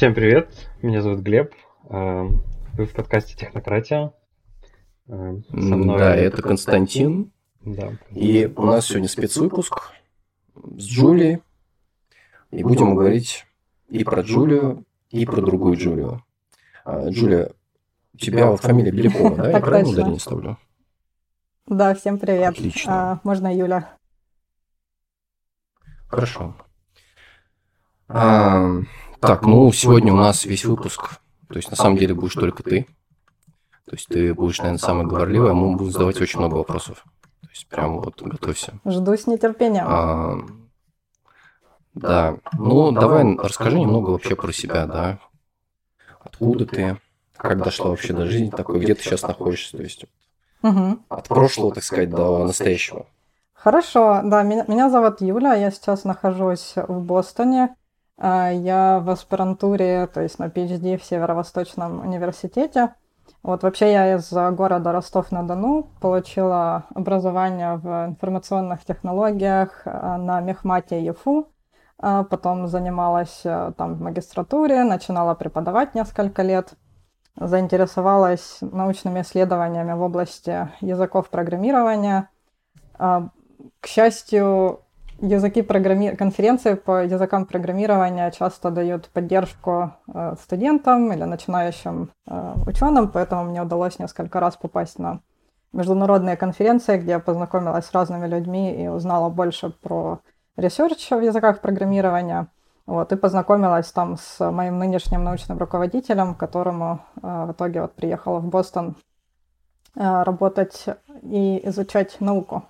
Всем привет, меня зовут Глеб, э, вы в подкасте «Технократия». Э, со мной да, это Константин. Да. И у нас сегодня спецвыпуск с Джулией. И будем говорить и про Джулию, и про другую Джулию. А, Джулия, у тебя вот фамилия Белякова, да? Я правильно ударение ставлю? Да, всем привет. Отлично. А, можно Юля. Хорошо. Так, ну, сегодня у нас весь выпуск. То есть, на самом деле, будешь только ты. То есть, ты будешь, наверное, самый говорливый, а мы будем задавать очень много вопросов. То есть, прям вот готовься. Жду с нетерпением. А, да. Ну, давай расскажи немного вообще про себя, да. Откуда ты? Как дошла вообще до жизни такой? Где ты сейчас находишься? То есть, угу. от прошлого, так сказать, до настоящего. Хорошо, да, меня, меня зовут Юля, я сейчас нахожусь в Бостоне. А, я в аспирантуре, то есть на PhD в Северо-Восточном университете. Вот вообще я из города Ростов-на-Дону получила образование в информационных технологиях а, на Мехмате ЕФУ. А потом занималась там в магистратуре, начинала преподавать несколько лет. Заинтересовалась научными исследованиями в области языков программирования. К счастью, языки программи... конференции по языкам программирования часто дают поддержку э, студентам или начинающим э, ученым, поэтому мне удалось несколько раз попасть на международные конференции, где я познакомилась с разными людьми и узнала больше про research в языках программирования. Вот, и познакомилась там с моим нынешним научным руководителем, которому э, в итоге вот приехала в Бостон э, работать и изучать науку.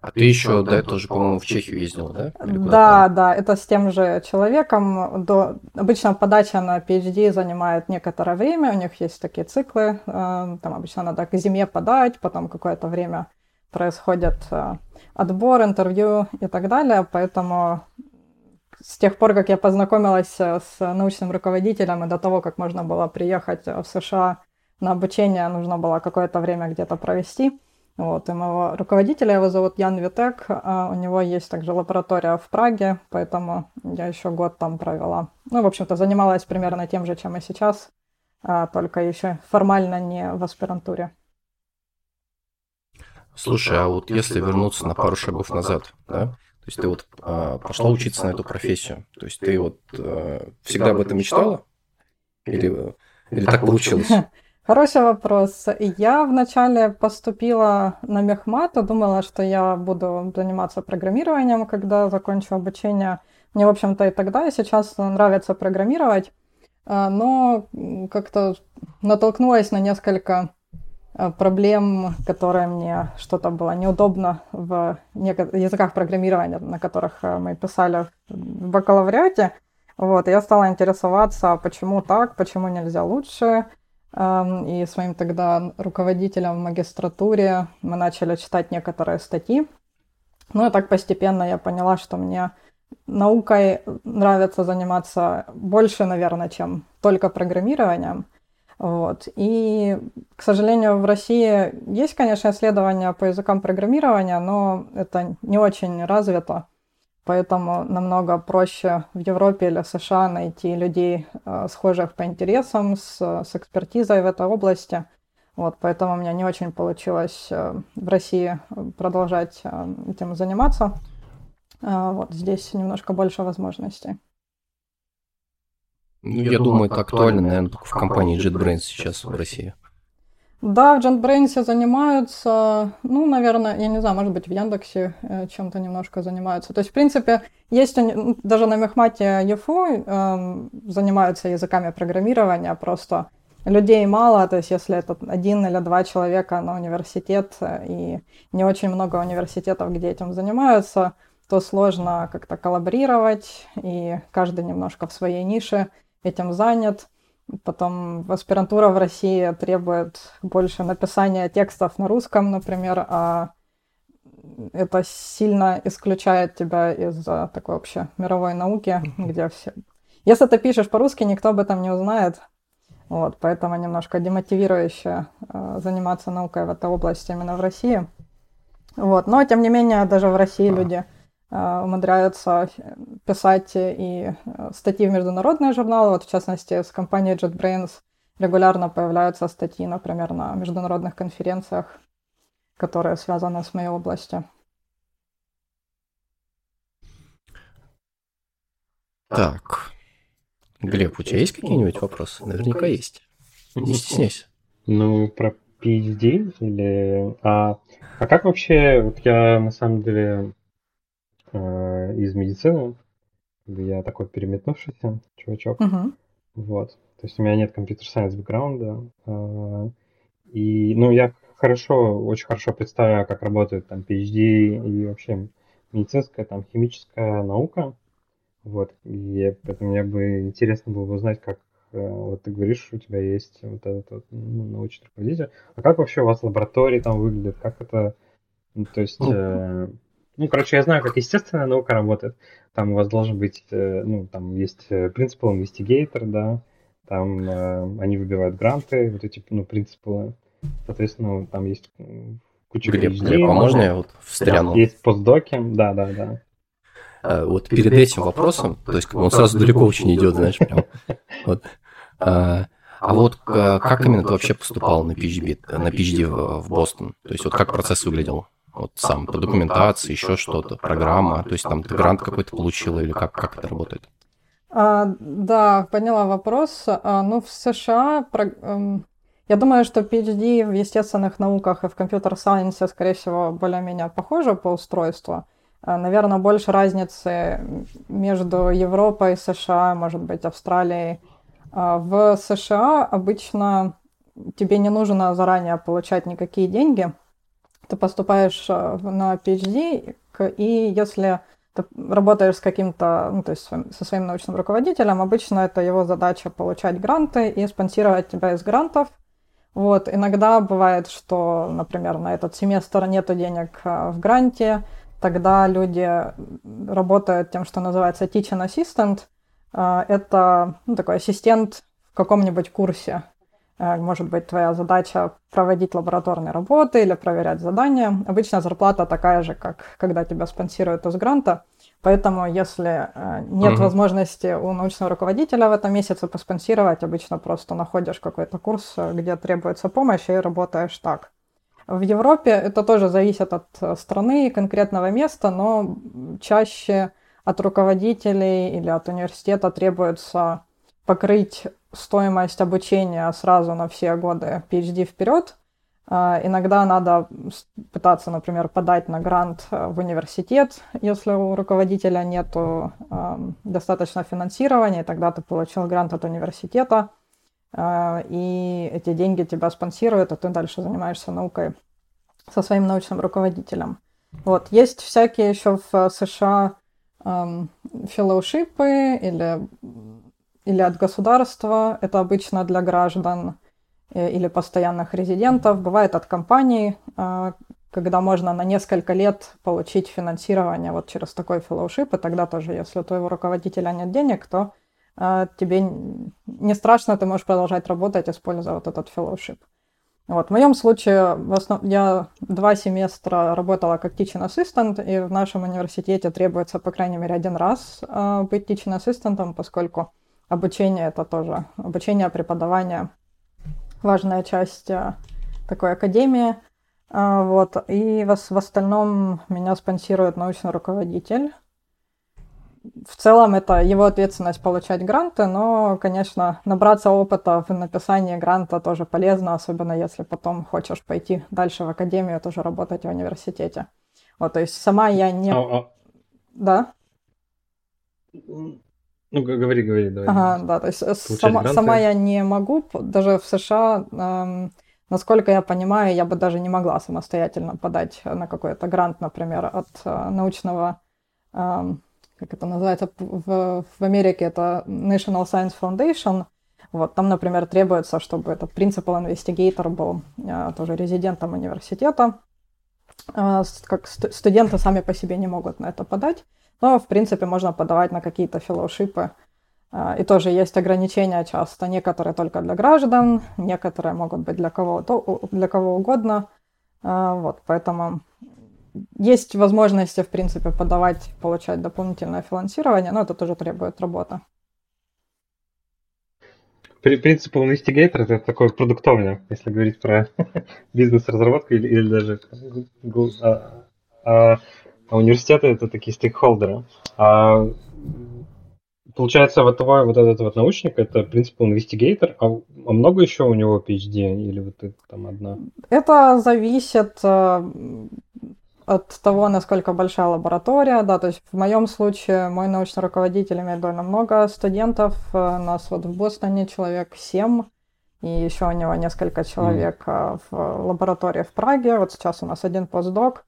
А ты еще до этого же, по-моему, в Чехию ездил, да? Да, да, это с тем же человеком. До... Обычно подача на PhD занимает некоторое время, у них есть такие циклы, э, там обычно надо к зиме подать, потом какое-то время происходит э, отбор, интервью и так далее, поэтому с тех пор, как я познакомилась э, с научным руководителем и до того, как можно было приехать в США на обучение, нужно было какое-то время где-то провести – вот, и моего руководителя, его зовут Ян Витек, а у него есть также лаборатория в Праге, поэтому я еще год там провела. Ну, в общем-то, занималась примерно тем же, чем и сейчас, а только еще формально не в аспирантуре. Слушай, а вот если вернуться на пару шагов назад, да, то есть ты вот а, пошла учиться на эту профессию, то есть ты вот а, всегда об этом мечтала? Или, или так получилось? Хороший вопрос. Я вначале поступила на мехмат, думала, что я буду заниматься программированием, когда закончу обучение. Мне, в общем-то, и тогда, и сейчас нравится программировать, а, но как-то натолкнулась на несколько а, проблем, которые мне что-то было неудобно в языках программирования, на которых а, мы писали в бакалавриате. Вот, я стала интересоваться, почему так, почему нельзя лучше, и с моим тогда руководителем в магистратуре мы начали читать некоторые статьи. Ну и так постепенно я поняла, что мне наукой нравится заниматься больше, наверное, чем только программированием. Вот. И, к сожалению, в России есть, конечно, исследования по языкам программирования, но это не очень развито. Поэтому намного проще в Европе или США найти людей, э, схожих по интересам, с, с экспертизой в этой области. Вот, поэтому у меня не очень получилось э, в России продолжать э, этим заниматься. Вот здесь немножко больше возможностей. Ну, я, я думаю, это актуально, наверное, только в компании JetBrains сейчас в России. Да, в JetBrains занимаются, ну, наверное, я не знаю, может быть, в Яндексе э, чем-то немножко занимаются. То есть, в принципе, есть даже на Мехмате ЕФУ э, занимаются языками программирования, просто людей мало, то есть если это один или два человека на университет, э, и не очень много университетов, где этим занимаются, то сложно как-то коллаборировать, и каждый немножко в своей нише этим занят. Потом аспирантура в России требует больше написания текстов на русском, например, а это сильно исключает тебя из такой вообще мировой науки, где все... Если ты пишешь по-русски, никто об этом не узнает. Вот, поэтому немножко демотивирующе э, заниматься наукой в этой области именно в России. Вот, но тем не менее даже в России люди э, умудряются писать и статьи в международные журналы. Вот, в частности, с компанией JetBrains регулярно появляются статьи, например, на международных конференциях, которые связаны с моей областью. Так. Глеб, у тебя есть какие-нибудь вопросы? Наверняка есть. Не стесняйся. Ну, про PhD или... А, а как вообще... Вот я, на самом деле, э, из медицины, я такой переметнувшийся чувачок. Угу. Вот. То есть у меня нет компьютер-сайенс бэкграунда. Э, и, ну, я хорошо, очень хорошо представляю, как работает там PhD и вообще медицинская, там, химическая наука. Вот, и поэтому мне бы интересно было бы узнать, как э, вот ты говоришь, у тебя есть вот этот вот, ну, научный руководитель. А как вообще у вас лаборатории там выглядят? Как это... Ну, то есть... Ну, э, ну, короче, я знаю, как естественная наука работает. Там у вас должен быть, э, ну, там есть принципал э, инвестигейтор, да, там э, они выбивают гранты, вот эти, ну, принципы. Соответственно, там есть куча Глеб, Глеб, а можно я вот встряну? Есть постдоки, да, да, да. А, вот перед этим вопросом, то есть он сразу далеко очень идет, знаешь, прям. Вот. А, а вот а, как именно ты вообще поступал на PhD, на PhD в, в Бостон? То есть вот как процесс выглядел? Вот сам по документации, еще что-то, программа, то есть там ты грант какой-то получила или как, как это работает? А, да, поняла вопрос. А, ну, в США, про, эм, я думаю, что PhD в естественных науках и в компьютер-сайенсе, скорее всего, более-менее похоже по устройству. А, наверное, больше разницы между Европой и США, может быть, Австралией. А, в США обычно тебе не нужно заранее получать никакие деньги. Ты поступаешь а, на PhD, и если ты работаешь с каким-то, ну, то есть со своим научным руководителем, обычно это его задача получать гранты и спонсировать тебя из грантов. Вот, иногда бывает, что, например, на этот семестр нет денег в гранте, Тогда люди работают тем, что называется teaching assistant. А, это ну, такой ассистент в каком-нибудь курсе. А, может быть, твоя задача проводить лабораторные работы или проверять задания. Обычно зарплата такая же, как когда тебя спонсируют из гранта. Поэтому, если а, нет mm-hmm. возможности у научного руководителя в этом месяце поспонсировать, обычно просто находишь какой-то курс, где требуется помощь, и работаешь так. В Европе это тоже зависит от э, страны и конкретного места, но чаще от руководителей или от университета требуется покрыть стоимость обучения сразу на все годы PhD вперед. А, иногда надо пытаться, например, подать на грант э, в университет, если у руководителя нет достаточно финансирования, тогда ты получил грант от университета – а, и эти деньги тебя спонсируют, а ты дальше занимаешься наукой со своим научным руководителем. Вот. Есть всякие еще в США эм, фellowshipы или, или от государства. Это обычно для граждан э, или постоянных резидентов. Бывает от компаний, э, когда можно на несколько лет получить финансирование вот через такой фellowship. И тогда тоже, если у твоего руководителя нет денег, то а, тебе не страшно, ты можешь продолжать работать, используя вот этот fellowship. Вот. В моем случае в основ... я два семестра работала как teaching assistant, и в нашем университете требуется, по крайней мере, один раз э, быть teaching assistant, поскольку обучение это тоже, обучение, преподавание, важная часть э, такой академии. Э, вот. И в, в остальном меня спонсирует научный руководитель, в целом это его ответственность получать гранты, но, конечно, набраться опыта в написании гранта тоже полезно, особенно если потом хочешь пойти дальше в академию, тоже работать в университете. Вот, то есть сама я не... А, а... Да? Ну, говори, говори, давай. Ага, да, то есть сама, сама я не могу, даже в США, эм, насколько я понимаю, я бы даже не могла самостоятельно подать на какой-то грант, например, от э, научного эм, как это называется, в, в Америке это National Science Foundation. Вот, там, например, требуется, чтобы этот principal investigator был а, тоже резидентом университета. А, как студенты сами по себе не могут на это подать, но, в принципе, можно подавать на какие-то фellowshipы. А, и тоже есть ограничения часто, некоторые только для граждан, некоторые могут быть для кого, для кого угодно. А, вот, поэтому есть возможности, в принципе, подавать, получать дополнительное финансирование, но это тоже требует работы. Принцип инвестигейтор это такой продуктовый, если говорить про бизнес-разработку или, или даже а, а, а университеты это такие стейкхолдеры. А получается, вот твой вот этот вот научник, это принцип инвестигейтор, а, а много еще у него PhD или вот это там одна? Это зависит э, от того, насколько большая лаборатория, да, то есть в моем случае мой научный руководитель имеет довольно много студентов, у э, нас вот в Бостоне человек 7, и еще у него несколько человек mm. в лаборатории в Праге, вот сейчас у нас один постдок.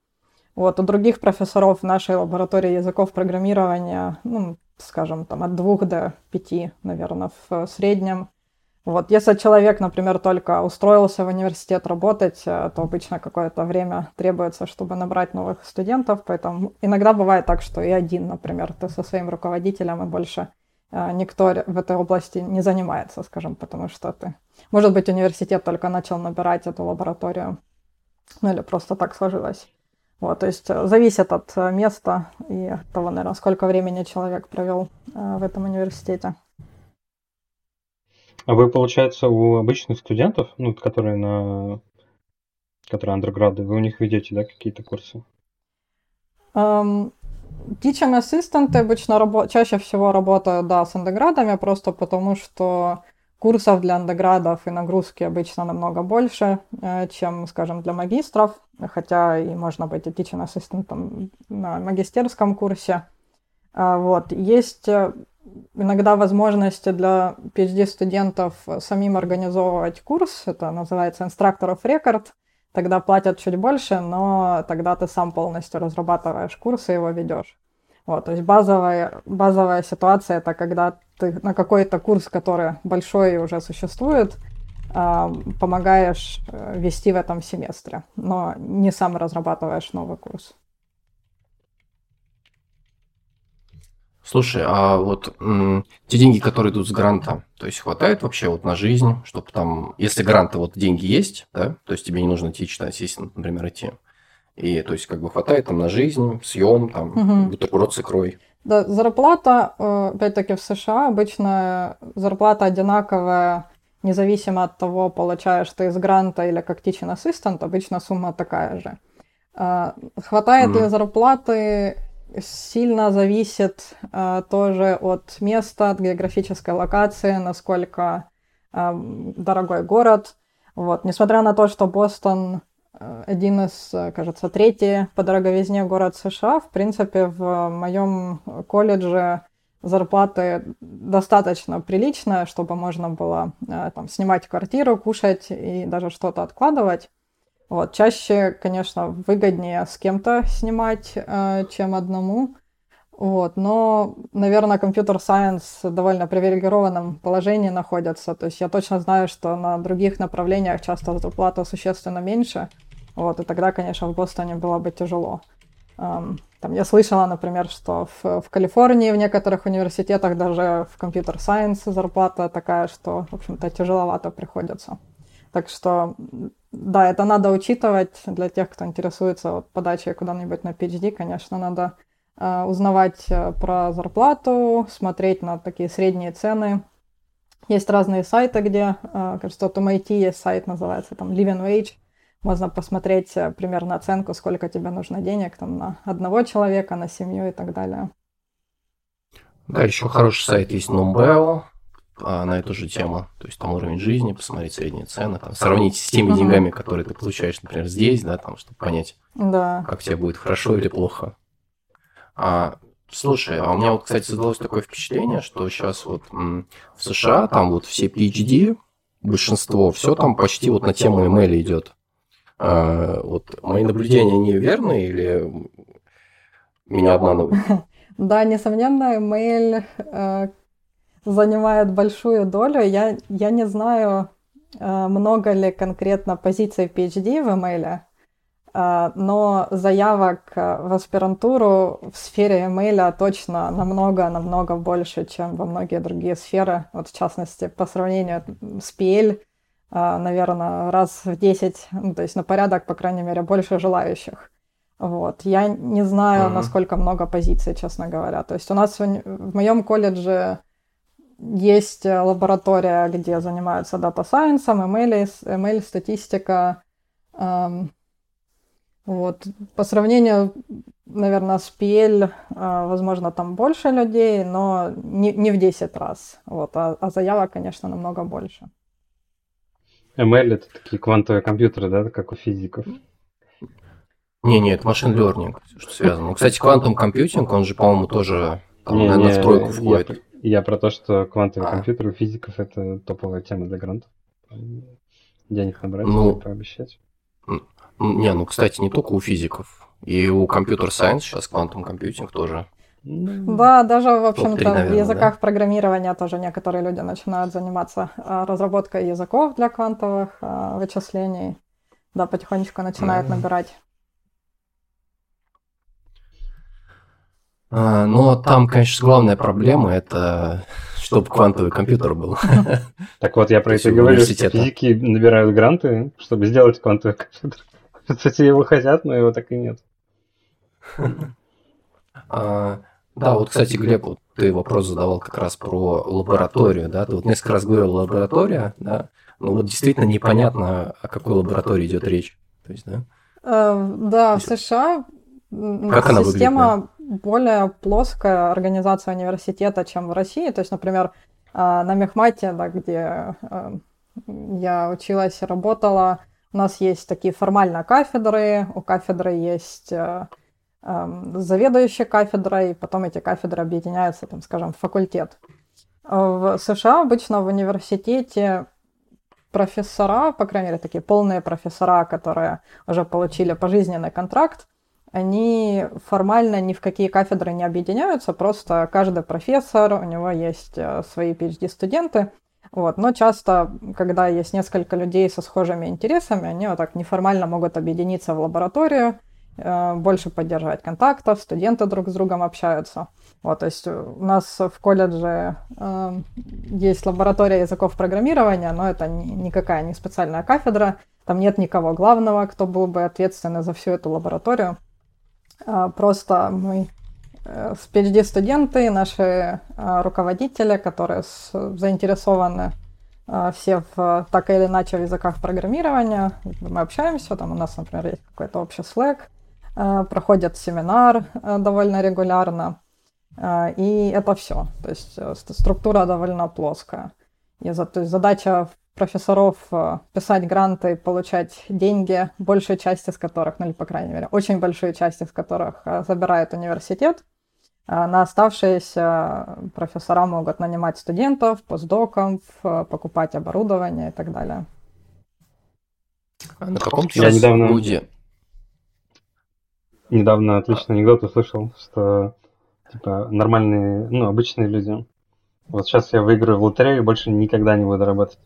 Вот, у других профессоров в нашей лаборатории языков программирования, ну, скажем, там от двух до пяти, наверное, в среднем. Вот, если человек, например, только устроился в университет работать, э, то обычно какое-то время требуется, чтобы набрать новых студентов, поэтому иногда бывает так, что и один, например, ты со своим руководителем, и больше э, никто в этой области не занимается, скажем, потому что ты... Может быть, университет только начал набирать эту лабораторию, ну или просто так сложилось. Вот, то есть э, зависит от места и от того, наверное, сколько времени человек провел в этом университете. А вы, получается, у обычных студентов, ну, которые на которые андерграды, вы у них ведете, да, какие-то курсы? Um, teaching assistant обычно рабо- чаще всего работают, да, с андеградами, просто потому что курсов для андеградов и нагрузки обычно намного больше, э, чем, скажем, для магистров, хотя и можно быть teaching assistant на магистерском курсе. А, вот. Есть э, иногда возможности для PhD-студентов самим организовывать курс. Это называется Instructor of Record. Тогда платят чуть больше, но тогда ты сам полностью разрабатываешь курс и его ведешь. Вот, то есть базовая, базовая ситуация это когда ты на какой-то курс, который большой и уже существует, а, помогаешь э, вести в этом семестре, но не сам разрабатываешь новый курс. Слушай, а вот м, те деньги, которые идут с гранта, то есть хватает вообще вот на жизнь, чтобы там, если гранты вот деньги есть, да, то есть тебе не нужно теачный ассистент, например, идти, и то есть как бы хватает там на жизнь, съем, там, угу. бутерброд с икрой. Да, зарплата, э, опять-таки в США обычно зарплата одинаковая, независимо от того, получаешь ты из гранта или как teaching assistant, обычно сумма такая же. Э, хватает mm. ли зарплаты сильно зависит э, тоже от места, от географической локации, насколько дорогой город. Вот. Несмотря на то, что Бостон один из, кажется, третий по дороговизне город США, в принципе, в моем колледже зарплаты достаточно приличные, чтобы можно было э, там, снимать квартиру, кушать и даже что-то откладывать. Вот, чаще, конечно, выгоднее с кем-то снимать, э, чем одному. Вот, но, наверное, компьютер сайенс в довольно привилегированном положении находится. То есть я точно знаю, что на других направлениях часто зарплата существенно меньше. Вот, и тогда, конечно, в Бостоне было бы тяжело. Там я слышала, например, что в, в Калифорнии в некоторых университетах даже в компьютер сайенс зарплата такая, что, в общем-то, тяжеловато приходится. Так что да, это надо учитывать для тех, кто интересуется вот, подачей куда-нибудь на PhD, конечно, надо э, узнавать про зарплату, смотреть на такие средние цены. Есть разные сайты, где, э, кажется, вот у MIT есть сайт, называется там Living Wage. Можно посмотреть э, примерно оценку, сколько тебе нужно денег там, на одного человека, на семью и так далее. Да, еще хороший сайт есть Numbeo, а, на эту же тему. То есть там уровень жизни, посмотреть средние цены, там, сравнить с теми деньгами, которые ты получаешь, например, здесь, да, там, чтобы понять, да. как тебе будет хорошо или плохо. А, слушай, а у меня вот, кстати, создалось такое впечатление, что сейчас вот в США там вот все PhD, большинство, все там почти вот на тему email идет. А, вот мои наблюдения не верны или меня обманывают? Да, несомненно, email э, занимает большую долю. Я, я не знаю, э, много ли конкретно позиций PhD в email, э, но заявок э, в аспирантуру в сфере email точно намного-намного больше, чем во многие другие сферы. Вот в частности, по сравнению с PL, наверное, раз в 10, ну, то есть на порядок, по крайней мере, больше желающих. Вот. Я не знаю, mm-hmm. насколько много позиций, честно говоря. То есть у нас в, в моем колледже есть лаборатория, где занимаются дата сайенсом, ML, ML статистика. Эм, вот. По сравнению, наверное, с PL, э, возможно, там больше людей, но не, не в 10 раз. Вот. А, а заявок, конечно, намного больше. ML это такие квантовые компьютеры, да, как у физиков? Не, нет, машин learning, что связано. Ну, кстати, квантовый компьютинг, он же, по-моему, тоже там, не, наверное, не, в тройку входит. Я, я про то, что квантовые а. компьютеры у физиков это топовая тема для грантов. Денег набрать, ну, пообещать. Не, ну, кстати, не только у физиков. И у компьютер-сайенс сейчас квантовый компьютинг тоже ну, да, даже, в общем-то, в языках да? программирования тоже некоторые люди начинают заниматься а, разработкой языков для квантовых а, вычислений. Да, потихонечку начинают mm набирать. А, но там, конечно, главная проблема это чтобы квантовый компьютер был. Так вот, я про это говорю, что физики набирают гранты, чтобы сделать квантовый компьютер. Кстати, его хотят, но его так и нет. Да, вот, кстати, Глеб, вот ты вопрос задавал как раз про лабораторию, да, ты вот несколько раз говорил лаборатория, да, но вот действительно непонятно, о какой лаборатории идет речь. То есть, да? Э, да, в США как она система выглядит, да? более плоская организация университета, чем в России. То есть, например, э, на Мехмате, да, где э, я училась и работала, у нас есть такие формальные кафедры, у кафедры есть заведующей кафедрой, потом эти кафедры объединяются, там, скажем, в факультет. В США обычно в университете профессора, по крайней мере, такие полные профессора, которые уже получили пожизненный контракт, они формально ни в какие кафедры не объединяются, просто каждый профессор, у него есть э, свои PhD-студенты, вот. Но часто, когда есть несколько людей со схожими интересами, они вот так неформально могут объединиться в лабораторию, больше поддерживать контактов, студенты друг с другом общаются. Вот, то есть у нас в колледже э, есть лаборатория языков программирования, но это ни, никакая не специальная кафедра, там нет никого главного, кто был бы ответственный за всю эту лабораторию. Э, просто мы э, PhD-студенты, наши э, руководители, которые с, заинтересованы э, все в, так или иначе в языках программирования. Мы общаемся, там у нас, например, есть какой-то общий Slack, Э, проходят семинар э, довольно регулярно, э, и это все. То есть структура довольно плоская. И то есть задача профессоров писать гранты, получать деньги, большую часть из которых, ну или по крайней мере, очень большую часть из которых забирает университет. На оставшиеся профессора могут нанимать студентов, постдоков, покупать оборудование и так далее. А на каком сейчас недавно... недавно отличный анекдот услышал, что типа нормальные, ну, обычные люди. Вот сейчас я выиграю в лотерею и больше никогда не буду работать.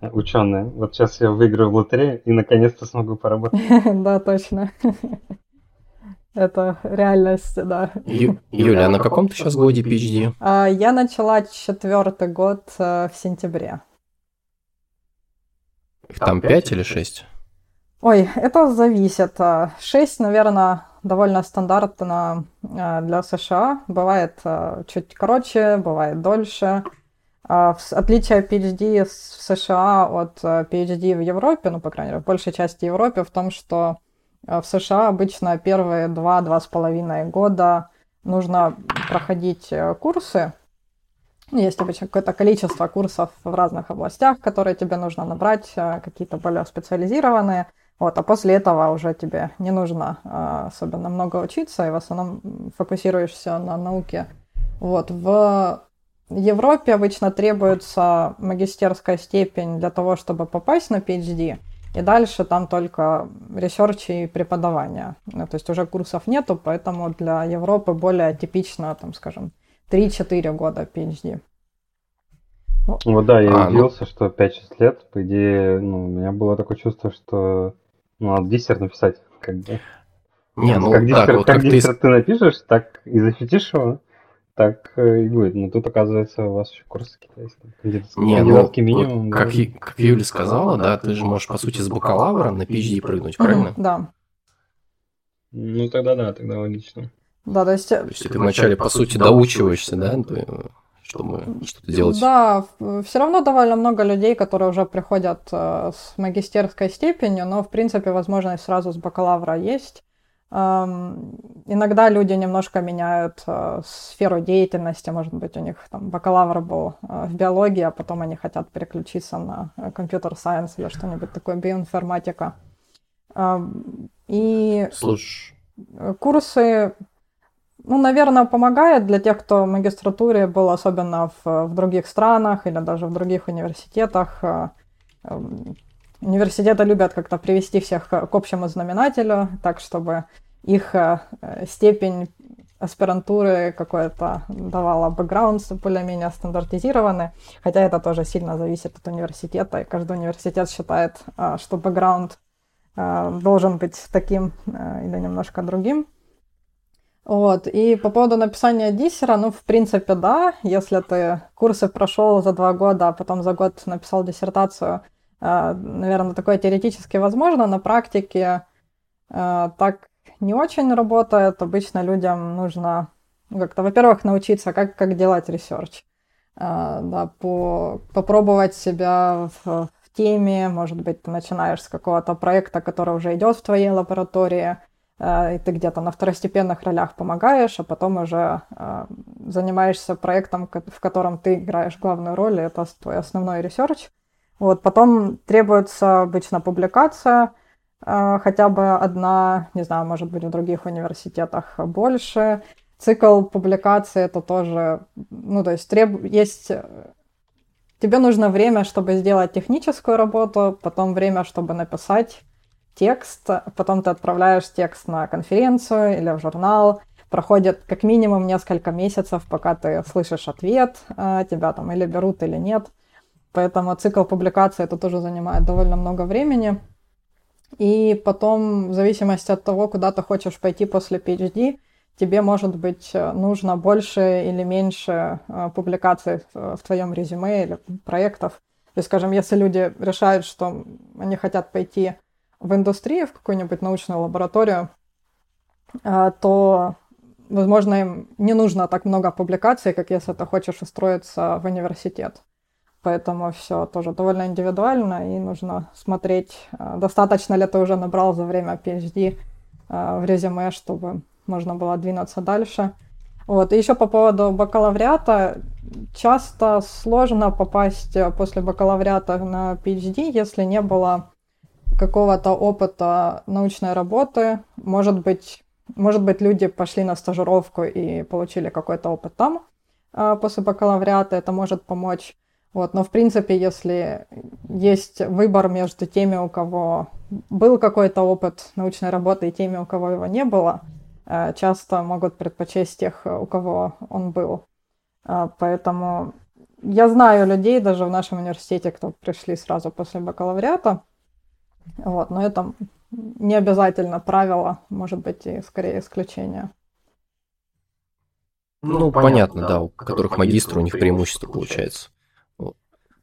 Ученые. Вот сейчас я выиграю в лотерею и наконец-то смогу поработать. Да, точно. Это реальность, да. Юля, а на каком ты сейчас годе PhD? А, я начала четвертый год э, в сентябре. Их там пять или шесть? Ой, это зависит. 6, наверное, довольно стандартно э, для США. Бывает э, чуть короче, бывает дольше. А отличие PhD в США от э, PhD в Европе, ну, по крайней мере, в большей части Европы, в том, что в США обычно первые два-два с половиной года нужно проходить курсы. Есть обычно какое-то количество курсов в разных областях, которые тебе нужно набрать, какие-то более специализированные – вот, а после этого уже тебе не нужно а, особенно много учиться, и в основном фокусируешься на науке. Вот, в Европе обычно требуется магистерская степень для того, чтобы попасть на PhD, и дальше там только research и преподавание. Ну, то есть уже курсов нету, поэтому для Европы более типично, там, скажем, 3-4 года PhD. Вот да, я а, ну удивился, ну... что 5-6 лет, по идее, ну, у меня было такое чувство, что ну, надо диссер написать, как бы. Не, ну, как диссер, вот как, как диссер ты... ты напишешь, так и защитишь его, так э, и будет. Но тут, оказывается, у вас еще курсы китайские. Не, ну, минимум. Вот, как, да. как Юля сказала, да, ты же можешь, по сути, с бакалавра на PhD прыгнуть, правильно? Да. Ну тогда да, тогда логично. Да, то есть... То есть ты вначале, по сути, доучиваешься, да, чтобы что-то делать? Да, все равно довольно много людей, которые уже приходят с магистерской степенью, но, в принципе, возможность сразу с бакалавра есть. Иногда люди немножко меняют э, сферу деятельности, может быть, у них там бакалавр был э, в биологии, а потом они хотят переключиться на э, компьютер-сайенс или что-нибудь такое, биоинформатика. И Слушай. курсы, ну, наверное, помогает для тех, кто в магистратуре был, особенно в, в других странах или даже в других университетах. Университеты любят как-то привести всех к общему знаменателю, так, чтобы их э, степень аспирантуры какой-то давала бэкграунд более-менее стандартизированный, хотя это тоже сильно зависит от университета, и каждый университет считает, э, что бэкграунд э, должен быть таким или немножко другим. Вот. И по поводу написания диссера, ну, в принципе, да, если ты курсы прошел за два года, а потом за год написал диссертацию, наверное, такое теоретически возможно, на практике так не очень работает. Обычно людям нужно ну, как-то, во-первых, научиться, как, как делать research. Uh, да, по, попробовать себя в, в теме, может быть, ты начинаешь с какого-то проекта, который уже идет в твоей лаборатории, и ты где-то на второстепенных ролях помогаешь, а потом уже uh, занимаешься проектом, в котором ты играешь главную роль, и это твой основной research. Вот, потом требуется обычно публикация, а, хотя бы одна, не знаю, может быть, в других университетах больше. Цикл публикации это тоже, ну, то есть треб... есть... Тебе нужно время, чтобы сделать техническую работу, потом время, чтобы написать текст, потом ты отправляешь текст на конференцию или в журнал, проходит как минимум несколько месяцев, пока ты слышишь ответ, а, тебя там или берут, или нет. Поэтому цикл публикации это тоже занимает довольно много времени. И потом, в зависимости от того, куда ты хочешь пойти после PhD, тебе, может быть, нужно больше или меньше э, публикаций в твоем резюме или проектов. То есть, скажем, если люди решают, что они хотят пойти в индустрию, в какую-нибудь научную лабораторию, э, то, возможно, им не нужно так много публикаций, как если ты хочешь устроиться в университет. Поэтому все тоже довольно индивидуально, и нужно смотреть, э, достаточно ли ты уже набрал за время PhD э, в резюме, чтобы можно было двинуться дальше. Вот. И еще по поводу бакалавриата. Часто сложно попасть после бакалавриата на PhD, если не было какого-то опыта научной работы. Может быть, может быть, люди пошли на стажировку и получили какой-то опыт там после бакалавриата. Это может помочь. Вот, но в принципе, если есть выбор между теми, у кого был какой-то опыт научной работы, и теми, у кого его не было, э, часто могут предпочесть тех, у кого он был. Э, поэтому я знаю людей даже в нашем университете, кто пришли сразу после бакалавриата. Вот, но это не обязательно правило, может быть, и скорее исключение. Ну, ну понятно, да, у которых магистр, у них преимущество получается.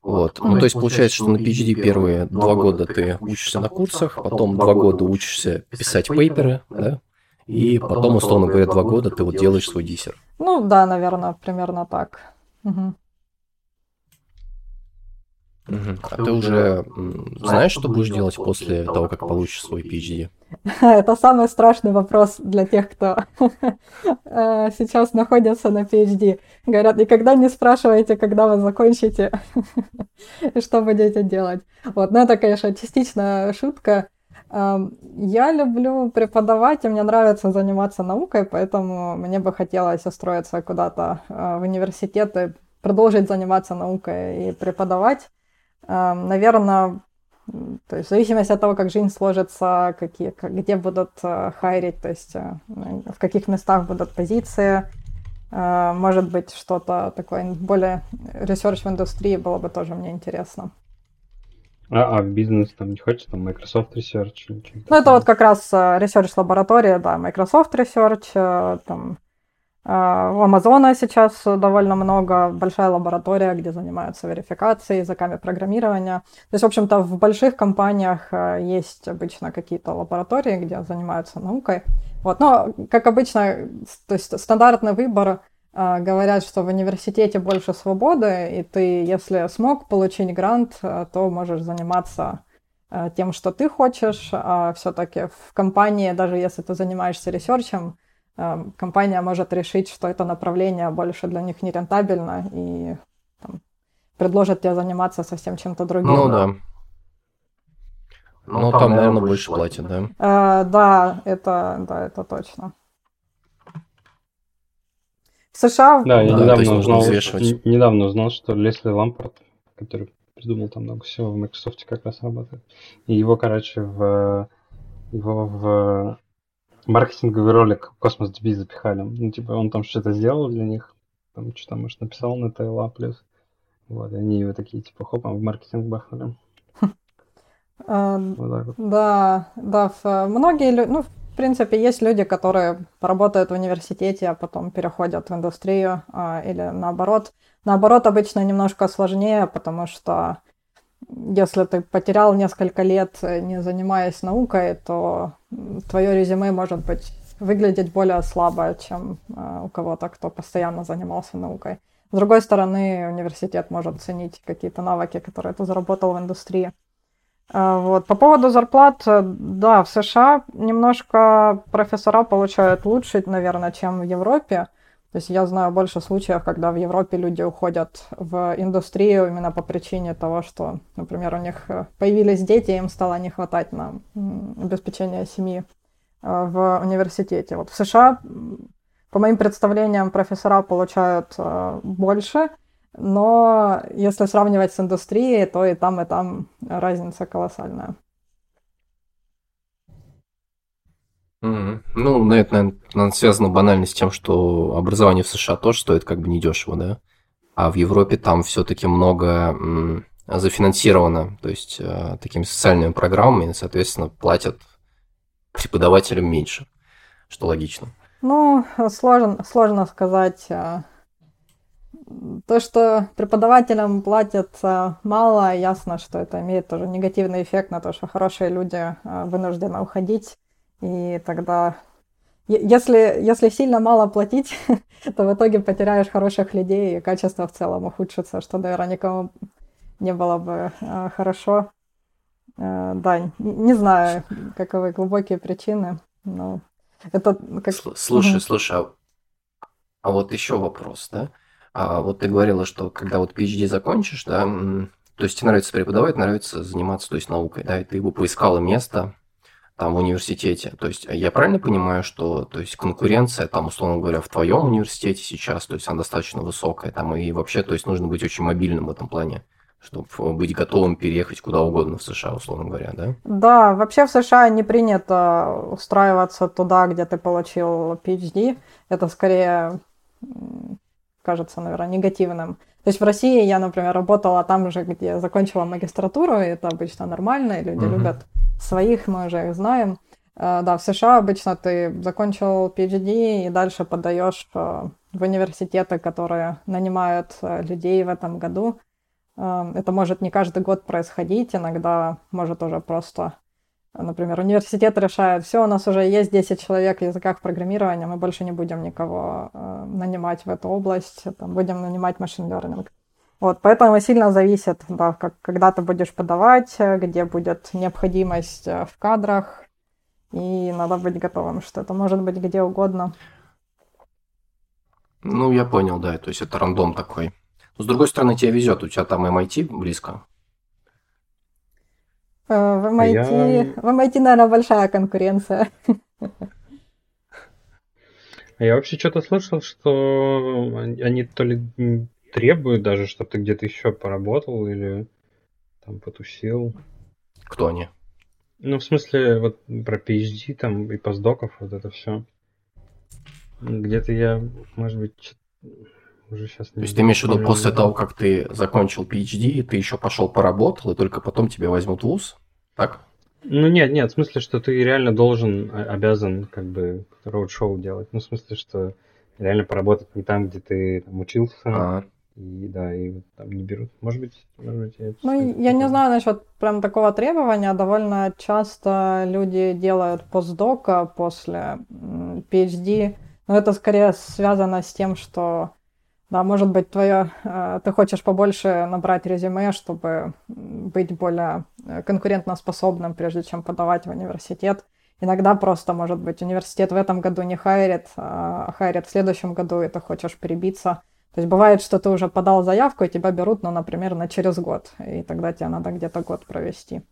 Вот. Ну, то есть получается, что на PhD первые два года ты учишься на курсах, потом два года учишься писать пейперы, да? И потом, условно говоря, два года ты вот делаешь свой диссер. Ну да, наверное, примерно так. Угу. Угу. А ты уже знаешь, что будешь делать после того, как получишь свой PhD? Это самый страшный вопрос для тех, кто э, сейчас находится на PhD. Говорят, никогда не спрашивайте, когда вы закончите и что будете делать. Вот, ну это, конечно, частично шутка. Я люблю преподавать, и мне нравится заниматься наукой, поэтому мне бы хотелось устроиться куда-то э, в университет и продолжить заниматься наукой и преподавать. Наверное, то есть в зависимости от того, как жизнь сложится, какие, где будут э, хайрить, то есть э, в каких местах будут позиции, э, может быть, что-то такое более research в индустрии было бы тоже мне интересно. А, а в бизнес там не хочется, там Microsoft Research? Или ну, это вот как раз Research лаборатория, да, Microsoft Research, там а, у Амазона сейчас довольно много, большая лаборатория, где занимаются верификацией, языками программирования. То есть, в общем-то, в больших компаниях а, есть обычно какие-то лаборатории, где занимаются наукой. Вот, но, как обычно, то есть стандартный выбор а, говорят, что в университете больше свободы, и ты, если смог получить грант, а, то можешь заниматься тем, что ты хочешь, а все-таки в компании, даже если ты занимаешься ресерчем, компания может решить, что это направление больше для них не рентабельно и там, предложит тебе заниматься совсем чем-то другим. Ну да. Ну, ну там, там, наверное, больше платят, да? А, да, это, да, это точно. В США... Да, я да, недавно, узнал, недавно узнал, что Лесли Лампорт, который придумал там много всего в Microsoft, как раз работает. И его, короче, в его в маркетинговый ролик Космос DB запихали. Ну, типа, он там что-то сделал для них, там что-то, может, написал на ТЛА плюс. Вот, и они его такие, типа, хопом в маркетинг бахнули. Вот Да, да, многие люди, ну, в принципе, есть люди, которые работают в университете, а потом переходят в индустрию а, или наоборот. Наоборот, обычно немножко сложнее, потому что если ты потерял несколько лет, э, не занимаясь наукой, то твое резюме может быть выглядеть более слабо, чем э, у кого-то, кто постоянно занимался наукой. С другой стороны, университет может ценить какие-то навыки, которые ты заработал в индустрии. А, вот. По поводу зарплат, э, да, в США немножко профессора получают лучше, наверное, чем в Европе. То есть я знаю больше случаев, когда в Европе люди уходят в индустрию именно по причине того, что, например, у них э, появились дети, им стало не хватать на обеспечение семьи э, в университете. Вот в США, по моим представлениям, профессора получают больше, но если сравнивать с индустрией, то и там, и там разница колоссальная. Mm-hmm. Ну, это, наверное, связано банально с тем, что образование в США тоже стоит как бы недешево, да? А в Европе там все-таки много зафинансировано, то есть э, такими социальными программами, соответственно, платят преподавателям меньше, что логично. Ну, сложно, сложно сказать. Э, то, что преподавателям платят э, мало, ясно, что это имеет тоже негативный эффект на то, что хорошие люди э, вынуждены уходить. И тогда, если, если сильно мало платить, то в итоге потеряешь хороших людей, и качество в целом ухудшится, что, наверное, никому не было бы э, хорошо. Да, не знаю, каковы глубокие причины, но это как... Слушай, слушай, а, а вот еще вопрос, да? А вот ты говорила, что когда вот PhD закончишь, да, то есть тебе нравится преподавать, нравится заниматься, то есть наукой, да, и ты бы поискала место там в университете. То есть я правильно понимаю, что то есть конкуренция там, условно говоря, в твоем университете сейчас, то есть она достаточно высокая, там и вообще, то есть нужно быть очень мобильным в этом плане чтобы быть готовым переехать куда угодно в США, условно говоря, да? Да, вообще в США не принято устраиваться туда, где ты получил PhD. Это скорее кажется, наверное, негативным. То есть в России я, например, работала там же, где закончила магистратуру, и это обычно нормально, и люди mm-hmm. любят своих, мы уже их знаем. Uh, да, в США обычно ты закончил PhD и дальше подаешь uh, в университеты, которые нанимают uh, людей в этом году. Это может не каждый год происходить, иногда может уже просто Например, университет решает, все, у нас уже есть 10 человек в языках программирования, мы больше не будем никого э, нанимать в эту область, там, будем нанимать машин learning. Вот, поэтому сильно зависит, да, как, когда ты будешь подавать, где будет необходимость э, в кадрах, и надо быть готовым, что это может быть где угодно. Ну, я понял, да, то есть это рандом такой. Но, с другой стороны, тебе везет, у тебя там MIT близко, в MIT, я... в MIT, наверное, большая конкуренция. А я вообще что-то слышал, что они то ли требуют даже, чтобы ты где-то еще поработал или там потусил. Кто они? Ну, в смысле, вот про PhD там и постдоков, вот это все. Где-то я, может быть, уже сейчас не То есть ты имеешь в виду после того, как ты закончил PhD, ты еще пошел поработал, и только потом тебя возьмут в ВУЗ? Так? Ну нет, нет, в смысле, что ты реально должен, а, обязан как бы роуд-шоу делать. Ну, в смысле, что реально поработать не там, где ты там, учился, а. И да, и вот там не берут. Может быть, может быть, я... Ну, я не знаю насчет прям такого требования. Довольно часто люди делают постдока после PhD. Но это скорее связано с тем, что да, может быть, твое, э, ты хочешь побольше набрать резюме, чтобы быть более конкурентоспособным, прежде чем подавать в университет. Иногда просто, может быть, университет в этом году не хайрит, а хайрит в следующем году, и ты хочешь перебиться. То есть бывает, что ты уже подал заявку, и тебя берут, ну, например, на через год, и тогда тебе надо где-то год провести.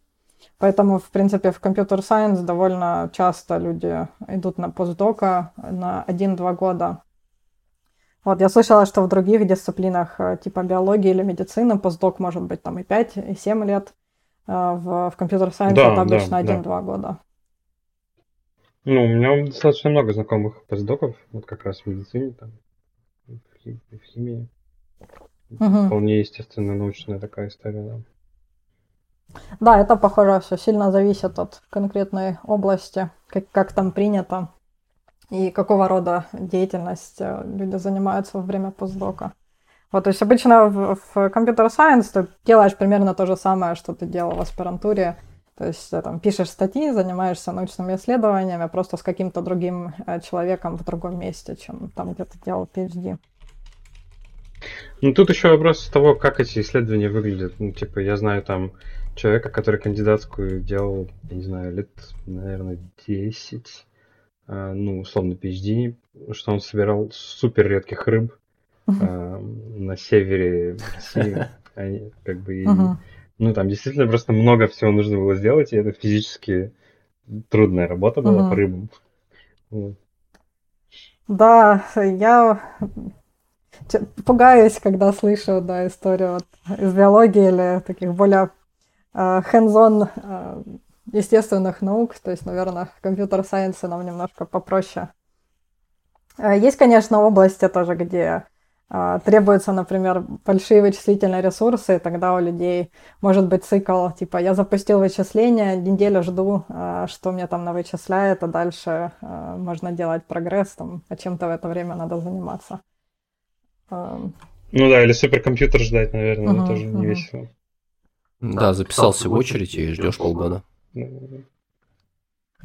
Поэтому, в принципе, в компьютер сайенс довольно часто люди идут на постдока на 1-2 года, вот, я слышала, что в других дисциплинах, э, типа биологии или медицины, постдок может быть там и 5, и 7 лет. Э, в, в компьютер-сайенсе да, это обычно да, 1-2 да. года. Ну, у меня достаточно много знакомых постдоков, вот как раз в медицине, там, в, хим- в химии. Угу. Вполне естественно научная такая история, да. Да, это, похоже, все сильно зависит от конкретной области, как, как там принято и какого рода деятельность э, люди занимаются во время постдока. Вот, то есть обычно в, в компьютер сайенс ты делаешь примерно то же самое, что ты делал в аспирантуре. То есть ты, там пишешь статьи, занимаешься научными исследованиями, просто с каким-то другим э, человеком в другом месте, чем там, где ты делал PhD. Ну, тут еще вопрос того, как эти исследования выглядят. Ну, типа, я знаю там человека, который кандидатскую делал, я не знаю, лет, наверное, 10 а, ну, условно, PhD, что он собирал супер редких рыб uh на севере России. Они, как бы, и, ну, там действительно просто много всего нужно было сделать, и это физически трудная работа была по рыбам. Да, я пугаюсь, когда слышу да, историю вот, из биологии или таких более hands-on uh, естественных наук, то есть, наверное, компьютер-сайенсы нам немножко попроще. Э, есть, конечно, области тоже, где э, требуются, например, большие вычислительные ресурсы, и тогда у людей может быть цикл, типа, я запустил вычисление, неделю жду, э, что мне там навычисляет, а дальше можно делать прогресс, там, а чем-то в это время надо заниматься. Эм. Ну да, или суперкомпьютер ждать, наверное, uh-huh, тоже не uh-huh. весело. Да, записался в очередь и ждешь полгода.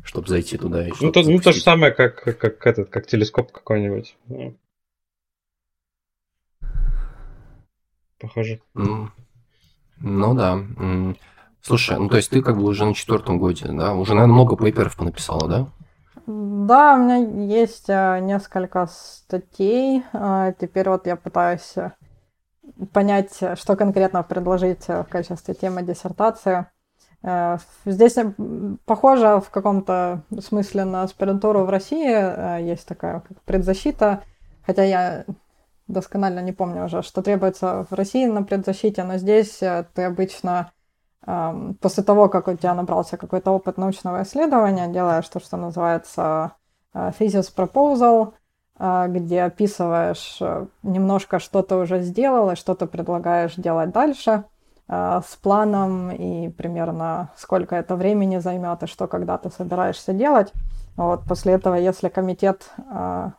Чтобы зайти туда и Ну, то, ну, то же самое, как, как, этот, как телескоп какой-нибудь. Похоже. Mm. Ну да. Mm. Слушай, ну то есть ты как бы уже на четвертом годе, да? Уже, наверное, много пейперов понаписала, да? Да, у меня есть а, несколько статей. А, теперь вот я пытаюсь э, понять, что конкретно предложить в качестве темы диссертации. Э, здесь похоже в каком-то смысле на аспирантуру в России. Э, есть такая как предзащита, хотя я досконально не помню уже, что требуется в России на предзащите, но здесь э, ты обычно после того, как у тебя набрался какой-то опыт научного исследования, делаешь то, что называется thesis proposal, где описываешь немножко, что ты уже сделал и что ты предлагаешь делать дальше – Э, с планом и примерно сколько это времени займет и что когда ты собираешься делать. Вот после этого, если комитет э,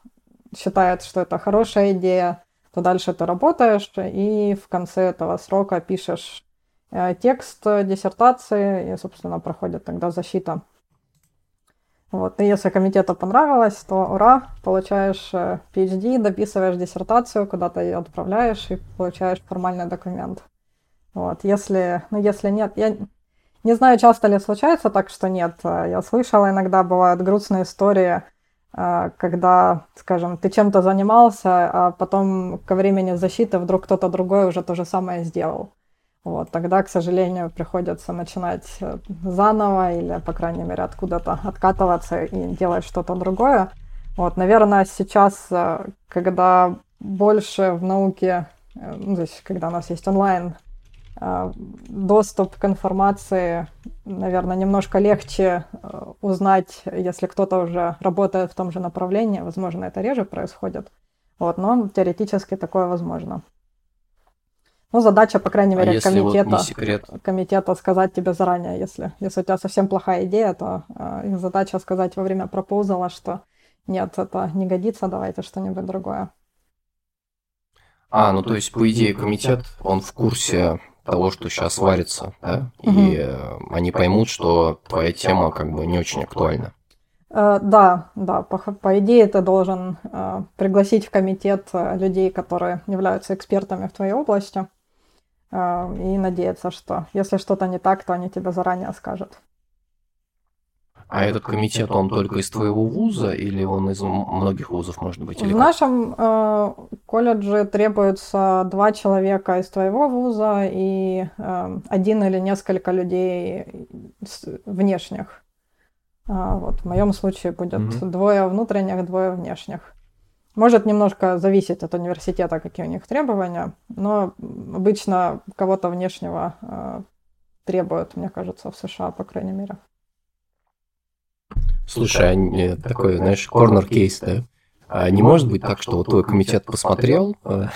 считает, что это хорошая идея, то дальше ты работаешь и в конце этого срока пишешь э, текст диссертации и, собственно, проходит тогда защита. Вот. И если комитету понравилось, то ура, получаешь PhD, дописываешь диссертацию, куда-то ее отправляешь и получаешь формальный документ. Вот, если, ну, если нет, я не знаю, часто ли случается так, что нет. Я слышала, иногда бывают грустные истории, э, когда, скажем, ты чем-то занимался, а потом ко времени защиты вдруг кто-то другой уже то же самое сделал. Вот, тогда, к сожалению, приходится начинать э, заново или, по крайней мере, откуда-то откатываться и делать что-то другое. Вот, наверное, сейчас, э, когда больше в науке, ну, то есть, когда у нас есть онлайн Э, доступ к информации, наверное, немножко легче э, узнать, если кто-то уже работает в том же направлении. Возможно, это реже происходит. Вот, но теоретически такое возможно. Ну, задача, по крайней а мере, а комитета, вот комитета сказать тебе заранее, если, если у тебя совсем плохая идея, то э, их задача сказать во время пропозала, что нет, это не годится, давайте что-нибудь другое. А, ну то есть, по идее, комитет, он в курсе того, что сейчас варится, да? И угу. они поймут, что твоя тема как бы не очень актуальна. Uh, да, да, по, по идее ты должен uh, пригласить в комитет uh, людей, которые являются экспертами в твоей области, и надеяться, что если что-то не так, то они тебе заранее скажут. А этот комитет, он только из твоего вуза или он из многих вузов, может быть? в нашем э, колледже требуется два человека из твоего вуза и э, один или несколько людей внешних. А, вот в моем случае будет mm-hmm. двое внутренних, двое внешних. Может немножко зависеть от университета, какие у них требования, но обычно кого-то внешнего э, требуют, мне кажется, в США, по крайней мере. Слушай, а такой, знаешь, корнер-кейс, да? А не может быть так, что вот твой комитет посмотрел, э,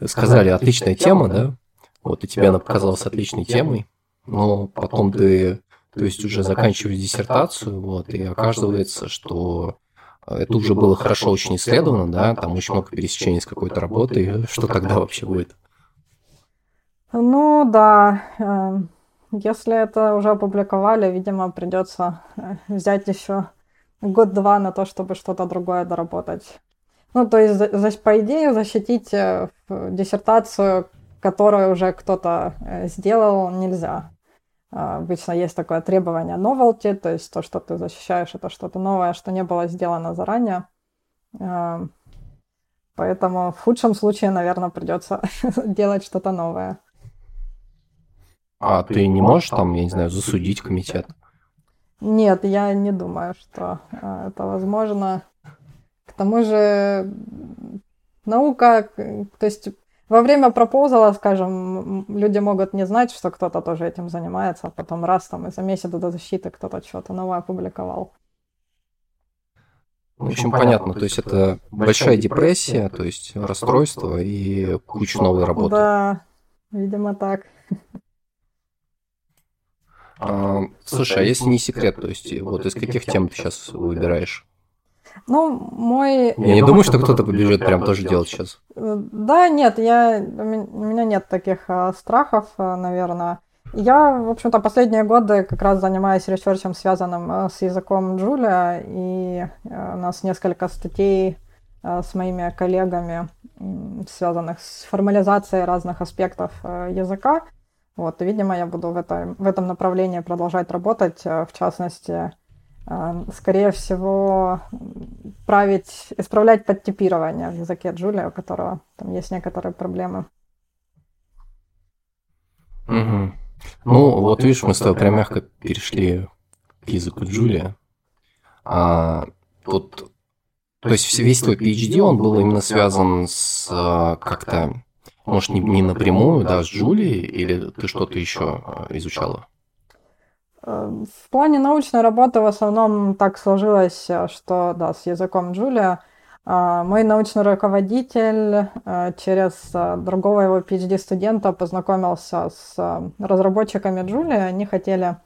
сказали, отличная тема, да? Вот и тебе она показалась отличной темой, но потом ты, то есть уже заканчиваешь диссертацию, вот, и оказывается, что это уже было хорошо очень исследовано, да, там очень много пересечений с какой-то работой, что тогда вообще будет? Ну да, эм, если это уже опубликовали, видимо, придется э, взять еще год-два на то, чтобы что-то другое доработать. Ну, то есть, за, по идее, защитить э, диссертацию, которую уже кто-то э, сделал, нельзя. Обычно есть такое требование novelty, то есть то, что ты защищаешь, это что-то новое, что не было сделано заранее. Поэтому в худшем случае, наверное, придется делать что-то новое. А ты не можешь там, я не знаю, засудить комитет? Нет, я не думаю, что а, это возможно. К тому же наука, то есть во время пропозала, скажем, люди могут не знать, что кто-то тоже этим занимается, а потом раз там и за месяц до защиты кто-то что-то новое опубликовал. В общем, понятно, то есть это большая депрессия, то есть расстройство и куча новой работы. Да, видимо так. А, слушай, а если не секрет, то есть вот из каких тем ты сейчас выбираешь? Ну, мой... Я не думаю, что кто-то побежит прям тоже делать сейчас. Э, да, нет, я... у меня нет таких а, страхов, а, наверное. Я, в общем-то, последние годы как раз занимаюсь ресерчем, связанным а, с языком Джулия, и а, у нас несколько статей а, с моими коллегами, связанных с формализацией разных аспектов языка. Вот, и, видимо, я буду в, это, в этом направлении продолжать работать, э, в частности, э, скорее всего, править, исправлять подтипирование в языке Джулия, у которого там есть некоторые проблемы. Угу. Ну, вот видишь, мы с тобой прям мягко перешли к языку Джулия. А, тут, то есть весь твой PhD, он был именно связан с э, как-то может, не, не напрямую, да, с Джулией, или ты что-то еще а, изучала? Э, в плане научной работы в основном так сложилось, э, что, да, с языком Джулия. Мой научный руководитель э, через другого его PhD-студента познакомился с разработчиками Джулия. Они хотели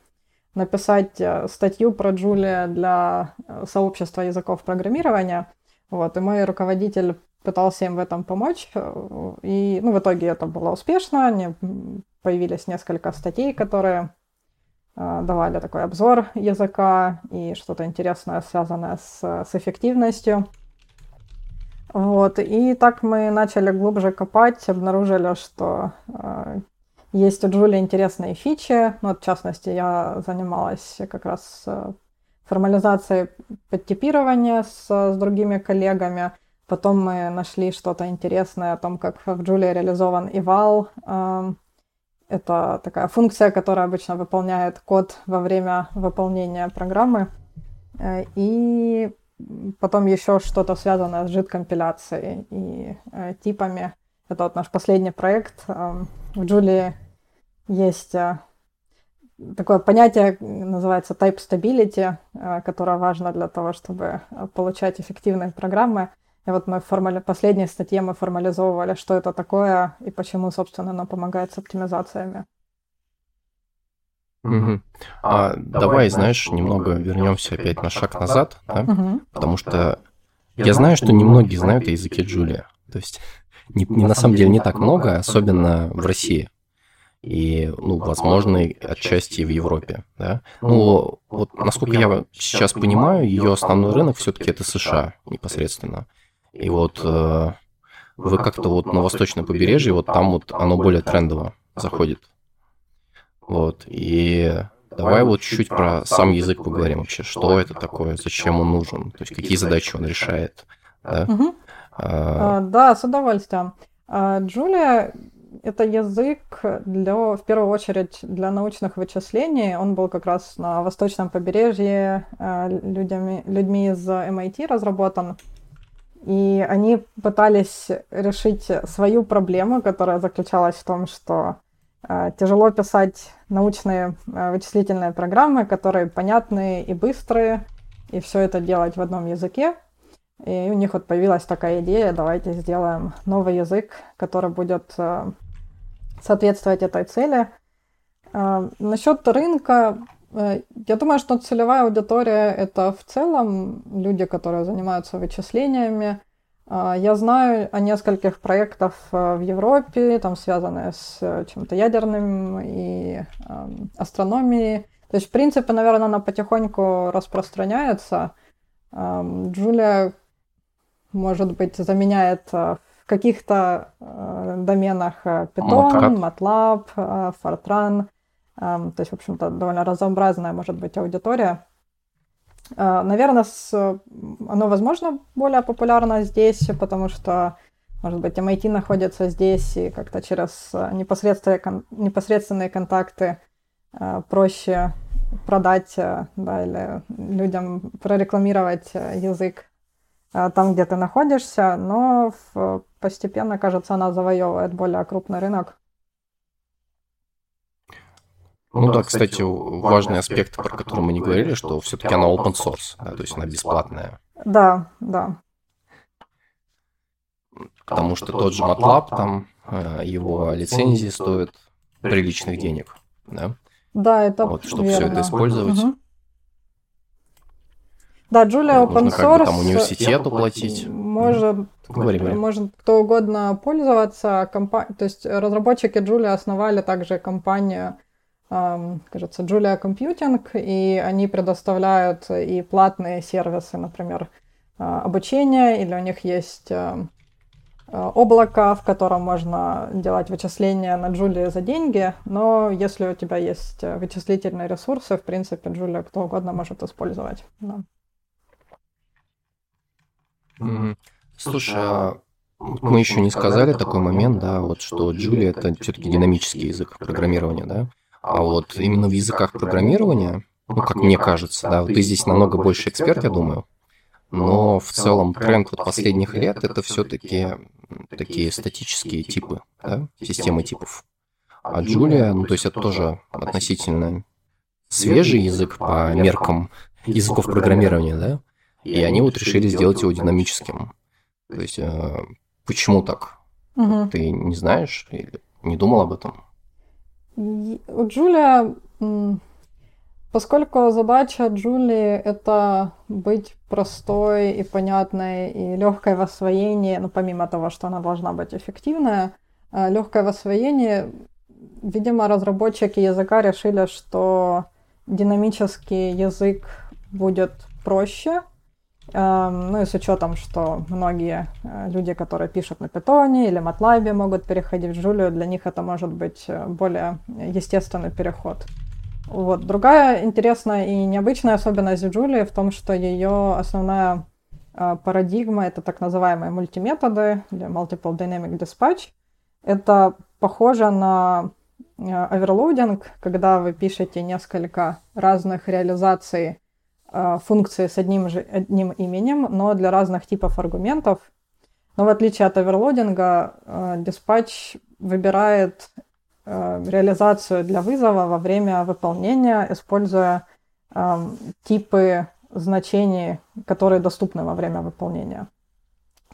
написать статью про Джулия для сообщества языков программирования. Вот, и мой руководитель пытался им в этом помочь. И ну, в итоге это было успешно. Они, появились несколько статей, которые э, давали такой обзор языка и что-то интересное, связанное с, с эффективностью. Вот. И так мы начали глубже копать, обнаружили, что э, есть у Джули интересные фичи. Ну, в частности, я занималась как раз формализацией подтипирования с, с другими коллегами. Потом мы нашли что-то интересное о том, как в Julia реализован eval. Эм, это такая функция, которая обычно выполняет код во время выполнения программы. Э, и потом еще что-то связанное с JIT-компиляцией и э, типами. Это вот наш последний проект. Эм, в Julia есть э, такое понятие, называется type stability, которое важно для того, чтобы получать эффективные программы. И вот мы в формали... последней статье мы формализовывали, что это такое и почему, собственно, оно помогает с оптимизациями. Угу. А, давай, знаешь, немного вернемся опять на шаг назад, да? угу. потому что я знаю, что немногие знают о языке Джулия. То есть не, не на самом деле не так много, особенно в России. И, ну, возможно, отчасти в Европе, да. Ну, вот, насколько я сейчас понимаю, ее основной рынок все-таки это США непосредственно. И вот э, вы как-то вот на восточном побережье, вот там вот оно более трендово заходит. Вот, и давай вот чуть-чуть про сам язык поговорим вообще. Что это такое, зачем он нужен, то есть какие задачи он решает, да? Угу. А... Да, с удовольствием. Джулия — это язык для, в первую очередь для научных вычислений. Он был как раз на восточном побережье людьми, людьми из MIT разработан. И они пытались решить свою проблему, которая заключалась в том, что э, тяжело писать научные э, вычислительные программы, которые понятные и быстрые, и все это делать в одном языке. И у них вот появилась такая идея, давайте сделаем новый язык, который будет э, соответствовать этой цели. Э, насчет рынка, я думаю, что целевая аудитория это в целом люди, которые занимаются вычислениями. Э, я знаю о нескольких проектах э, в Европе, там связанные с э, чем-то ядерным и э, астрономией. То есть, в принципе, наверное, она потихоньку распространяется. Джулия может быть, заменяет э, в каких-то э, доменах э, Python, MATLAB, Fortran. То есть, в общем-то, довольно разнообразная может быть аудитория. Наверное, с... оно, возможно, более популярно здесь, потому что, может быть, MIT находится здесь, и как-то через непосредственные, непосредственные контакты проще продать да, или людям прорекламировать язык Э, там, где ты находишься, но постепенно, кажется, она завоевывает более крупный рынок. Ну, ну да, кстати, важный аспект, про который мы не говорили, что все-таки она open source, да, то есть она бесплатная. Да, да. Потому что тот же MATLAB, там э, его лицензии стоят приличных денег, да? Да, это Вот, чтобы верно. все это использовать. Угу. Да, Джулия open Нужно source. Как бы там университету платить. Может, говори, может кто угодно пользоваться. Компа... То есть разработчики Джулия основали также компанию, кажется, Julia Computing, и они предоставляют и платные сервисы, например, э, обучение, или у них есть э, э, облако, в котором можно делать вычисления на Джулии за деньги, но если у тебя есть вычислительные ресурсы, в принципе, Джулия кто угодно может использовать. Да. Слушай, а мы еще не сказали такой момент, да, вот что Julia это все-таки динамический язык программирования, да? А вот именно в языках программирования, ну, как мне кажется, да, ты здесь намного больше эксперт, я думаю, но в целом тренд вот последних лет это все-таки такие статические типы, да, системы типов. А Julia, ну, то есть это тоже относительно свежий язык по меркам языков программирования, да? И они вот решили сделать его динамическим. То есть, э, почему так? Угу. Ты не знаешь или не думал об этом? У Джулия, поскольку задача Джулии это быть простой и понятной и легкой в освоении, ну помимо того, что она должна быть эффективная, э, легкое в освоении, видимо, разработчики языка решили, что динамический язык будет проще, ну и с учетом, что многие э, люди, которые пишут на питоне или MATLAB, могут переходить в Джулию, для них это может быть э, более естественный переход. Вот. Другая интересная и необычная особенность Джулии в том, что ее основная э, парадигма это так называемые мультиметоды или Multiple Dynamic Dispatch. Это похоже на оверлоудинг, когда вы пишете несколько разных реализаций Э, функции с одним же одним именем, но для разных типов аргументов. Но в отличие от оверлодинга, э, диспатч выбирает э, реализацию для вызова во время выполнения, используя типы значений, которые доступны во время выполнения.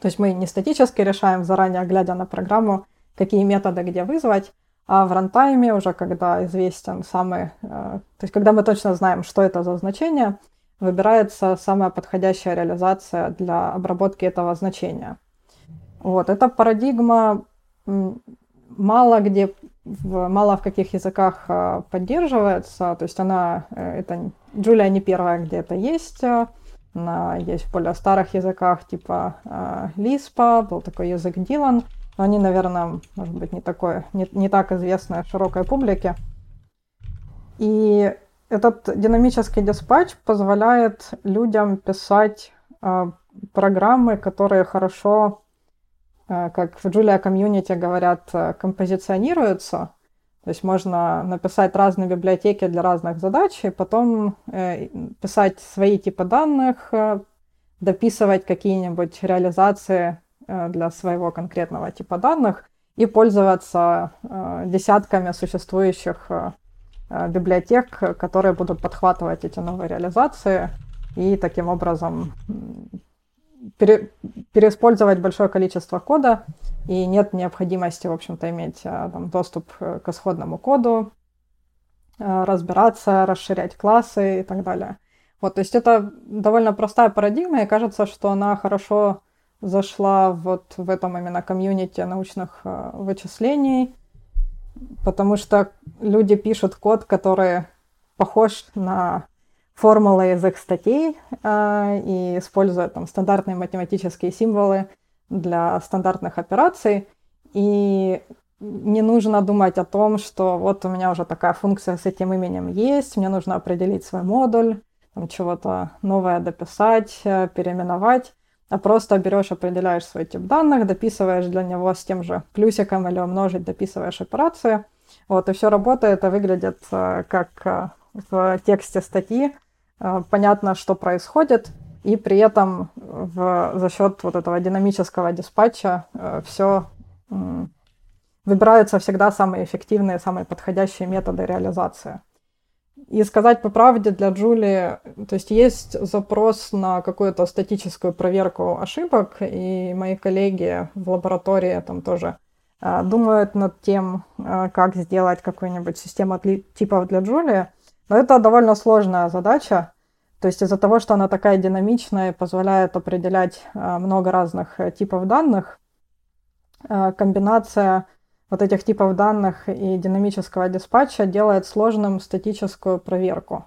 То есть мы не статически решаем, заранее глядя на программу, какие методы где вызвать, а в рантайме уже когда известен самый... То есть когда мы точно знаем, что это за значение, выбирается самая подходящая реализация для обработки этого значения. Вот, эта парадигма мало где, мало в каких языках а, поддерживается, то есть она, э, это, Джулия не первая, где это есть, она есть в более старых языках, типа Лиспа, был такой язык Дилан, но они, наверное, может быть, не, такое, не, не так известны широкой публике. И этот динамический диспатч позволяет людям писать э, программы, которые хорошо, э, как в Julia Community говорят, э, композиционируются. То есть можно написать разные библиотеки для разных задач, и потом э, писать свои типы данных, э, дописывать какие-нибудь реализации э, для своего конкретного типа данных и пользоваться э, десятками существующих Э, библиотек, которые будут подхватывать эти новые реализации и таким образом пере, переиспользовать большое количество кода, и нет необходимости, в общем-то, иметь э, там, доступ к исходному коду, э, разбираться, расширять классы и так далее. Вот, то есть это довольно простая парадигма, и кажется, что она хорошо зашла вот в этом именно комьюнити научных вычислений, потому что люди пишут код, который похож на формулы из их статей э, и используют там стандартные математические символы для стандартных операций. И не нужно думать о том, что вот у меня уже такая функция с этим именем есть, мне нужно определить свой модуль, там чего-то новое дописать, э, переименовать а просто берешь, определяешь свой тип данных, дописываешь для него с тем же плюсиком или умножить, дописываешь операцию. Вот, и все работает и выглядит э, как э, в тексте статьи. Э, понятно, что происходит, и при этом в, за счет вот этого динамического диспатча все выбираются всегда самые эффективные, самые подходящие методы реализации. И сказать по правде для Джули, то есть есть запрос на какую-то статическую проверку ошибок, и мои коллеги в лаборатории там тоже э, думают над тем, э, как сделать какую-нибудь систему типов для Джули. Но это довольно сложная задача. То есть из-за того, что она такая динамичная позволяет определять э, много разных типов данных, комбинация вот этих типов данных и динамического диспатча делает сложным статическую проверку.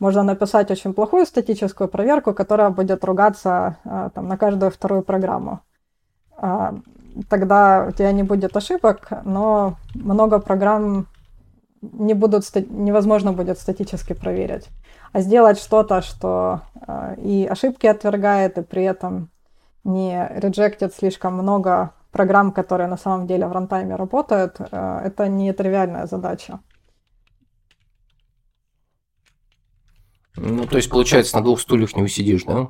Можно написать очень плохую статическую проверку, которая будет ругаться а, там, на каждую вторую программу. А, тогда у тебя не будет ошибок, но много программ не будут, невозможно будет статически проверить. А сделать что-то, что а, и ошибки отвергает, и при этом не реджектит слишком много программ, которые на самом деле в рантайме работают, э, это не тривиальная задача. Ну, то есть, получается, на двух стульях не усидишь, да?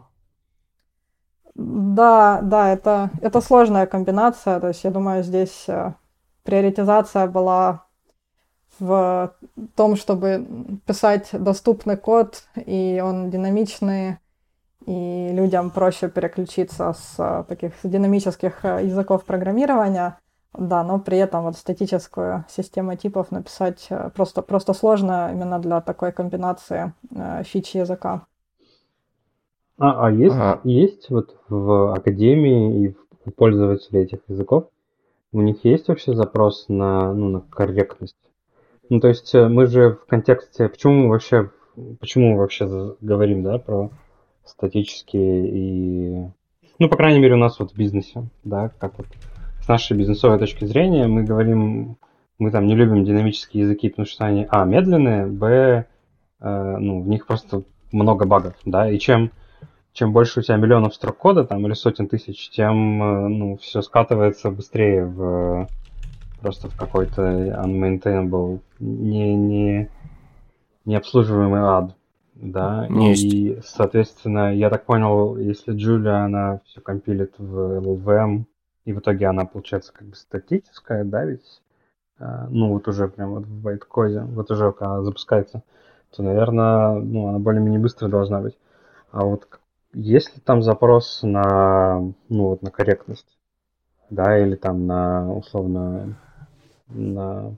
Да, да, это, это сложная комбинация. То есть, я думаю, здесь э, приоритизация была в том, чтобы писать доступный код, и он динамичный, и людям проще переключиться с э, таких с динамических э, языков программирования, да, но при этом вот статическую систему типов написать э, просто, просто сложно именно для такой комбинации э, фич языка. А, а есть, ага. есть вот в академии и у пользователей этих языков, у них есть вообще запрос на, ну, на корректность? Ну, то есть мы же в контексте, почему мы вообще, почему мы вообще говорим, да, про статические и... Ну, по крайней мере, у нас вот в бизнесе, да, как вот с нашей бизнесовой точки зрения мы говорим, мы там не любим динамические языки, потому что они, а, медленные, б, э, ну, в них просто много багов, да, и чем, чем больше у тебя миллионов строк кода там или сотен тысяч, тем, э, ну, все скатывается быстрее в просто в какой-то unmaintainable, не, не, необслуживаемый ад. Да, Есть. и, соответственно, я так понял, если Джулия, она все компилит в LLVM, и в итоге она получается как бы статическая, да, ведь, а, ну, вот уже прям вот в байткоде, вот уже когда запускается, то, наверное, ну, она более-менее быстро должна быть. А вот есть ли там запрос на, ну, вот на корректность, да, или там на, условно, на...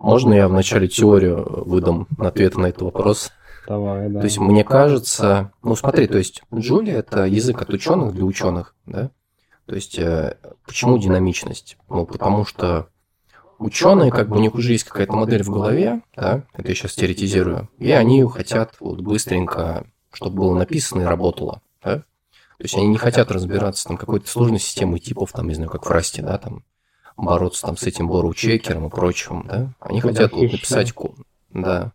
Можно я вначале теорию выдам ответ на этот вопрос? Давай, да. То есть, мне кажется, ну смотри, то есть Джулия это язык от ученых для ученых, да? То есть, э, почему динамичность? Ну, потому что ученые, как бы у них уже есть какая-то модель в голове, да, это я сейчас теоретизирую, и они хотят вот быстренько, чтобы было написано и работало, да. То есть они не хотят разбираться там какой-то сложной системой типов, там, не знаю, как в Расте, да, там, бороться там с этим бору-чекером и прочим, да. Они хотят вот написать код, да.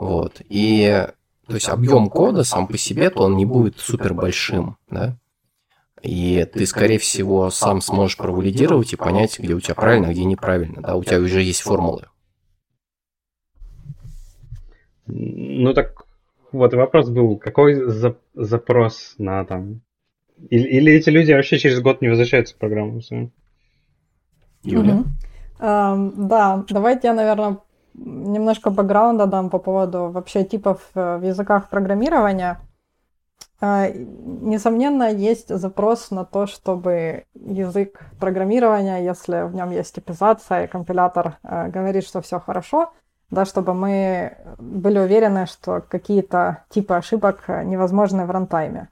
Вот. И то есть объем кода сам по себе, то он не будет супер большим, да. И ты, скорее всего, сам сможешь провалидировать и понять, где у тебя правильно, а где неправильно, да, у тебя уже есть формулы. Ну так вот вопрос был, какой за- запрос на там... Или, или эти люди вообще через год не возвращаются в программу? Юля? Угу. Um, да, давайте я, наверное, немножко бэкграунда дам по поводу вообще типов э, в языках программирования. А, несомненно, есть запрос на то, чтобы язык программирования, если в нем есть типизация, и компилятор э, говорит, что все хорошо, да, чтобы мы были уверены, что какие-то типы ошибок невозможны в рантайме.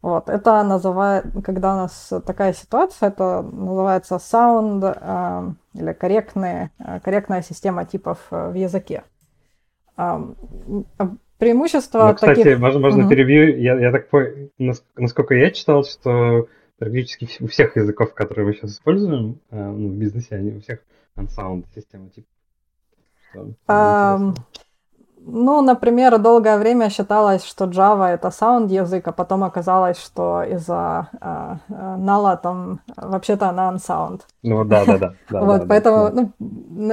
Вот, это называет, когда у нас такая ситуация, это называется sound э, или корректные, э, корректная система типов э, в языке. Э, преимущество ну, кстати, таких... можно, можно угу. перебью. Я, я так понял, насколько я читал, что практически у всех языков, которые мы сейчас используем э, ну, в бизнесе, они у всех unsound система типов. Um, ну, например, долгое время считалось, что Java это sound язык, а потом оказалось, что из-за э, Null там вообще-то она unsound. Ну да, да, да. Вот, поэтому, ну,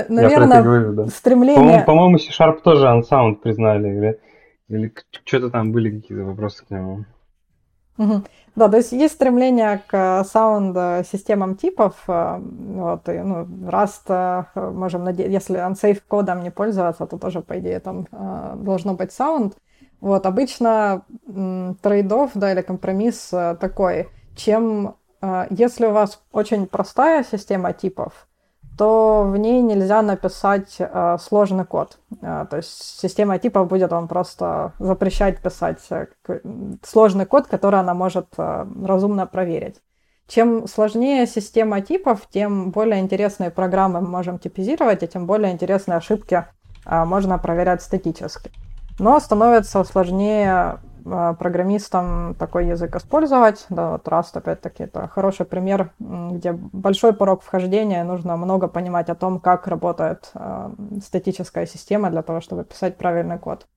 наверное, стремление... По-моему, C-Sharp тоже unsound признали, или что-то там были какие-то вопросы к нему. Да, то есть есть стремление к саунд-системам типов. Э, вот, и, ну, Rust э, можем надеяться, если unsafe кодом не пользоваться, то тоже, по идее, там э, должно быть саунд. Вот, обычно трейдов, да, или компромисс такой, чем если у вас очень простая система типов, то в ней нельзя написать э, сложный код. Э, то есть система типов будет вам просто запрещать писать э, сложный код, который она может э, разумно проверить. Чем сложнее система типов, тем более интересные программы мы можем типизировать, и тем более интересные ошибки э, можно проверять статически. Но становится сложнее программистам такой язык использовать. Да, вот Rust, опять-таки, это хороший пример, где большой порог вхождения, нужно много понимать о том, как работает э, статическая система для того, чтобы писать правильный код.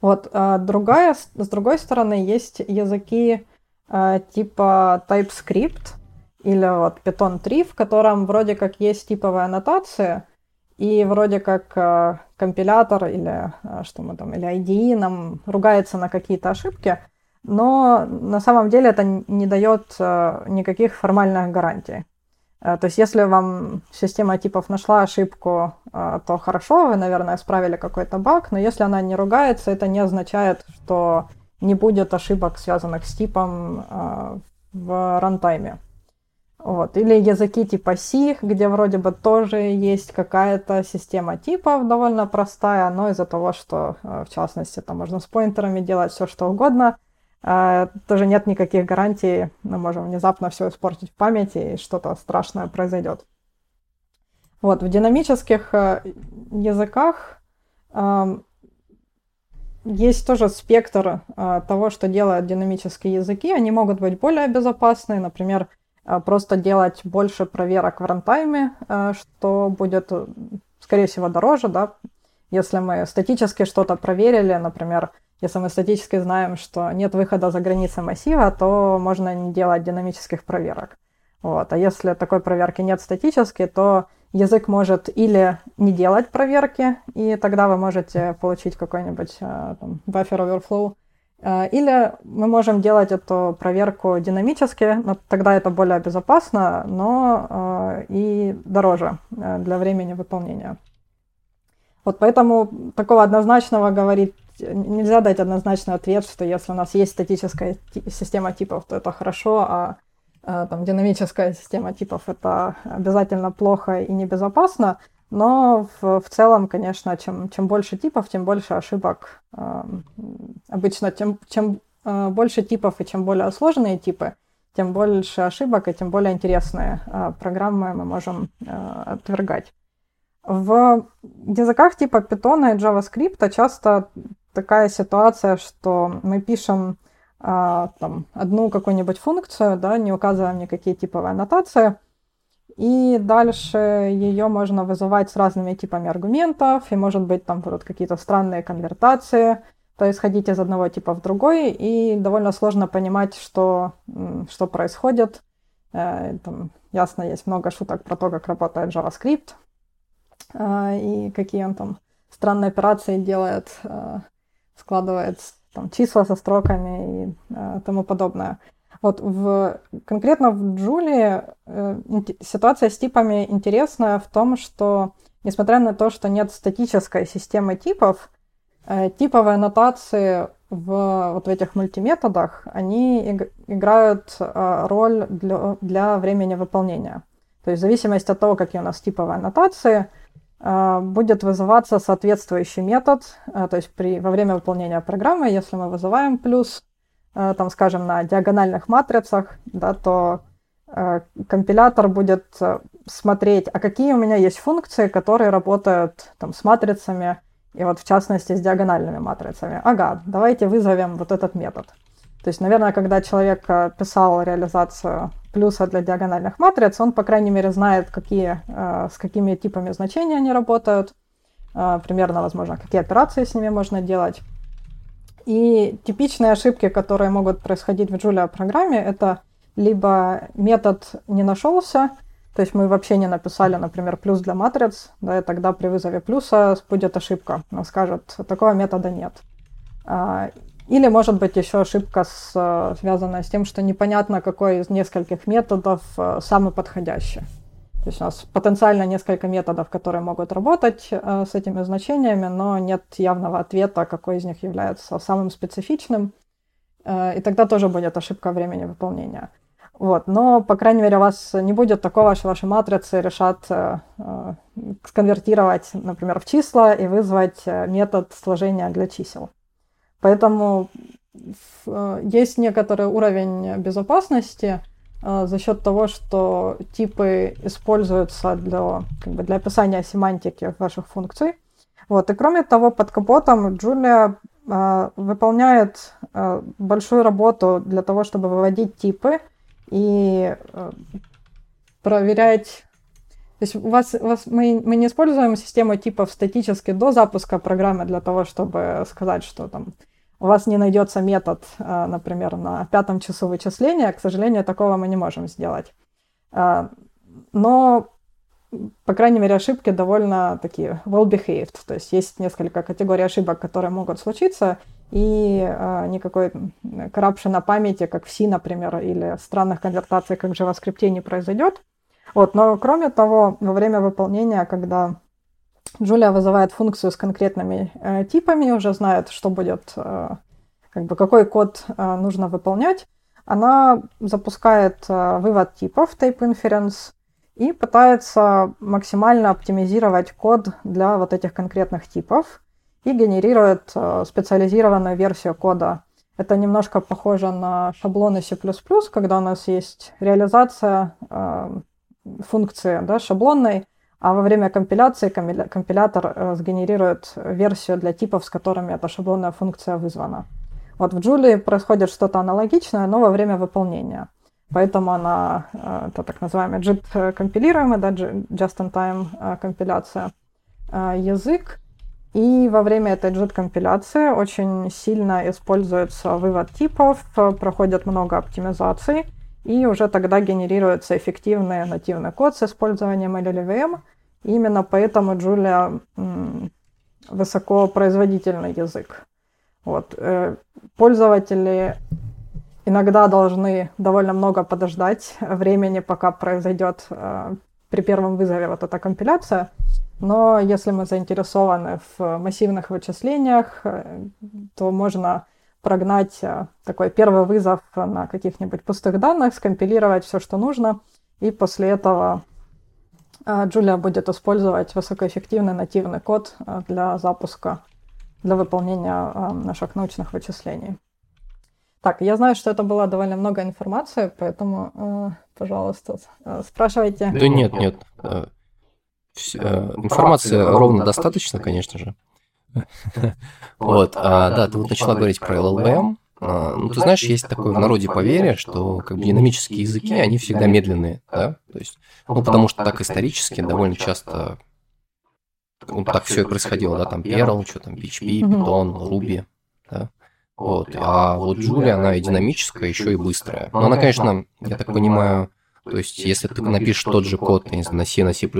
Вот, а другая, с другой стороны, есть языки э, типа TypeScript или вот Python 3, в котором вроде как есть типовая аннотация, и вроде как э, компилятор или э, что мы там, или IDE нам ругается на какие-то ошибки, но на самом деле это не дает э, никаких формальных гарантий. Э, то есть если вам система типов нашла ошибку, э, то хорошо, вы, наверное, исправили какой-то баг, но если она не ругается, это не означает, что не будет ошибок, связанных с типом в рантайме. Вот. Или языки типа C, где вроде бы тоже есть какая-то система типов довольно простая, но из-за того, что, э, в частности, там можно с поинтерами делать все, что угодно, э, тоже нет никаких гарантий, мы можем внезапно все испортить в памяти, и что-то страшное произойдет. Вот, в динамических э, языках эм, есть тоже спектр того, что делают динамические языки. Они могут быть более безопасны, например, просто делать больше проверок в рантайме, а, что будет, скорее всего, дороже, да, если мы статически что-то проверили, например, если мы статически знаем, что нет выхода за границы массива, то можно не делать динамических проверок. Вот. А если такой проверки нет статически, то язык может или не делать проверки, и тогда вы можете получить какой-нибудь а, там, buffer overflow, Э, или мы можем делать эту проверку динамически, но тогда это более безопасно, но э, и дороже э, для времени выполнения. Вот поэтому такого однозначного говорить нельзя дать однозначный ответ, что если у нас есть статическая система типов, то это хорошо, а там, динамическая система типов это обязательно плохо и небезопасно. Но в, в целом, конечно, чем, чем больше типов, тем больше ошибок. Э, обычно, тем, чем э, больше типов и чем более сложные типы, тем больше ошибок и тем более интересные программы мы можем отвергать. В языках типа Python и JavaScript часто такая ситуация, что мы пишем там, одну какую-нибудь функцию, да, не указываем никакие типовые аннотации, и дальше ее можно вызывать с разными типами аргументов, и может быть там будут какие-то странные конвертации происходить из одного типа в другой, и довольно сложно понимать, что, что происходит. Э, там, ясно, есть много шуток про то, как работает JavaScript, э, и какие он там странные операции делает, э, складывает там, числа со строками и тому подобное. Вот в, конкретно в Джулии э, ситуация с типами интересная в том, что несмотря на то, что нет статической системы типов, э, типовые аннотации в вот в этих мультиметодах, они иг- играют э, роль для, для времени выполнения. То есть в зависимости от того, какие у нас типовые аннотации, а, будет вызываться соответствующий метод, а, то есть при, во время выполнения программы, если мы вызываем плюс, там, скажем, на диагональных матрицах, да, то компилятор будет смотреть, а какие у меня есть функции, которые работают там, с матрицами, и вот в частности с диагональными матрицами. Ага, давайте вызовем вот этот метод. То есть, наверное, когда человек э, писал реализацию плюса для диагональных матриц, он, по крайней мере, знает, какие, э, с какими типами значений они работают, э, примерно, возможно, какие операции с ними можно делать. И типичные ошибки, которые могут происходить в Julia программе, это либо метод не нашелся, то есть мы вообще не написали, например, плюс для матриц, да, и тогда при вызове плюса будет ошибка. Он скажет, такого метода нет. А, или, может быть, еще ошибка, связанная с тем, что непонятно, какой из нескольких методов э, самый подходящий. То есть у нас потенциально несколько методов, которые могут работать э, с этими значениями, но нет явного ответа, какой из них является самым специфичным. И тогда тоже будет ошибка времени выполнения. Вот. Но, по крайней мере, у вас не будет такого, что ваши матрицы решат э, сконвертировать, например, в числа и вызвать метод сложения для чисел. Поэтому э, есть некоторый уровень безопасности э, за счет того, что типы используются для, как бы, для описания семантики ваших функций. Вот. И кроме того, под капотом Julia э, выполняет э, большую работу для того, чтобы выводить типы и э, проверять то есть у вас, у вас мы, мы не используем систему типов статически до запуска программы для того, чтобы сказать, что там у вас не найдется метод, а, например, на пятом часу вычисления. К сожалению, такого мы не можем сделать. А, но, по крайней мере, ошибки довольно такие well-behaved. То есть есть несколько категорий ошибок, которые могут случиться, и а, никакой corruption на памяти, как в C, например, или странных конвертаций, как в JavaScript, не произойдет. Вот, но кроме того, во время выполнения, когда Джулия вызывает функцию с конкретными э, типами, уже знает, что будет, э, как бы какой код э, нужно выполнять, она запускает э, вывод типов type inference и пытается максимально оптимизировать код для вот этих конкретных типов и генерирует э, специализированную версию кода. Это немножко похоже на шаблоны C++, когда у нас есть реализация э, функции да, шаблонной, а во время компиляции компилятор э, сгенерирует версию для типов, с которыми эта шаблонная функция вызвана. Вот в Julie происходит что-то аналогичное, но во время выполнения. Поэтому она, э, это так называемый JIT компилируемый, да, just-in-time э, компиляция, язык. И во время этой JIT компиляции очень сильно используется вывод типов, проходит много оптимизаций, и уже тогда генерируется эффективный нативный код с использованием LLVM. И именно поэтому Julia высокопроизводительный язык. Вот. Э, пользователи иногда должны довольно много подождать времени, пока произойдет э, при первом вызове вот эта компиляция. Но если мы заинтересованы в массивных вычислениях, э, то можно прогнать э, такой первый вызов на каких-нибудь пустых данных, скомпилировать все, что нужно, и после этого Julia э, будет использовать высокоэффективный нативный код э, для запуска, для выполнения наших научных вычислений. Так, я знаю, что это было довольно много информации, поэтому, пожалуйста, спрашивайте. Да нет, нет. Информации ровно достаточно, конечно же. Вот, а, да, ты вот начала говорить про LLVM. А, ну, ты знаешь, есть такое в народе поверье, что как бы динамические языки, они всегда медленные, да? То есть, ну, потому что так исторически довольно часто ну, так все и происходило, да, там Perl, что там, PHP, Python, Ruby, да. Вот. А вот Julia, она и динамическая, еще и быстрая. Но она, конечно, я так понимаю, то есть если ты напишешь тот же код, не знаю, на C, на C++,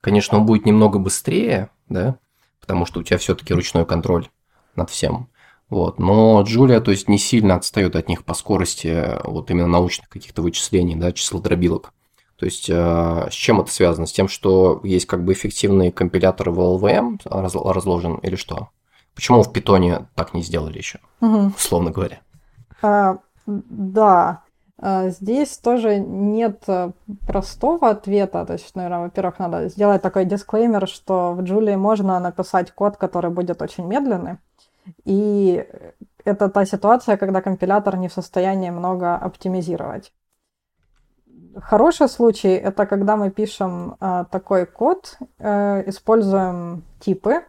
конечно, он будет немного быстрее, да, потому что у тебя все-таки ручной контроль над всем. Вот. Но Джулия, то есть, не сильно отстает от них по скорости вот именно научных каких-то вычислений, да, числодробилок. То есть, э, с чем это связано? С тем, что есть как бы эффективные компиляторы в LLVM разложен или что? Почему в питоне так не сделали еще, угу. условно говоря? А, да, здесь тоже нет э, простого ответа. То есть, наверное, во-первых, надо сделать такой дисклеймер, что в Джулии можно написать код, который будет очень медленный. И это та ситуация, когда компилятор не в состоянии много оптимизировать. Хороший случай это когда мы пишем э, такой код, э, используем типы,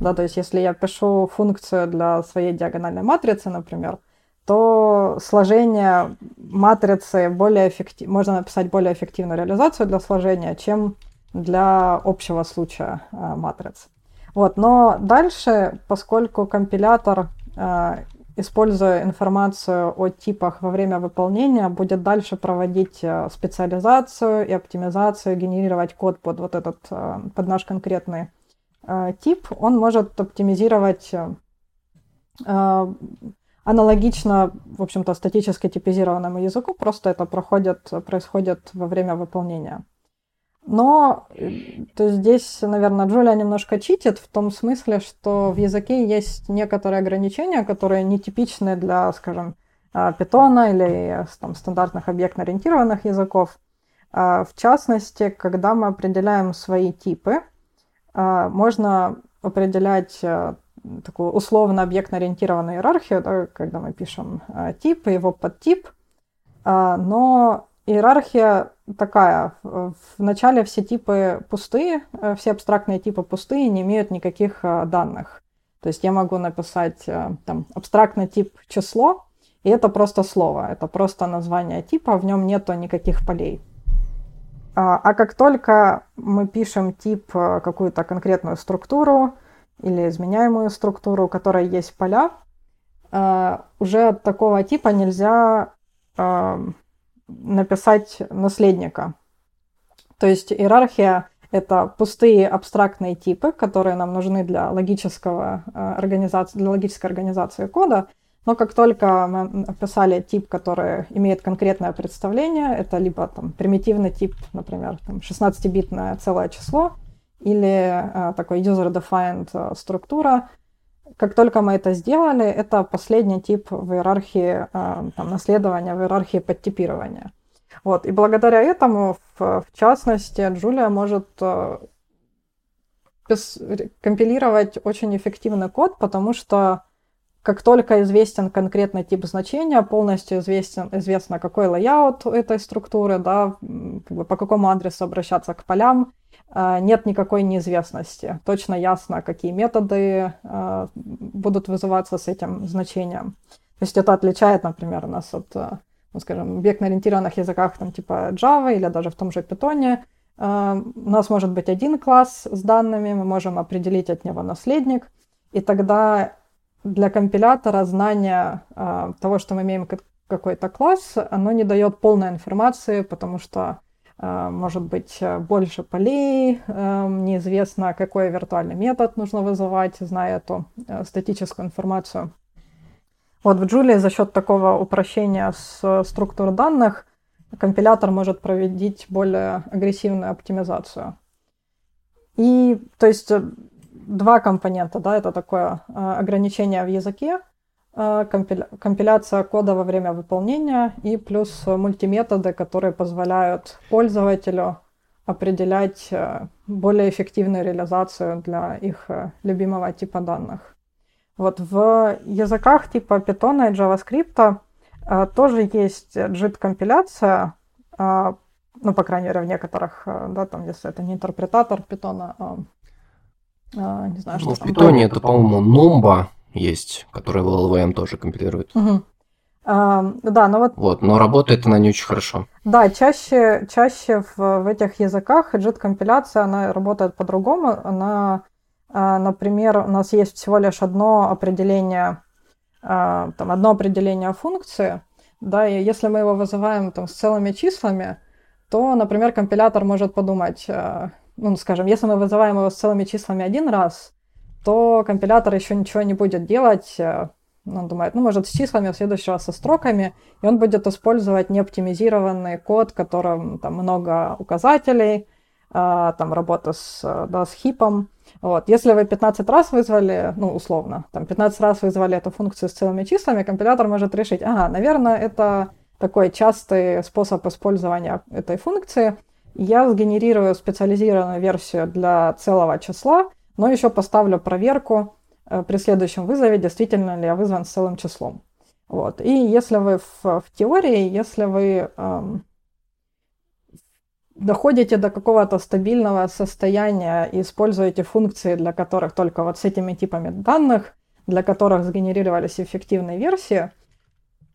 да, то есть если я пишу функцию для своей диагональной матрицы, например, то сложение матрицы более эффектив... можно написать более эффективную реализацию для сложения, чем для общего случая э, матриц. Вот, но дальше, поскольку компилятор, э, используя информацию о типах во время выполнения, будет дальше проводить э, специализацию и оптимизацию, генерировать код под вот этот, под наш конкретный тип, он может оптимизировать аналогично, в общем-то, статически типизированному языку, просто это проходит, происходит во время выполнения. Но э, то здесь, наверное, Джулия немножко читит в том смысле, что в языке есть некоторые ограничения, которые нетипичны для, скажем, питона или там, стандартных объектно-ориентированных языков. В частности, когда мы определяем свои типы, а, можно определять такую условно-объектно-ориентированную иерархию, да, когда мы пишем э, тип и его подтип, а, но иерархия такая. Вначале все типы пустые, э, все абстрактные типы пустые, не имеют никаких данных. То есть я могу написать там, абстрактный тип число, и это просто слово, это просто название типа, в нем нету никаких полей. А, а как только мы пишем тип э, какую-то конкретную структуру или изменяемую структуру, у которой есть поля, э, уже от такого типа нельзя э, написать наследника. То есть иерархия — это пустые абстрактные типы, которые нам нужны для, логического, организации, для логической организации кода — но как только мы описали тип, который имеет конкретное представление, это либо там примитивный тип, например, там 16-битное целое число, или э, такой user-defined э, структура, как только мы это сделали, это последний тип в иерархии э, там, наследования, в иерархии подтипирования. Вот. И благодаря этому, в, в частности, Julia может компилировать очень эффективный код, потому что как только известен конкретный тип значения, полностью известен, известно, какой layout у этой структуры, да, как бы по какому адресу обращаться к полям, нет никакой неизвестности. Точно ясно, какие методы а, будут вызываться с этим значением. То есть это отличает, например, нас от, а, ну, скажем, объектно-ориентированных языках там, типа Java или даже в том же Python. У нас может быть один класс с данными, мы можем определить от него наследник, и тогда для компилятора знание того, что мы имеем какой-то класс, оно не дает полной информации, потому что может быть больше полей, э, неизвестно, какой виртуальный метод нужно вызывать, зная эту э, статическую информацию. Вот в Julia за счет такого упрощения с структур данных компилятор может проводить более агрессивную оптимизацию. И то есть два компонента, да, это такое э, ограничение в языке, э, компиляция кода во время выполнения и плюс мультиметоды, которые позволяют пользователю определять э, более эффективную реализацию для их любимого типа данных. Вот в языках типа Python и JavaScript а, тоже есть JIT-компиляция, а, ну, по крайней мере, в некоторых, а, да, там, если это не интерпретатор Python, а, а, не знаю, что ну, в Python это, по-моему, Nomba есть, которая в LLVM тоже компилирует. Угу. А, да, но вот... Вот, но работает она не очень хорошо. Да, чаще, чаще в, в этих языках JIT-компиляция, она работает по-другому. Она, а, например, у нас есть всего лишь одно определение а, там, одно определение функции, да, и если мы его вызываем там, с целыми числами, то, например, компилятор может подумать, а, ну, скажем, если мы вызываем его с целыми числами один раз, то компилятор еще ничего не будет делать, а, он думает, ну, может, с числами, в следующий раз со строками, и он будет использовать неоптимизированный код, в котором там много указателей, там работа с, да, с хипом, вот. Если вы 15 раз вызвали, ну, условно, там 15 раз вызвали эту функцию с целыми числами, компилятор может решить, ага, наверное, это такой частый способ использования этой функции. Я сгенерирую специализированную версию для целого числа, но еще поставлю проверку э, при следующем вызове, действительно ли я вызван с целым числом. Вот. И если вы в, в теории, если вы эм, доходите до какого-то стабильного состояния и используете функции, для которых только вот с этими типами данных, для которых сгенерировались эффективные версии,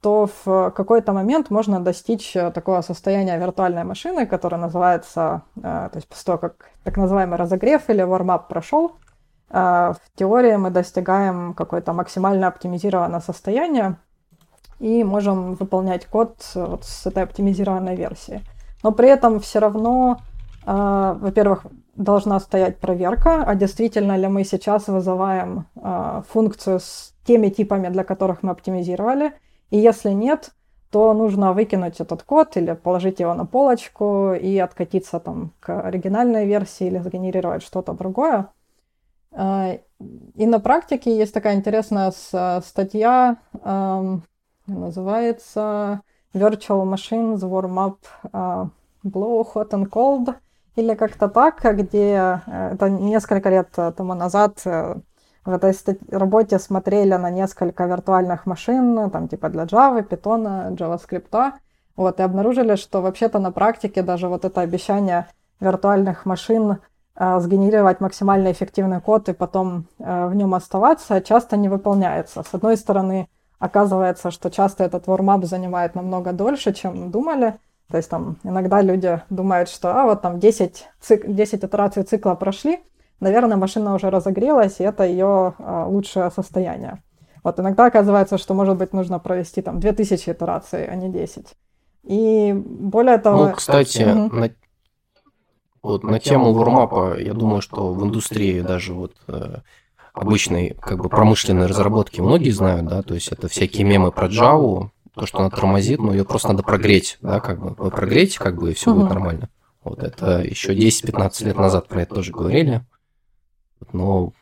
то в какой-то момент можно достичь э, такого состояния виртуальной машины, которое называется, э, то есть после того, как так называемый разогрев или warm-up прошел, э, в теории мы достигаем какое-то максимально оптимизированное состояние и можем выполнять код вот с этой оптимизированной версией. Но при этом все равно, э, во-первых, должна стоять проверка, а действительно ли мы сейчас вызываем э, функцию с теми типами, для которых мы оптимизировали. И если нет, то нужно выкинуть этот код или положить его на полочку и откатиться там к оригинальной версии или сгенерировать что-то другое. Э, и на практике есть такая интересная статья, эм, называется Virtual Machines Warm Up uh, Blow Hot and Cold или как-то так, где э, это несколько лет тому назад э, в этой работе смотрели на несколько виртуальных машин, там типа для Java, Python, JavaScript, вот, и обнаружили, что вообще-то на практике даже вот это обещание виртуальных машин э, сгенерировать максимально эффективный код и потом э, в нем оставаться часто не выполняется. С одной стороны, Оказывается, что часто этот вормап занимает намного дольше, чем думали. То есть там иногда люди думают, что а, вот там 10, цик, 10 итераций цикла прошли, наверное, машина уже разогрелась, и это ее а, лучшее состояние. Вот иногда оказывается, что, может быть, нужно провести там 2000 итераций, а не 10. И более того... Ну, кстати, угу. на, вот, на тему вормапа, я думаю, что в индустрии даже вот э, обычной как бы промышленной разработки многие знают, да, то есть это всякие мемы про Java, то, что она тормозит, но ее просто надо прогреть, да, как бы вы прогреете, как бы, и все будет нормально. Вот это еще 10-15 лет назад про это тоже говорили, но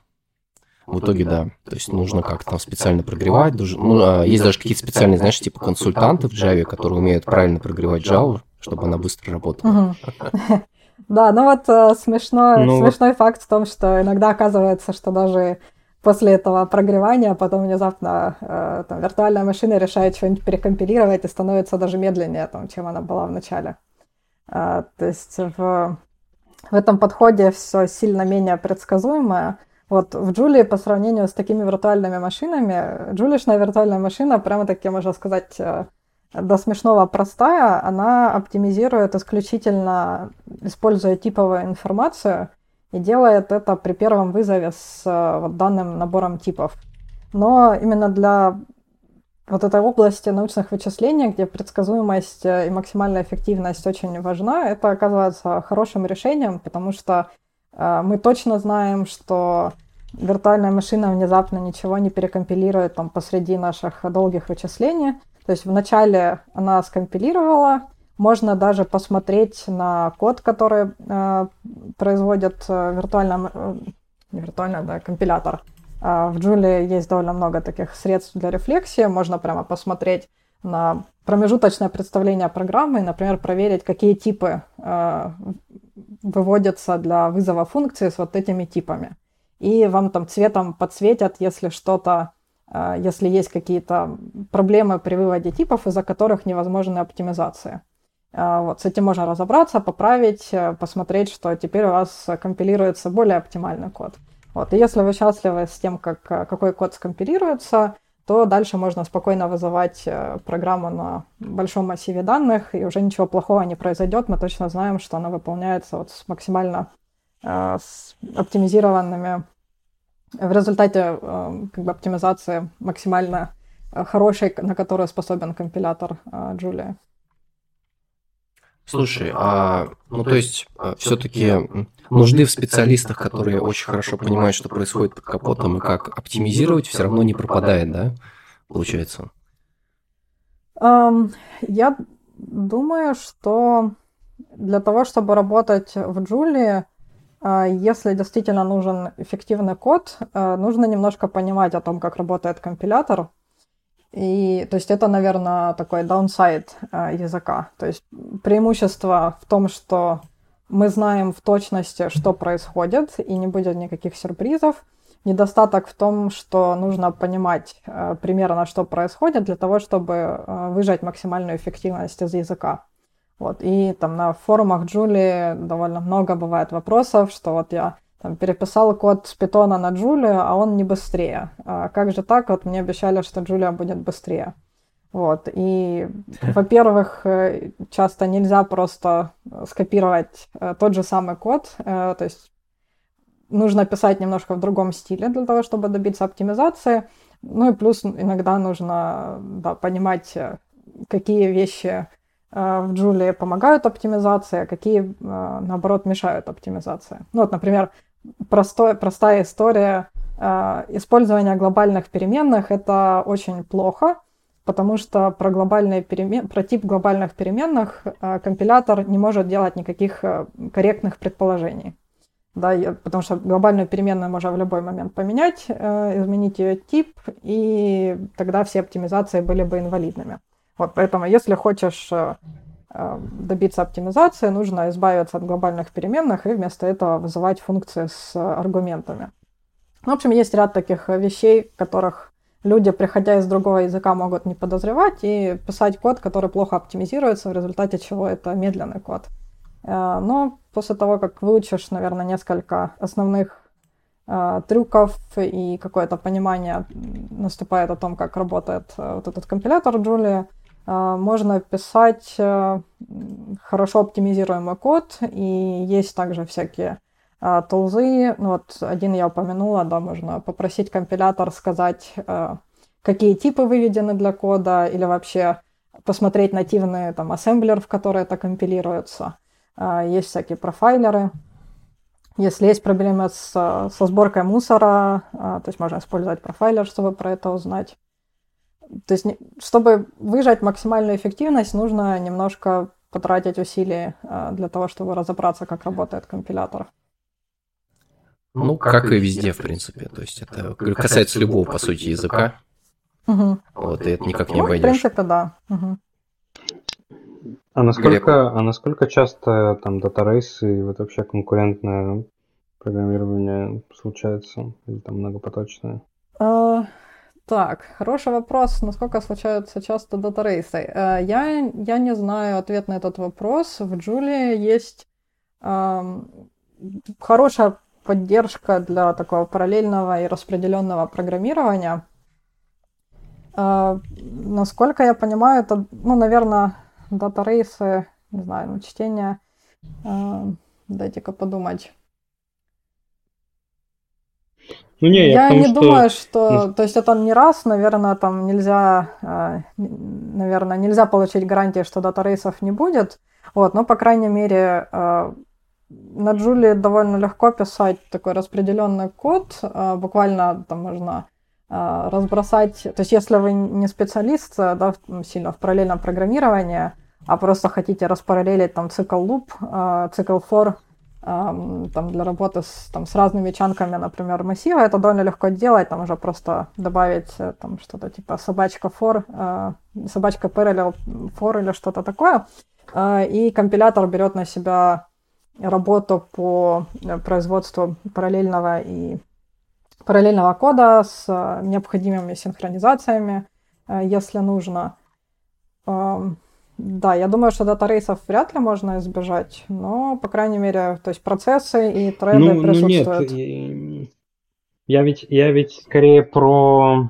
в итоге, да, то есть нужно как-то там специально прогревать. Ну, а есть даже какие-то специальные, знаешь, типа консультанты в Java, которые умеют правильно прогревать Java, чтобы она быстро работала. Да, ну вот э, смешной, ну, смешной факт в том, что иногда оказывается, что даже после этого прогревания потом внезапно э, там, виртуальная машина решает что-нибудь перекомпилировать и становится даже медленнее, там, чем она была в начале. Э, то есть в, в этом подходе все сильно менее предсказуемое. Вот в Джулии по сравнению с такими виртуальными машинами, джулишная виртуальная машина, прямо таки, можно сказать, э, до смешного простая, она оптимизирует исключительно, используя типовую информацию, и делает это при первом вызове с э, вот, данным набором типов. Но именно для вот этой области научных вычислений, где предсказуемость э, и максимальная эффективность очень важна, это оказывается хорошим решением, потому что э, мы точно знаем, что виртуальная машина внезапно ничего не перекомпилирует там посреди наших долгих вычислений, то есть вначале она скомпилировала, можно даже посмотреть на код, который э, производит э, виртуально, э, не виртуально, да, компилятор. Э, в Julia есть довольно много таких средств для рефлексии. Можно прямо посмотреть на промежуточное представление программы, например, проверить, какие типы э, выводятся для вызова функции с вот этими типами. И вам там цветом подсветят, если что-то если есть какие-то проблемы при выводе типов, из-за которых невозможны оптимизации. Вот, с этим можно разобраться, поправить, посмотреть, что теперь у вас компилируется более оптимальный код. Вот, и если вы счастливы с тем, как, какой код скомпилируется, то дальше можно спокойно вызывать э, программу на большом массиве данных, и уже ничего плохого не произойдет. Мы точно знаем, что она выполняется вот с максимально э, с оптимизированными в результате э, как бы оптимизации максимально э, хорошей, на которую способен компилятор э, Julia. Слушай, а ну то есть э, все-таки нужды в специалистах, которые очень хорошо понимают, что происходит под капотом и как оптимизировать, все равно не пропадает, да? Получается. Um, я думаю, что для того, чтобы работать в Джулии, если действительно нужен эффективный код, нужно немножко понимать о том, как работает компилятор. И, то есть это, наверное, такой downside э, языка. То есть преимущество в том, что мы знаем в точности, что происходит, и не будет никаких сюрпризов. Недостаток в том, что нужно понимать э, примерно, что происходит, для того, чтобы э, выжать максимальную эффективность из языка. Вот. И там на форумах Джули довольно много бывает вопросов, что вот я там, переписал код с питона на Джулию, а он не быстрее. А как же так? Вот мне обещали, что Джулия будет быстрее. Вот. И, во-первых, э, часто нельзя просто скопировать э, тот же самый код. Э, то есть нужно писать немножко в другом стиле для того, чтобы добиться оптимизации. Ну и плюс иногда нужно да, понимать, какие вещи в Джулии помогают оптимизации, а какие, наоборот, мешают оптимизации. Ну вот, например, простой, простая история использования глобальных переменных — это очень плохо, потому что про, глобальные перемен... про тип глобальных переменных э, компилятор не может делать никаких э, корректных предположений. Да, потому что глобальную переменную можно в любой момент поменять, изменить ее тип, и тогда все оптимизации были бы инвалидными. Вот, поэтому если хочешь добиться оптимизации, нужно избавиться от глобальных переменных и вместо этого вызывать функции с аргументами. В общем, есть ряд таких вещей, которых люди, приходя из другого языка, могут не подозревать и писать код, который плохо оптимизируется, в результате чего это медленный код. Э, но после того, как выучишь, наверное, несколько основных э, трюков и какое-то понимание наступает о том, как работает э, вот этот компилятор Julia, можно писать хорошо оптимизируемый код, и есть также всякие а, тулзы. Ну, вот один я упомянула, да, можно попросить компилятор сказать, какие типы выведены для кода, или вообще посмотреть нативный там ассемблер, в который это компилируется. Есть всякие профайлеры. Если есть проблемы с, со сборкой мусора, то есть можно использовать профайлер, чтобы про это узнать. То есть, чтобы выжать максимальную эффективность, нужно немножко потратить усилий для того, чтобы разобраться, как работает компилятор. Ну, ну, как, как и везде, в принципе. То есть это касается любого, по сути, языка. Угу. Вот, и это никак не обойдешь. Ну, в принципе, да. Угу. А насколько, а насколько часто там датарейсы и вот вообще конкурентное программирование случается? Или там многопоточное? Так, хороший вопрос. Насколько случаются часто датарейсы? А, я, я не знаю ответ на этот вопрос. В Julia есть а, хорошая поддержка для такого параллельного и распределенного программирования. Uh, насколько я понимаю, это, ну, наверное, датарейсы, не знаю, ну, чтение. Uh, дайте-ка подумать. Ну, не, я, я не что... думаю, что... Ну... То есть это не раз, наверное, там нельзя... Uh, наверное, нельзя получить гарантии, что датарейсов не будет. Вот, но, по крайней мере, на Джулии довольно легко писать такой распределенный код. А, буквально там можно разбросать. То есть, если вы не специалист да, сильно в параллельном программировании, а просто хотите распараллелить там цикл loop, цикл for там, для работы с, там, с разными чанками, например, массива, это довольно легко делать, там уже просто добавить э, там что-то типа собачка for, собачка parallel for или что-то такое, и компилятор берет на себя работу по э, производству параллельного и параллельного кода с необходимыми синхронизациями, если нужно. Да, я думаю, что дата-рейсов вряд ли можно избежать, но, по крайней мере, то есть процессы и треды ну, присутствуют. Ну нет, я ведь, я ведь скорее про,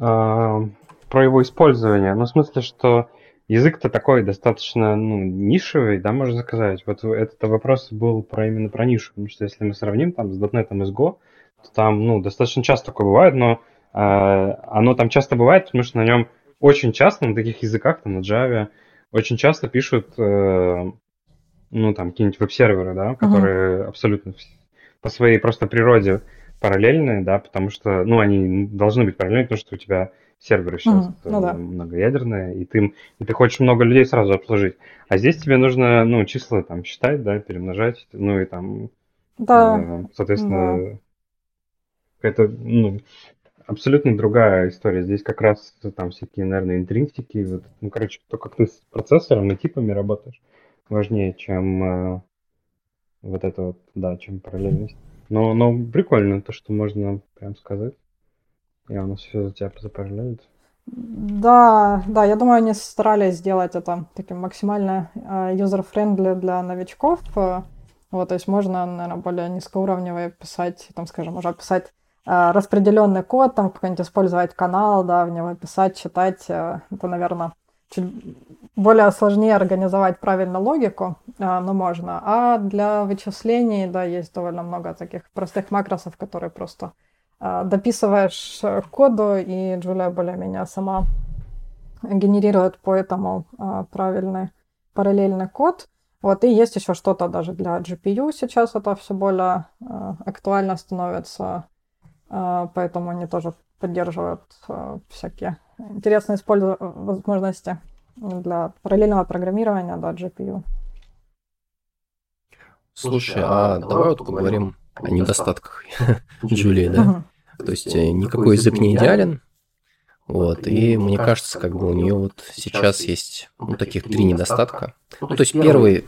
э, про его использование. Ну, в смысле, что язык-то такой достаточно ну, нишевый, да, можно сказать. Вот этот вопрос был про именно про нишу, потому что если мы сравним там с .NET и с Go, то там, ну, достаточно часто такое бывает, но э, оно там часто бывает, потому что на нем очень часто на таких языках, там на Java, очень часто пишут, э, ну, там, какие-нибудь веб-серверы, да, которые uh-huh. абсолютно по своей просто природе параллельные, да, потому что, ну, они должны быть параллельны, потому что у тебя серверы сейчас uh-huh. ну, да. многоядерные, и ты, и ты хочешь много людей сразу обслужить. А здесь тебе нужно, ну, числа там считать, да, перемножать, ну, и там, да. э, соответственно, да. это, ну, абсолютно другая история. Здесь как раз там всякие, наверное, интринсики. Вот, ну, короче, то, как ты с процессором и типами работаешь, важнее, чем э, вот это вот, да, чем параллельность. Но, но прикольно то, что можно прям сказать. И нас все за тебя запараллелит. Да, да, я думаю, они старались сделать это таким максимально э, user-friendly для новичков. Вот, то есть можно, наверное, более низкоуровневые писать, там, скажем, уже писать Э, распределенный код, там какой-нибудь использовать канал, да, в него писать, читать, э, это, наверное, чуть более сложнее организовать правильно логику, э, но можно. А для вычислений, да, есть довольно много таких простых макросов, которые просто дописываешь коду, и Джулия более-менее сама генерирует по этому правильный параллельный код. Вот, и есть еще что-то даже для GPU сейчас это все более актуально становится. А, поэтому они тоже поддерживают а, всякие интересные использу- возможности для параллельного программирования, да, GPU. Слушай, а давай вот поговорим о недостатках Джулии, да? То есть э, никакой язык не идеален, вот, и мне кажется, как бы у нее вот сейчас есть ну, таких три недостатка. Ну, то есть первый,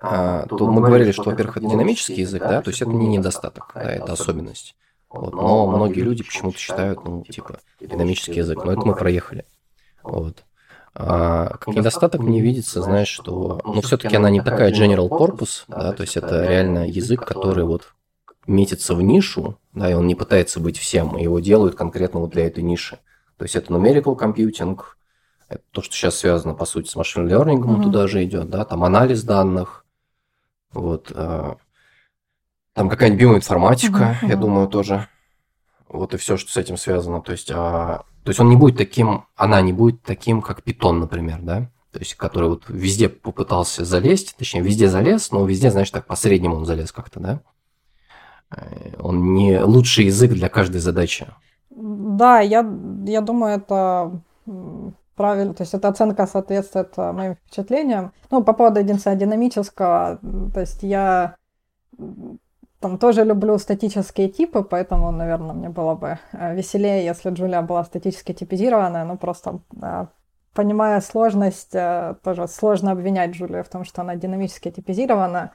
а, то мы говорили, что, во-первых, это динамический язык, да, то есть это не недостаток, да, это особенность. Вот. Но многие люди почему-то считают, ну, типа, динамический язык. Но это мы проехали. Вот. А, как недостаток мне видится, знаешь, что, ну, все-таки она не такая general purpose, да, то есть это реально язык, который вот метится в нишу, да, и он не пытается быть всем, и его делают конкретно вот для этой ниши. То есть это numerical computing, это то, что сейчас связано, по сути, с машин learning, mm-hmm. туда же идет, да, там анализ данных, вот, а, там какая-нибудь биоинформатика, uh-huh, я думаю, тоже. Вот и все, что с этим связано. То есть, а, то есть он не будет таким, она не будет таким, как питон, например, да? То есть, который вот везде попытался залезть, точнее, везде залез, но везде, знаешь, так по-среднему он залез как-то, да? Э, он не лучший язык для каждой задачи. Да, я, я думаю, это правильно, то есть эта оценка соответствует моим впечатлениям. Ну, по поводу единственного динамического, то есть я там тоже люблю статические типы, поэтому, наверное, мне было бы э, веселее, если Джулия была статически типизированная, но просто э, понимая сложность, э, тоже сложно обвинять Джулию в том, что она динамически типизирована,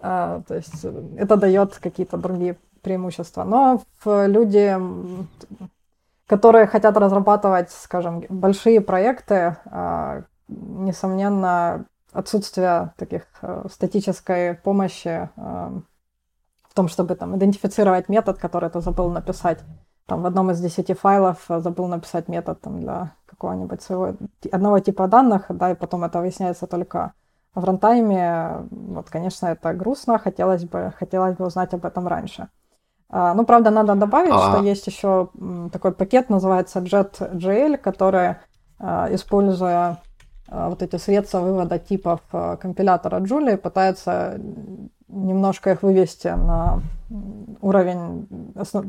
то есть это дает какие-то другие преимущества. Но люди, которые хотят разрабатывать, скажем, большие проекты, несомненно, отсутствие таких статической помощи в том, чтобы там идентифицировать метод, который ты забыл написать. Там в одном из десяти файлов э, забыл написать метод там, для какого-нибудь своего одного типа данных, да, и потом это выясняется только в рантайме. Вот, конечно, это грустно, хотелось бы, хотелось бы узнать об этом раньше. А, ну, правда, надо добавить, а... что есть еще такой пакет, называется JetGL, который, а, используя а, вот эти средства вывода типов а, компилятора Julia, пытается немножко их вывести на уровень основ...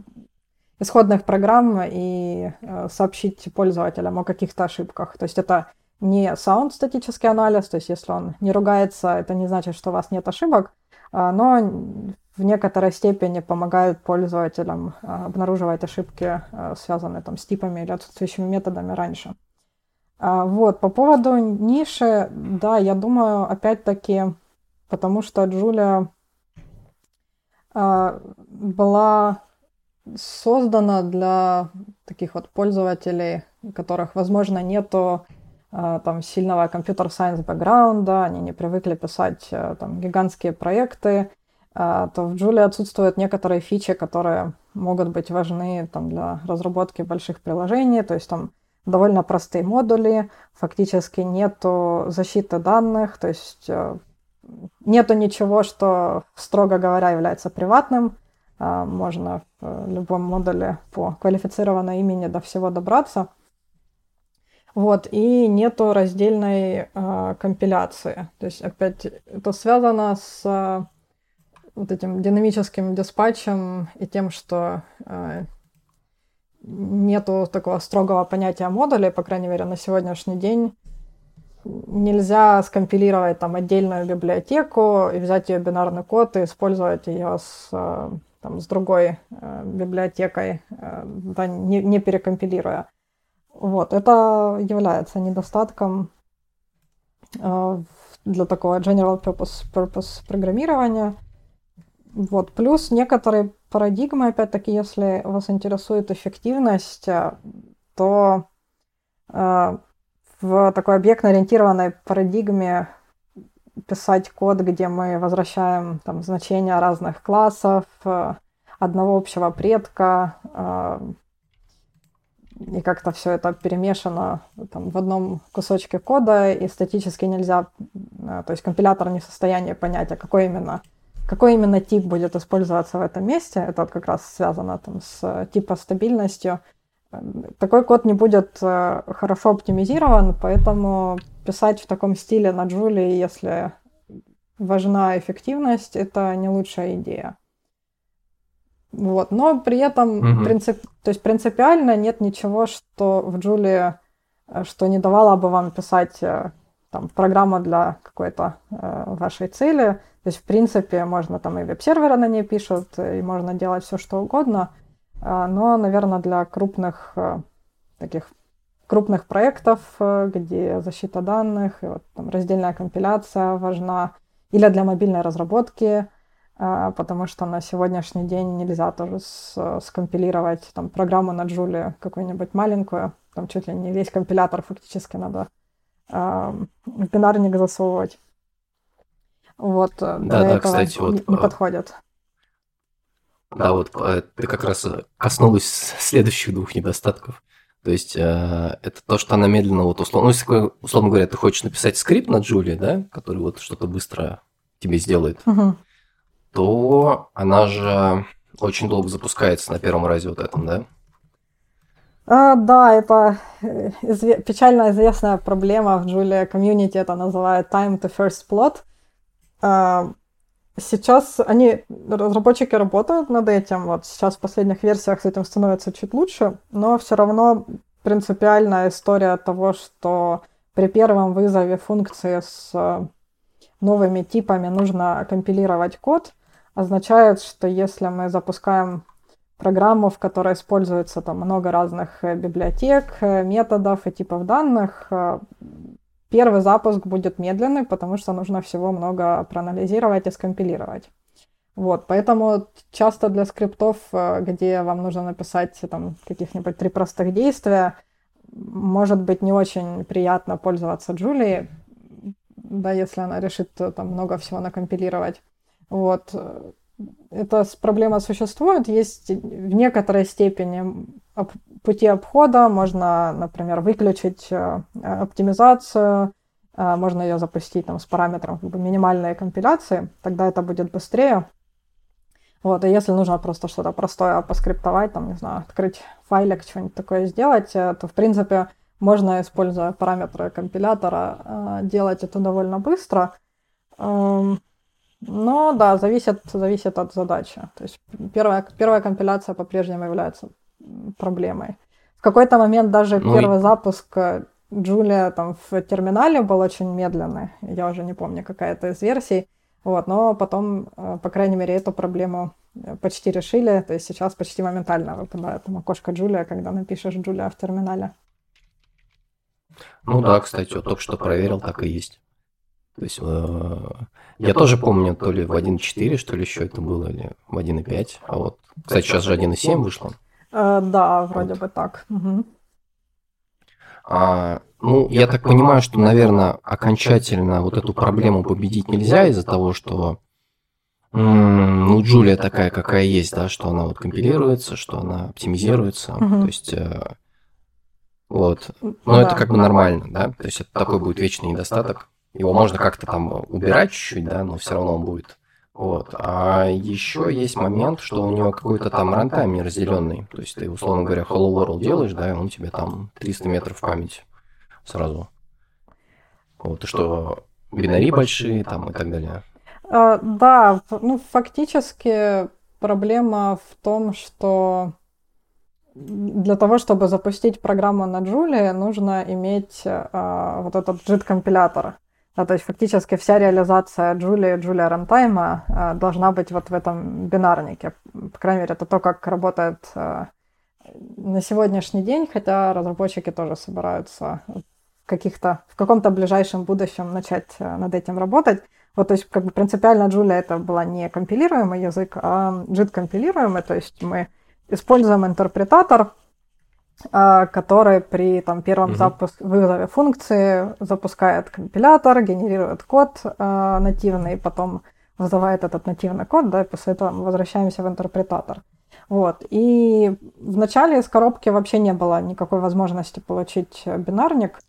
исходных программ и э, сообщить пользователям о каких-то ошибках. То есть это не sound статический анализ, то есть если он не ругается, это не значит, что у вас нет ошибок, а, но в некоторой степени помогают пользователям а, обнаруживать ошибки, э, связанные там, с типами или отсутствующими методами раньше. А, вот, по поводу ниши, да, я думаю, опять-таки, потому что Джулия а, была создана для таких вот пользователей, у которых, возможно, нету э, там сильного компьютер-сайенс бэкграунда, они не привыкли писать э, там гигантские проекты, то в Joule отсутствуют некоторые фичи, которые могут быть важны там, для разработки больших приложений, то есть там довольно простые модули, фактически нету защиты данных, то есть нету ничего, что, строго говоря, является приватным. А, можно в любом модуле по квалифицированной имени до всего добраться. Вот, и нету раздельной э, компиляции. То есть, опять, это связано с э, вот этим динамическим диспатчем и тем, что э, нету такого строгого понятия модулей, по крайней мере, на сегодняшний день нельзя скомпилировать там отдельную библиотеку и взять ее бинарный код и использовать ее с, э, там, с другой э, библиотекой, э, да, не, не перекомпилируя. Вот, это является недостатком для такого general purpose, purpose программирования. Вот. Плюс некоторые парадигмы, опять-таки, если вас интересует эффективность, то в такой объектно-ориентированной парадигме писать код, где мы возвращаем там, значения разных классов, э, одного общего предка, э, и как-то все это перемешано там, в одном кусочке кода, и статически нельзя, э, то есть компилятор не в состоянии понять, а какой именно, какой именно тип будет использоваться в этом месте. Это как раз связано там, с типостабильностью. Такой код не будет э, хорошо оптимизирован, поэтому писать в таком стиле на Джулии, если важна эффективность, это не лучшая идея. Вот. Но при этом mm-hmm. принцип, то есть принципиально нет ничего, что в Джулии, э, что не давало бы вам писать э, там, программу для какой-то э, вашей цели. То есть, в принципе, можно там и веб-серверы на ней пишут, и можно делать все, что угодно – но, наверное, для крупных э, таких крупных проектов, э, где защита данных и вот, там, раздельная компиляция важна, или для мобильной разработки, а, потому что на сегодняшний день нельзя тоже скомпилировать там, программу на Джуле какую-нибудь маленькую, там чуть ли не весь компилятор фактически надо а, в бинарник засовывать. Вот, да, да, этого кстати, вот, не подходит. Да, вот э, ты как раз э, коснулась следующих двух недостатков. То есть э, это то, что она медленно, вот условно, ну, если, условно говоря, ты хочешь написать скрипт на Джулии, да, который вот что-то быстро тебе сделает, угу. то она же очень долго запускается на первом разе вот этом, да? А, да, это изве- печально известная проблема в Julia комьюнити, это называют time to first plot. А, Сейчас они, разработчики работают над этим, вот сейчас в последних версиях с этим становится чуть лучше, но все равно принципиальная история того, что при первом вызове функции с э, новыми типами нужно компилировать код, означает, что если мы запускаем программу, в которой используется там много разных э, библиотек, э, методов и типов данных, Первый запуск будет медленный, потому что нужно всего много проанализировать и скомпилировать. Вот, поэтому часто для скриптов, э, где вам нужно написать там каких-нибудь три простых действия, может быть не очень приятно пользоваться Джулией, да, если она решит э, там много всего накомпилировать. Вот. Эта проблема существует, есть в некоторой степени пути обхода, можно, например, выключить э, оптимизацию, э, можно ее запустить там, с параметром как минимальной компиляции, тогда это будет быстрее. Вот, и если нужно просто что-то простое поскриптовать, там, не знаю, открыть файлик, что-нибудь такое сделать, э, то, в принципе, можно, используя параметры компилятора, делать это довольно быстро. Эм, но да, зависит, зависит от задачи. То есть первая, первая компиляция по-прежнему является проблемой. В какой-то момент даже ну первый и... запуск Джулия там в терминале был очень медленный. Я уже не помню, какая это из версий. Вот, но потом, э, по крайней мере, эту проблему э, почти решили. То есть сейчас почти моментально выпадает там окошко Джулия, когда напишешь Джулия в терминале. Ну да, кстати, вот только что проверил, так и есть. То есть э, я тоже помню, то ли в 1.4, что ли, еще это было, или в 1.5. А вот, кстати, сейчас же 1.7 вышло. Э, да, вроде вот. бы так. Угу. А, ну, я так понимаю, что, наверное, окончательно вот эту проблему победить нельзя из-за того, что ну, Джулия такая, какая есть, да, что она вот компилируется, что она оптимизируется. Угу. То есть, э, вот. Но да. это как бы нормально, да. То есть это такой будет вечный недостаток. Его можно как-то там убирать чуть-чуть, да, но все равно он будет. Вот. А еще есть момент, что у него какой-то там рантайм неразделенный. То есть ты, условно говоря, Hello World делаешь, да, и он тебе там 300 метров в память сразу. Вот, и что бинари большие там и так далее. А, да, ну фактически проблема в том, что для того, чтобы запустить программу на Julia, нужно иметь а, вот этот JIT-компилятор. Да, то есть фактически вся реализация Julia и Julia Runtime а, должна быть вот в этом бинарнике. По крайней мере, это то, как работает а, на сегодняшний день, хотя разработчики тоже собираются каких-то, в каком-то ближайшем будущем начать а, над этим работать. Вот, то есть, как бы принципиально Julia это была не компилируемый язык, а JIT компилируемый, то есть мы используем интерпретатор, который при там, первом угу. запуск, вызове функции запускает компилятор, генерирует код э, нативный, потом вызывает этот нативный код, да, и после этого мы возвращаемся в интерпретатор. Вот. И вначале из коробки вообще не было никакой возможности получить бинарник.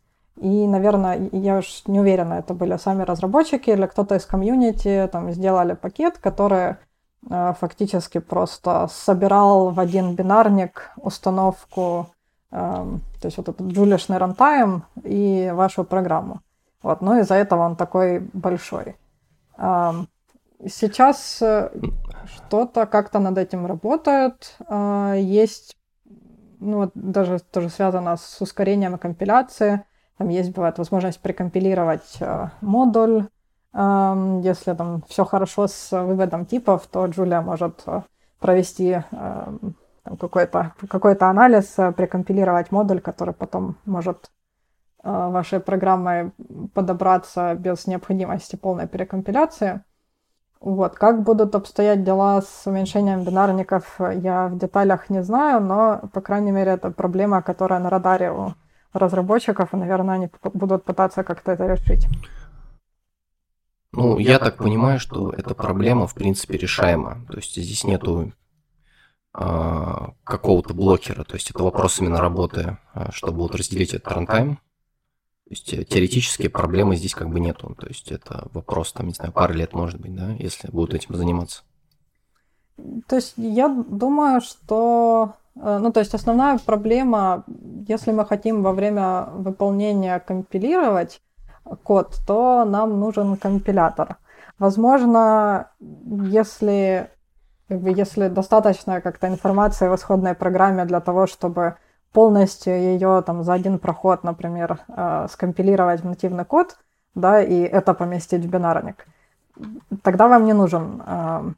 И, наверное, я уж не уверена, это были сами разработчики или кто-то из комьюнити там сделали пакет, который э, фактически просто собирал в один бинарник установку, то есть вот этот джулишный рантайм и вашу программу. Вот, ну из-за этого он такой большой. Сейчас э, что-то как-то над этим работают. Э, есть, ну даже тоже связано с ускорением компиляции там есть, бывает, возможность прикомпилировать э, модуль. Если там все хорошо с выводом типов, то Джулия может э, провести какой-то какой анализ, э, прикомпилировать модуль, который потом может э, вашей программой подобраться без необходимости полной перекомпиляции. Вот. Как будут обстоять дела с уменьшением бинарников, я в деталях не знаю, но, по крайней мере, это проблема, которая на радаре у разработчиков, и, наверное, они будут пытаться как-то это решить. Ну, я так понимаю, что эта проблема, в принципе, решаема. То есть здесь нету какого-то блокера. То есть это вопрос именно работы, а, что будут разделить этот рантайм. То есть э, теоретически проблемы здесь как бы нету. То есть это вопрос, там, не знаю, пары лет, может быть, да, если будут этим заниматься. То есть я думаю, что Э, ну, то есть основная проблема, если мы хотим во время выполнения компилировать код, то нам нужен компилятор. Возможно, если, как бы, если достаточно как-то информации в исходной программе для того, чтобы полностью ее там за один проход, например, э, скомпилировать в нативный код, да, и это поместить в бинарник, тогда вам не нужен, э,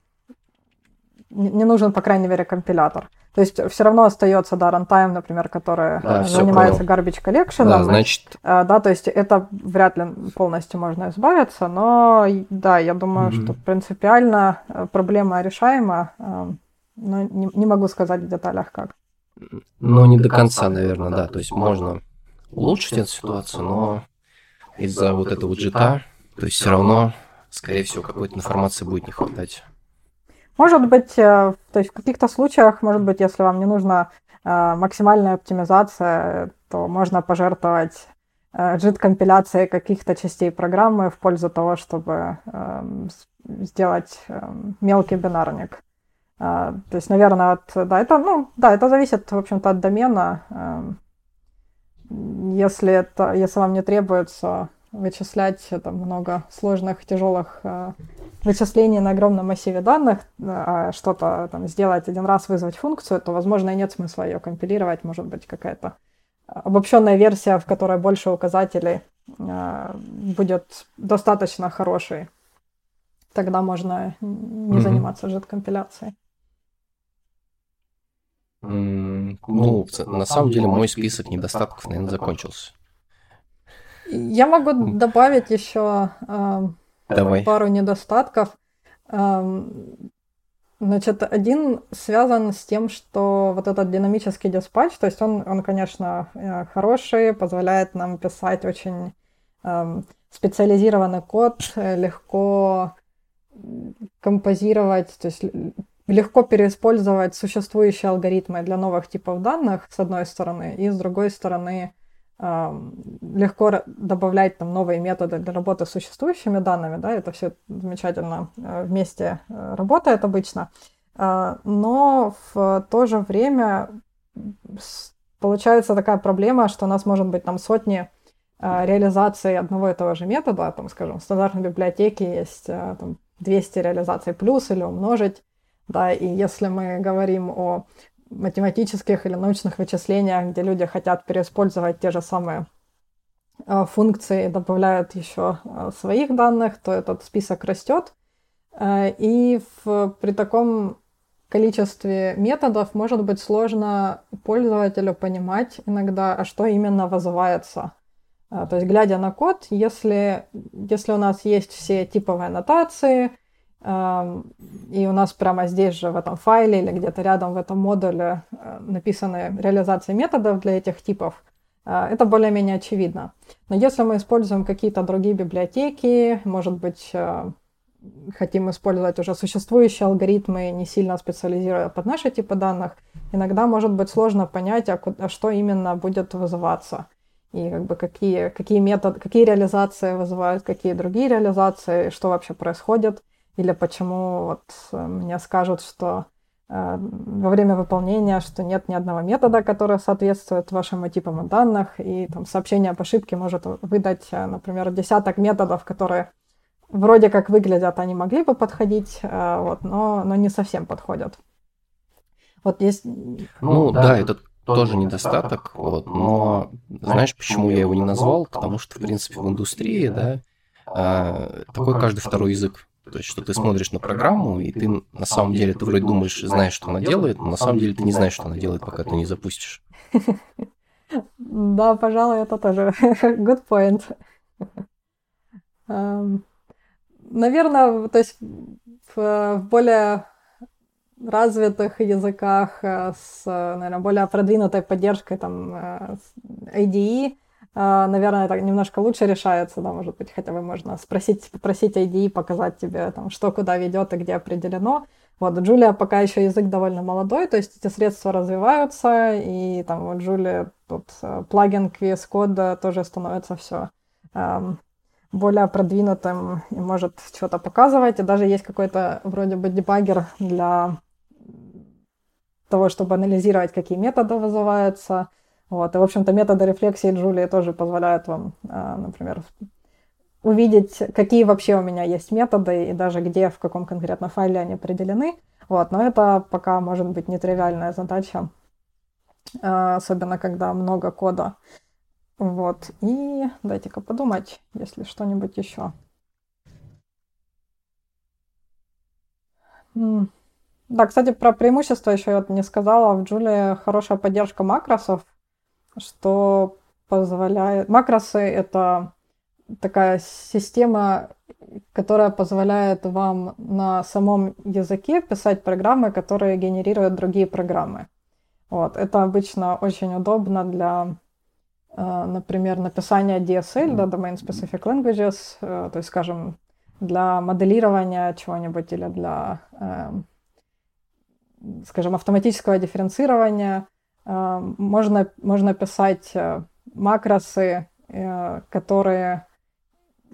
не нужен, по крайней мере, компилятор. То есть все равно остается, да, runtime, например, который да, занимается garbage collection. Да, значит... А, да, то есть это вряд ли полностью можно избавиться, но да, я думаю, mm-hmm. что принципиально э, проблема решаема, э, но не, не могу сказать в деталях как. Ну, не до конца, наверное, да. То есть можно улучшить эту ситуацию, но из-за вот этого джита, то есть все равно, скорее всего, какой-то информации будет не хватать. Может быть, э, то есть в каких-то случаях, может быть, если вам не нужна э, максимальная оптимизация, то можно пожертвовать JIT-компиляцией э, каких-то частей программы в пользу того, чтобы эм, сделать эм, мелкий бинарник. То есть, наверное, от, да, это, ну, да, это зависит, в общем-то, от домена. Эм, если, это, если вам не требуется вычислять там, много сложных, тяжелых вычислений на огромном массиве данных, а что-то там сделать один раз, вызвать функцию, то, возможно, и нет смысла ее компилировать. Может быть, какая-то обобщенная версия, в которой больше указателей, а, будет достаточно хорошей. Тогда можно не mm-hmm. заниматься JIT-компиляцией. Mm, ну, на самом деле, мой список недостатков, наверное, закончился. Я могу добавить еще э, Давай. пару недостатков. Э, значит, один связан с тем, что вот этот динамический диспатч, то есть он, он конечно, э, хороший, позволяет нам писать очень э, специализированный код, э, легко композировать, то есть легко переиспользовать существующие алгоритмы для новых типов данных, с одной стороны, и с другой стороны, легко добавлять там новые методы для работы с существующими данными, да, это все замечательно э, вместе э, работает обычно, а, но в то же время получается такая проблема, что у нас может быть там сотни э, реализаций одного и того же метода, там, скажем, в стандартной библиотеке есть там, 200 реализаций плюс или умножить, да, и если мы говорим о математических или научных вычислениях, где люди хотят переиспользовать те же самые э, функции, добавляют еще э, своих данных, то этот список растет. Э, и в, при таком количестве методов может быть сложно пользователю понимать иногда, а что именно вызывается. То есть, глядя на код, если, если у нас есть все типовые аннотации, и у нас прямо здесь же в этом файле или где-то рядом в этом модуле э, написаны реализации методов для этих типов. Э, это более-менее очевидно. Но если мы используем какие-то другие библиотеки, может быть, э, хотим использовать уже существующие алгоритмы, не сильно специализируя под наши типы данных, иногда может быть сложно понять, а, а что именно будет вызываться. И как бы какие, какие методы, какие реализации вызывают, какие другие реализации, что вообще происходит – или почему вот э, мне скажут, что э, во время выполнения, что нет ни одного метода, который соответствует вашим типам данных, и там сообщение об ошибке может выдать, э, например, десяток методов, которые вроде как выглядят, они могли бы подходить, э, вот, но, но не совсем подходят. Вот есть... Ну, ну да, да, это тоже недостаток, вот, но знаешь, почему я его не назвал? Потому что, в принципе, в индустрии, да, э, такой каждый второй язык. То есть, что ты смотришь на программу, и ты на самом деле, ты вроде думаешь, знаешь, что она делает, но на самом деле ты не знаешь, что она делает, пока ты не запустишь. Да, пожалуй, это тоже good point. Наверное, то есть в более развитых языках э, с, наверное, более продвинутой поддержкой там э, IDE, а, наверное, это немножко лучше решается, да, может быть, хотя бы можно спросить, попросить ID, показать тебе, там, что куда ведет и где определено. Вот, Джулия пока еще язык довольно молодой, то есть эти средства развиваются, и там вот Джулия, тут э, плагин VS Code тоже становится все эм, более продвинутым и может что-то показывать, и даже есть какой-то вроде бы дебаггер для того, чтобы анализировать, какие методы вызываются, вот. И, в общем-то, методы рефлексии Джулии тоже позволяют вам, а, например, увидеть, какие вообще у меня есть методы и даже где, в каком конкретно файле они определены. Вот. Но это пока может быть нетривиальная задача, а, особенно когда много кода. Вот. И дайте-ка подумать, если что-нибудь еще. Да, кстати, про преимущества еще я не сказала. В Джуле хорошая поддержка макросов что позволяет... Макросы — это такая система, которая позволяет вам на самом языке писать программы, которые генерируют другие программы. Вот. Это обычно очень удобно для, э, например, написания DSL, да, Domain Specific Languages, э, то есть, скажем, для моделирования чего-нибудь или для, э, скажем, автоматического дифференцирования – можно, можно писать э, макросы, э, которые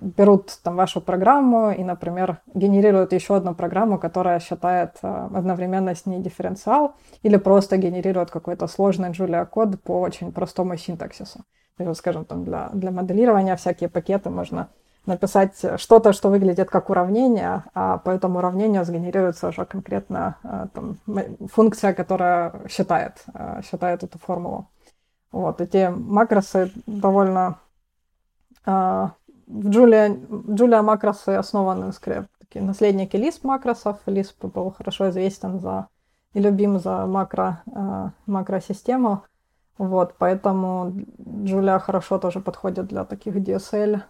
берут там вашу программу и, например, генерируют еще одну программу, которая считает одновременно с ней дифференциал, или просто генерирует какой-то сложный Julia код по очень простому синтаксису. скажем, там для, для моделирования всякие пакеты можно написать что-то, что выглядит как уравнение, а по этому уравнению сгенерируется уже конкретно э, там, функция, которая считает, э, считает эту формулу. Вот, эти макросы довольно... Э, в Julia, Julia макросы основаны, скорее, такие наследники Lisp макросов. Lisp был хорошо известен за и любим за макро, макросистему. Вот, поэтому Julia хорошо тоже подходит для таких DSL.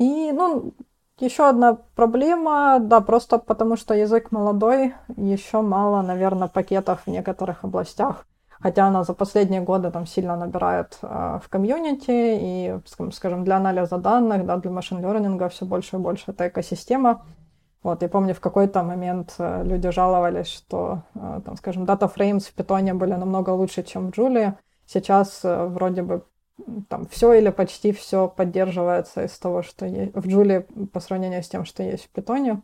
И, ну, еще одна проблема, да, просто потому что язык молодой, еще мало, наверное, пакетов в некоторых областях. Хотя она за последние годы там сильно набирает э, в комьюнити, и, скажем, для анализа данных, да, для машин-лернинга все больше и больше эта экосистема. Вот, я помню, в какой-то момент э, люди жаловались, что, э, там, скажем, frames в питоне были намного лучше, чем в Julia. Сейчас э, вроде бы там все или почти все поддерживается из того, что есть в Julia по сравнению с тем, что есть в питоне.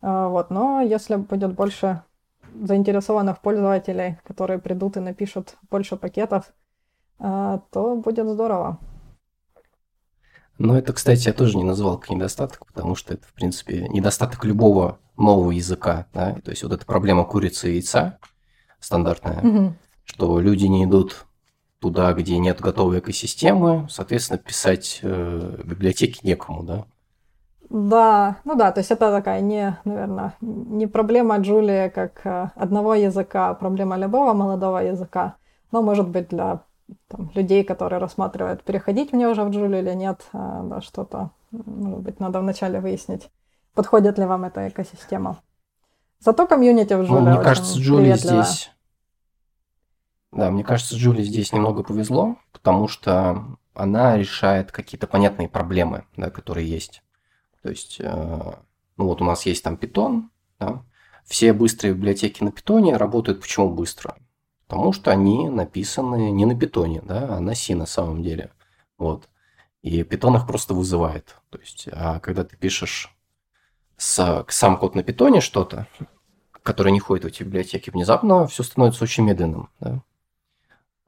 Вот, но если будет больше заинтересованных пользователей, которые придут и напишут больше пакетов, то будет здорово. Но это, кстати, я тоже не назвал как недостаток, потому что это, в принципе, недостаток любого нового языка. Да? То есть вот эта проблема курицы и яйца стандартная, угу. что люди не идут туда, где нет готовой экосистемы, соответственно, писать э, библиотеки некому, да? Да, ну да, то есть это такая не, наверное, не проблема Джулии как э, одного языка, а проблема любого молодого языка, но может быть для там, людей, которые рассматривают, переходить мне уже в Джулию или нет, а, да, что-то, может быть, надо вначале выяснить, подходит ли вам эта экосистема. Зато комьюнити в Джулии ну, Мне кажется, Джули здесь... Да, мне кажется, Джули здесь немного повезло, потому что она решает какие-то понятные проблемы, да, которые есть. То есть, э, ну вот у нас есть там питон, да, все быстрые библиотеки на питоне работают почему быстро? Потому что они написаны не на питоне, да, а на C на самом деле. Вот. И питон их просто вызывает. То есть, а когда ты пишешь с, сам код на питоне что-то, которое не ходит в эти библиотеки, внезапно все становится очень медленным. Да?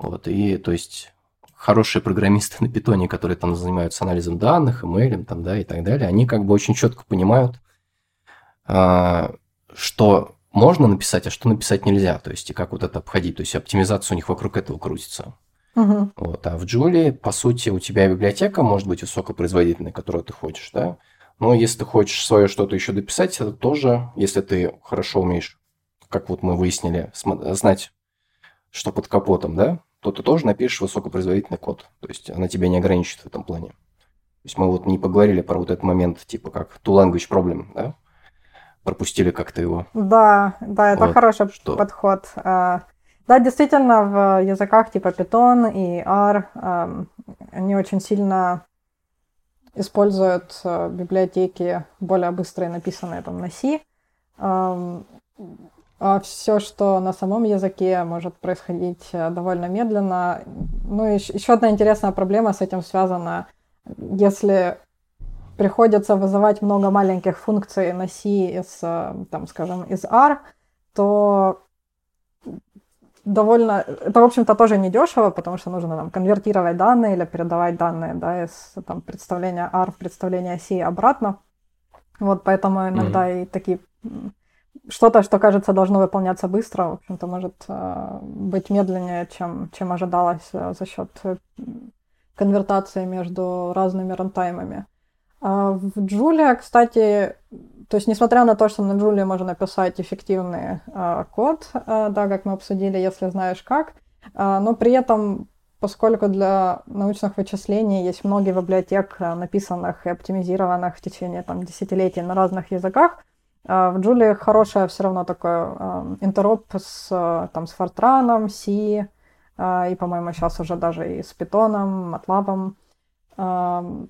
Вот, и то есть хорошие программисты на питоне, которые там занимаются анализом данных, email, там, да, и так далее, они как бы очень четко понимают, а, что можно написать, а что написать нельзя, то есть и как вот это обходить, то есть оптимизация у них вокруг этого крутится. Угу. Вот, а в Julie, по сути, у тебя библиотека может быть высокопроизводительной, которую ты хочешь, да, но если ты хочешь свое что-то еще дописать, это тоже, если ты хорошо умеешь, как вот мы выяснили, знать, что под капотом, да, то ты тоже напишешь высокопроизводительный код. То есть она тебя не ограничит в этом плане. То есть мы вот не поговорили про вот этот момент, типа как two language problem, да? пропустили как-то его. Да, да, это вот, хороший что... подход. А, да, действительно, в языках типа Python и R они очень сильно используют а, библиотеки более быстрые, написанные там на C. А все, что на самом языке может происходить э, довольно медленно. Ну и еще одна интересная проблема с этим связана. Если приходится вызывать много маленьких функций на C из, э, там, скажем, из R, то довольно... Это, в общем-то, тоже недешево, потому что нужно там, конвертировать данные или передавать данные да, из там, представления R в представление C обратно. Вот поэтому иногда mm-hmm. и такие... Что-то, что кажется должно выполняться быстро, в общем-то, может э, быть медленнее, чем, чем ожидалось э, за счет конвертации между разными рантаймами. А в Julia, кстати, то есть несмотря на то, что на Julia можно написать эффективный э, код, э, да, как мы обсудили, если знаешь как, э, но при этом, поскольку для научных вычислений есть много библиотек, написанных и оптимизированных в течение там, десятилетий на разных языках, э, в Julia хорошая все равно такой э, интероп с, там, с C, э, и, по-моему, сейчас уже даже и с MATLAB. Э,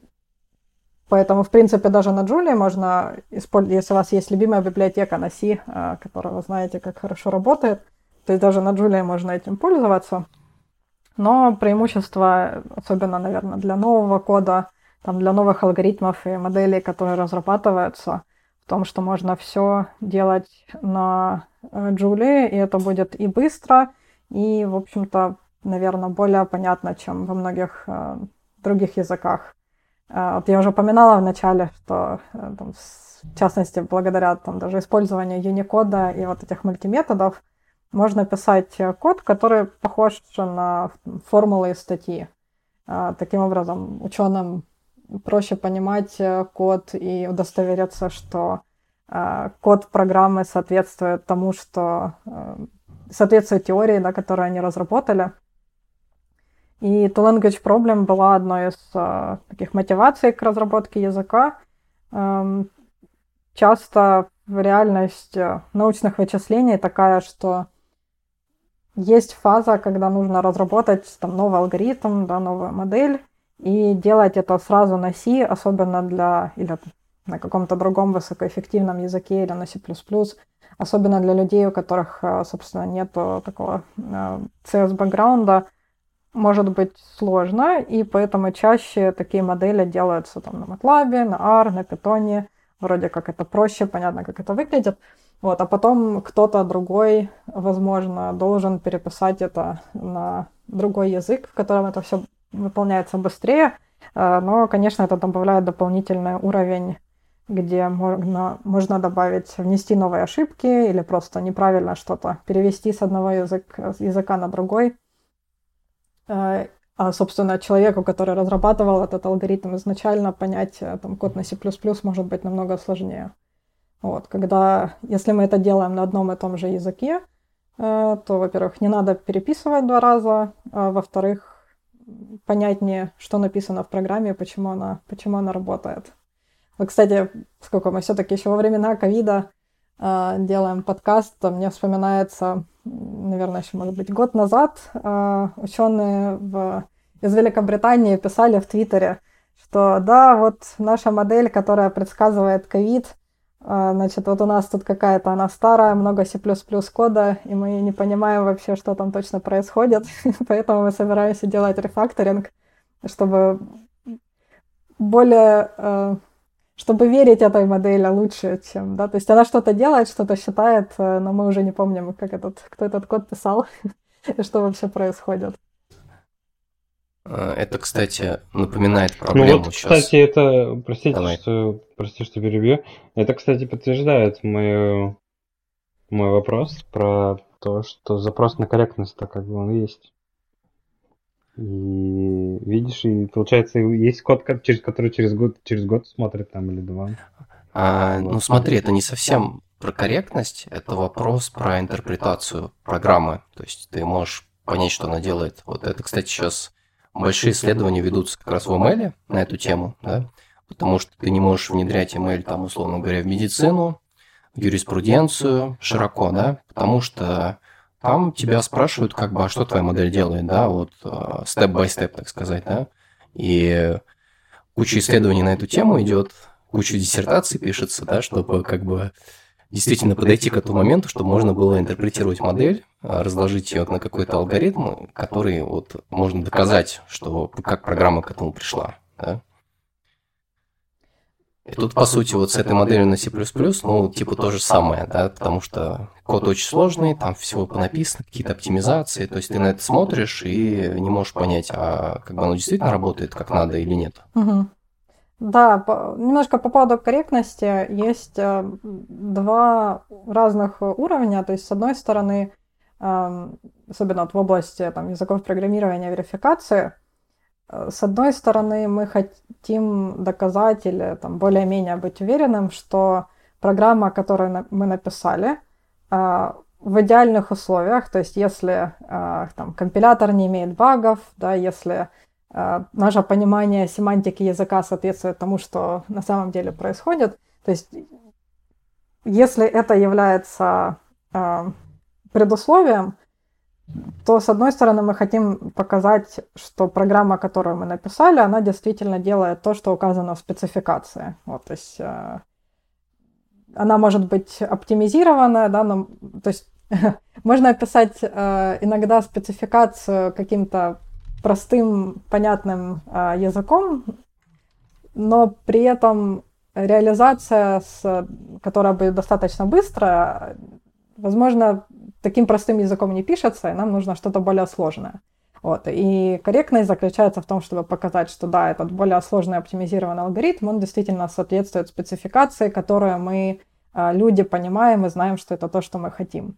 Поэтому, в принципе, даже на Джулии можно использовать, если у вас есть любимая библиотека на а, которая вы знаете, как хорошо работает, то есть даже на Джулии можно этим пользоваться. Но преимущество, особенно, наверное, для нового кода, там, для новых алгоритмов и моделей, которые разрабатываются, том, что можно все делать на Джулии, и это будет и быстро, и, в общем-то, наверное, более понятно, чем во многих э, других языках. А, вот я уже упоминала в начале, что э, там, в частности, благодаря там, даже использованию Unicode и вот этих мультиметодов, можно писать код, который похож на формулы и статьи. А, таким образом, ученым проще понимать э, код и удостовериться, что э, код программы соответствует тому, что соответствует теории, да, которую они разработали. И To Language Problem была одной из э, таких мотиваций к разработке языка. Эм, часто реальность научных вычислений такая, что есть фаза, когда нужно разработать там, новый алгоритм, да, новую модель, и делать это сразу на C, особенно для, или на каком-то другом высокоэффективном языке или на C++, особенно для людей, у которых, э, собственно, нет такого CS-бэкграунда, может быть сложно, и поэтому чаще такие модели делаются там на MATLAB, на R, на Python, вроде как это проще, понятно, как это выглядит. Вот, а потом кто-то другой, возможно, должен переписать это на другой язык, в котором это все выполняется быстрее. Э, но, конечно, это добавляет дополнительный уровень, где можно, можно добавить, внести новые ошибки или просто неправильно что-то перевести с одного языка, языка на другой. Э, а, собственно, человеку, который разрабатывал этот алгоритм изначально, понять э, там, код на C++ может быть намного сложнее. Вот, когда, если мы это делаем на одном и том же языке, то, во-первых, не надо переписывать два раза, а во-вторых, понятнее, что написано в программе, почему она, почему она работает. Вот, кстати, сколько мы все-таки еще во времена ковида э, делаем подкаст, то мне вспоминается, наверное, еще, может быть, год назад э, ученые в, из Великобритании писали в Твиттере, что да, вот наша модель, которая предсказывает ковид, а, значит, вот у нас тут какая-то она старая, много C++ кода, и мы не понимаем вообще, что там точно происходит, поэтому мы собираемся делать рефакторинг, чтобы более, э, чтобы верить этой модели лучше, чем, да, то есть она что-то делает, что-то считает, э, но мы уже не помним, как этот, кто этот код писал, и что вообще происходит. А, это, кстати, напоминает проблему ну вот, сейчас. Кстати, это, простите, Давай. что, простите, что перебью. Это, кстати, подтверждает мою, мой вопрос про то, что запрос на корректность-то как бы он есть. И видишь, и получается, есть код, через который через год, через год смотрит там или два. А, ну смотри, это не совсем про корректность, это вопрос про интерпретацию программы. То есть ты можешь понять, что она делает. Вот это, кстати, сейчас большие исследования ведутся как раз в ML на эту тему, да, потому что ты не можешь внедрять ML, там, условно говоря, в медицину, в юриспруденцию широко, да, потому что там тебя спрашивают, как бы, а что твоя модель делает, да, вот степ-бай-степ, так сказать, да, и куча исследований на эту тему идет, куча диссертаций пишется, да, чтобы как бы действительно подойти к этому моменту, чтобы можно было интерпретировать модель, а, разложить ее на какой-то алгоритм, который вот можно доказать, что как программа к этому пришла. Да? И тут, по сути, вот с этой моделью на C++, ну, типа то же самое, да, потому что код очень сложный, там всего понаписано, какие-то оптимизации, то есть ты на это смотришь и не можешь понять, а как бы оно действительно работает как надо или нет. Угу. Да, немножко по поводу корректности есть э, два разных уровня. То есть, с одной стороны, э, особенно вот в области там, языков программирования верификации, э, с одной стороны, мы хотим доказать или там, более-менее быть уверенным, что программа, которую мы написали, э, в идеальных условиях, то есть если там, компилятор не имеет багов, да, если наше понимание семантики языка соответствует тому, что на самом деле происходит. То есть, если это является э, предусловием, то, с одной стороны, мы хотим показать, что программа, которую мы написали, она действительно делает то, что указано в спецификации. Вот, то есть, э, она может быть оптимизирована, да, но, то есть, можно описать иногда спецификацию каким-то простым, понятным э, языком, но при этом реализация, с, которая будет достаточно быстрая, возможно, таким простым языком не пишется, и нам нужно что-то более сложное. Вот. И корректность заключается в том, чтобы показать, что да, этот более сложный оптимизированный алгоритм, он действительно соответствует спецификации, которую мы, э, люди, понимаем и знаем, что это то, что мы хотим.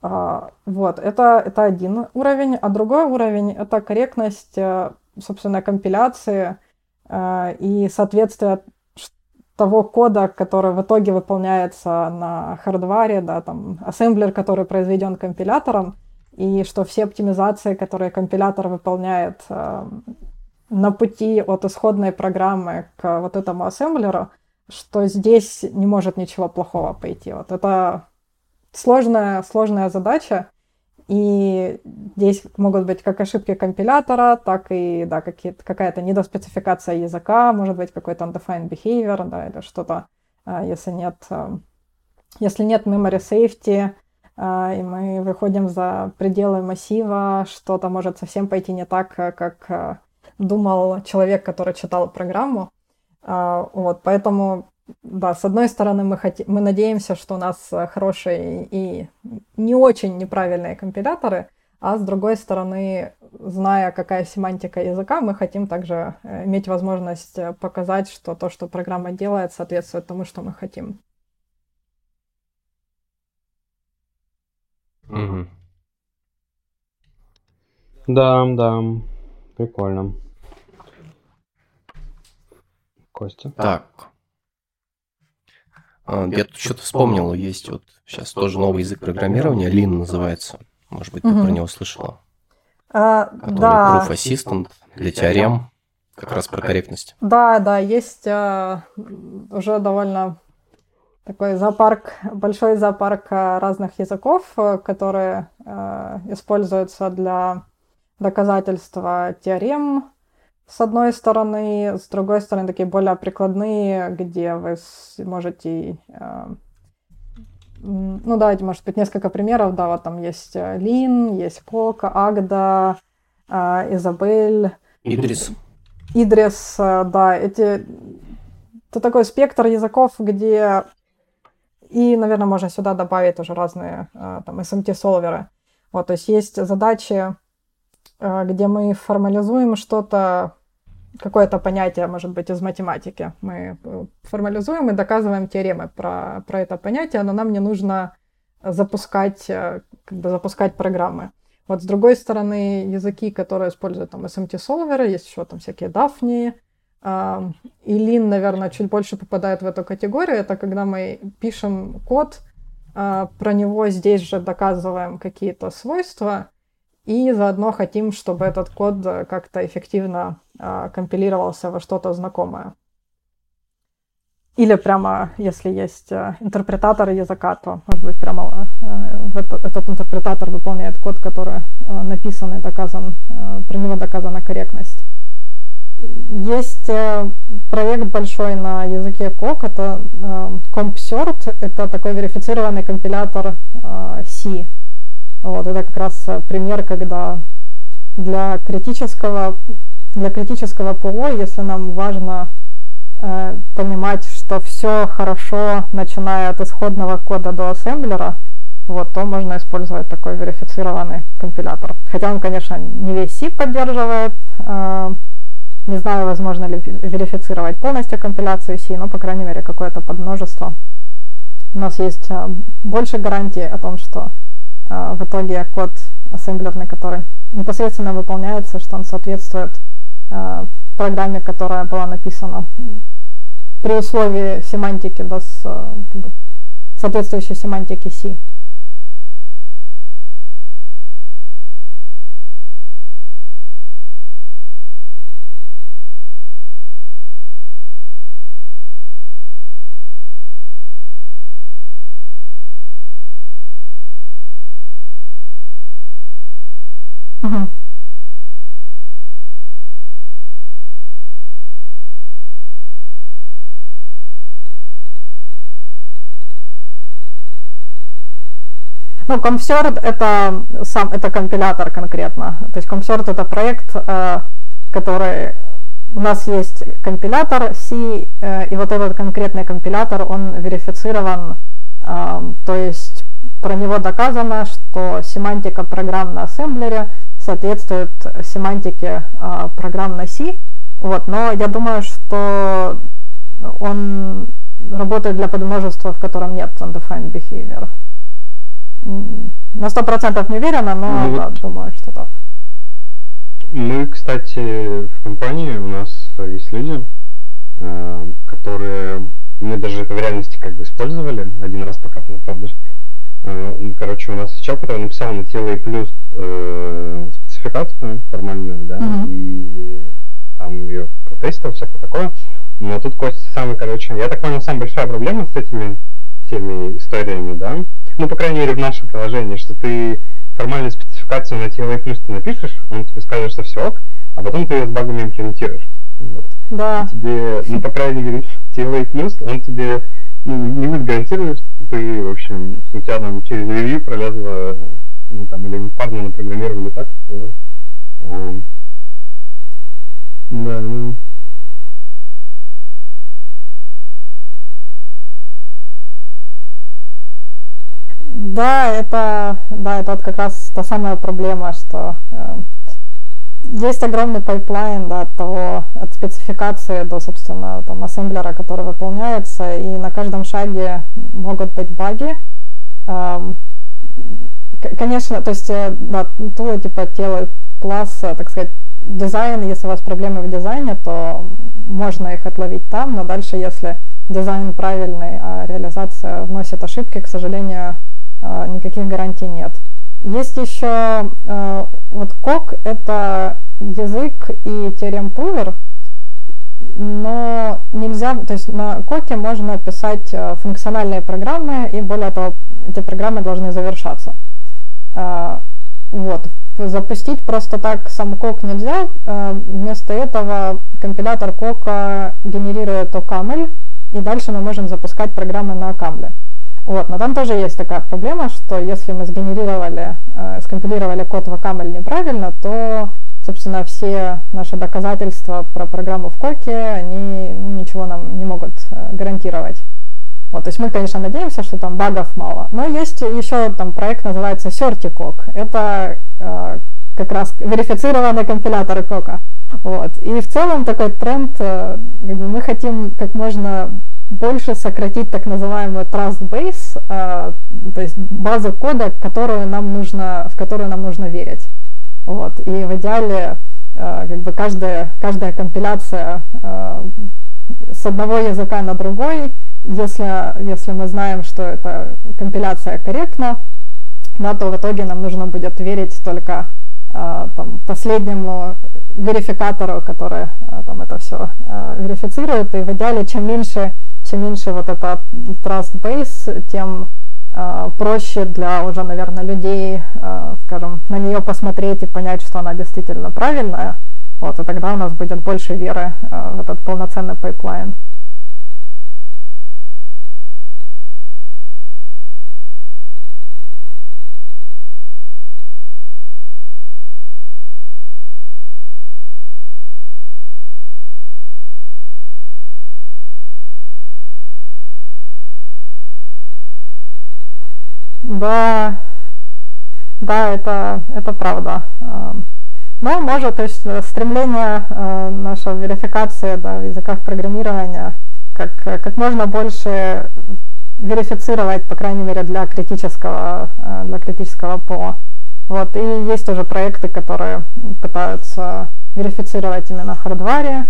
А, вот, это, это один уровень, а другой уровень — это корректность, э, собственно, компиляции э, и соответствие того кода, который в итоге выполняется на хардваре, да, там, ассемблер, который произведен компилятором, и что все оптимизации, которые компилятор выполняет на пути от исходной программы к вот этому ассемблеру, что здесь не может ничего плохого пойти. Вот это сложная, сложная задача, и здесь могут быть как ошибки компилятора, так и да, какая-то недоспецификация языка, может быть какой-то undefined behavior, да, или что-то, а, если нет, а, если нет memory safety, а, и мы выходим за пределы массива, что-то может совсем пойти не так, как думал человек, который читал программу. Вот, поэтому да, с одной стороны, мы, хотим, мы надеемся, что у нас э, хорошие и не очень неправильные компиляторы, а с другой стороны, зная, какая семантика языка, мы хотим также э, иметь возможность э, показать, что то, что программа делает, соответствует тому, что мы хотим. Угу. Да, да, прикольно. Костя. Так, я тут что-то вспомнил, есть вот сейчас тоже новый язык программирования, Lean называется. Может быть, ты угу. про него слышала? А, Который да. Proof Assistant для теорем, как раз про корректность. Да, да, есть а, уже довольно такой зоопарк, большой зоопарк а, разных языков, э, которые а, используются для доказательства теорем, с одной стороны, с другой стороны, такие более прикладные, где вы можете... Э, ну, давайте, может быть, несколько примеров. Да, вот там есть э, Лин, есть Кока, Агда, э, Изабель. Идрис. Идрис, да, эти... Это такой спектр языков, где... И, наверное, можно сюда добавить уже разные там SMT-солверы. Вот, то есть есть задачи, где мы формализуем что-то какое-то понятие, может быть, из математики. Мы э, формализуем и доказываем теоремы про, про это понятие, но нам не нужно запускать, э, как бы запускать программы. Вот с другой стороны, языки, которые используют там SMT-солверы, есть еще там всякие Daphne, э, и Lean, наверное, чуть больше попадает в эту категорию. Это когда мы пишем код, про него здесь же доказываем какие-то свойства, и заодно хотим, чтобы этот код как-то эффективно э, компилировался во что-то знакомое. Или прямо, если есть э, интерпретатор языка, то, может быть, прямо э, этот, интерпретатор выполняет код, который э, написан и доказан, э, про него доказана корректность. Есть э, проект большой на языке Coq, это э, CompSert, это такой верифицированный компилятор э, C. Вот, это как раз э, пример, когда для критического, для критического ПО, если нам важно э, понимать, что все хорошо, начиная от исходного кода до ассемблера, вот, то можно использовать такой верифицированный компилятор. Хотя он, конечно, не весь C поддерживает. Э, не знаю, возможно ли верифицировать полностью компиляцию C, но, по крайней мере, какое-то подмножество. У нас есть э, больше гарантий о том, что в итоге код ассемблерный, который непосредственно выполняется, что он соответствует а, программе, которая была написана при условии семантики, да, с, а, соответствующей семантики C. Ну, ComSert это сам, это компилятор конкретно. То есть ComSert это проект, э, который у нас есть компилятор C, э, и вот этот конкретный компилятор, он верифицирован, э, то есть про него доказано, что семантика программ на ассемблере соответствует семантике а, программ на C. Вот, но я думаю, что он работает для подмножества, в котором нет undefined behavior. На сто процентов не уверена, но ну, да, думаю, что так. Мы, кстати, в компании у нас есть люди, э, которые мы даже это в реальности как бы использовали один раз пока, правда, э, короче, у нас чел, который написал на TLA плюс э, спецификацию формальную, да, mm-hmm. и там ее протестил, всякое такое. Но тут Костя самый, короче, я так понял, самая большая проблема с этими всеми историями, да, ну, по крайней мере, в нашем приложении, что ты формальную спецификацию на TLA плюс ты напишешь, он тебе скажет, что все ок, а потом ты ее с багами имплементируешь. Вот. Да. И тебе, ну, по крайней мере, TLA плюс, он тебе ну, не будет гарантировать, что ты, в общем, у тебя там через ревью пролезло, ну, там, или вы парно напрограммировали так, что... Э, да, ну, Да, это, да, это вот как раз та самая проблема, что э, есть огромный pipeline да, от того, от спецификации до, собственно, там, ассемблера, который выполняется, и на каждом шаге могут быть баги. Конечно, то есть, э, да, тулы типа TLA+, так сказать, дизайн, если у вас проблемы в дизайне, то можно их отловить там, но дальше, если дизайн правильный, а реализация вносит ошибки, к сожалению, а, никаких гарантий нет. Есть еще а, вот Coq — это язык и theorem prover, но нельзя, то есть на Coq е можно писать а, функциональные программы, и более того, эти программы должны завершаться. Вот. Запустить просто так сам кок нельзя. Вместо этого компилятор кока генерирует OCaml, и дальше мы можем запускать программы на Камле. Вот, но там тоже есть такая проблема, что если мы сгенерировали, э, скомпилировали код в OCaml неправильно, то, собственно, все наши доказательства про программу в коке, они ну, ничего нам не могут э, гарантировать. Вот, то есть мы, конечно, надеемся, что там багов мало. Но есть еще там проект, называется CertiCock. Это э, как раз верифицированный компилятор кока. Вот. И в целом такой тренд, э, как бы мы хотим как можно больше сократить так называемую trust base, э, то есть базу кода, которую нам нужно, в которую нам нужно верить. Вот. И в идеале э, как бы каждая, каждая компиляция э, с одного языка на другой, если, если мы знаем, что эта компиляция корректна, да, то в итоге нам нужно будет верить только там, последнему верификатору, который там это все верифицирует. И в идеале, чем меньше чем меньше вот это trust base, тем э, проще для уже, наверное, людей, э, скажем, на нее посмотреть и понять, что она действительно правильная. Вот, и тогда у нас будет больше веры э, в этот полноценный pipeline. Да, да, это, это правда. Но может, то есть э, стремление э, верификации да, в языках программирования как, как можно больше верифицировать, по крайней мере, для критического, э, для критического ПО. Вот, и есть уже проекты, которые пытаются верифицировать именно в хардваре,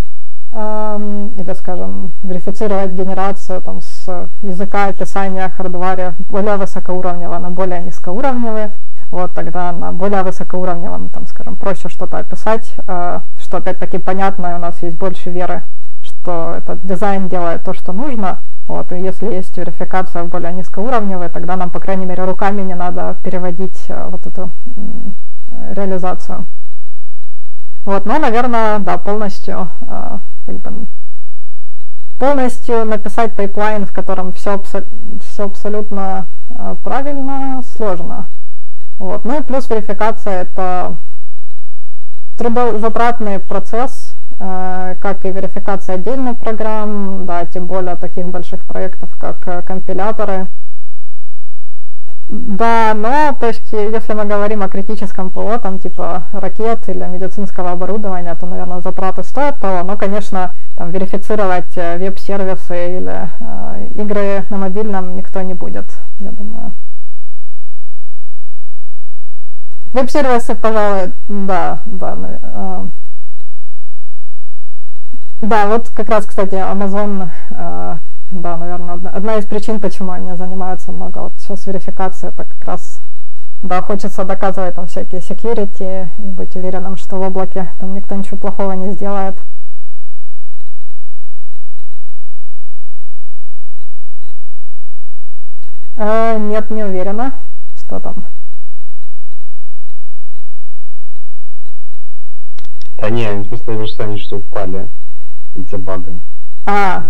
или, скажем, верифицировать генерацию там, с языка описания хардваре более высокоуровневого на более низкоуровневый. Вот тогда на более высокоуровневом, там, скажем, проще что-то описать, э, что опять-таки понятно, и у нас есть больше веры, что этот дизайн делает то, что нужно. Вот, и если есть верификация в более низкоуровневой, тогда нам, по крайней мере, руками не надо переводить э, вот эту реализацию. Вот, но, наверное, да, полностью э, как бы полностью написать pipeline, в котором все, все абсолютно э, правильно, сложно. Вот. Ну и плюс верификация это трудозатратный процесс, э, как и верификация отдельных программ, да, тем более таких больших проектов, как компиляторы. Да, но то есть, если мы говорим о критическом ПО, там типа ракет или медицинского оборудования, то, наверное, затраты стоят того. Но, конечно, там верифицировать э, веб-сервисы или э, игры на мобильном никто не будет, я думаю. Веб-сервисы, пожалуй, да, да. Э, да, вот как раз, кстати, Amazon э, да, наверное, одна, одна из причин, почему они занимаются много вот сейчас верификацией, это как раз, да, хочется доказывать там всякие security и быть уверенным, что в облаке там никто ничего плохого не сделает. Э, нет, не уверена, что там. Да не, в смысле, вы же сами что упали из-за бага. А,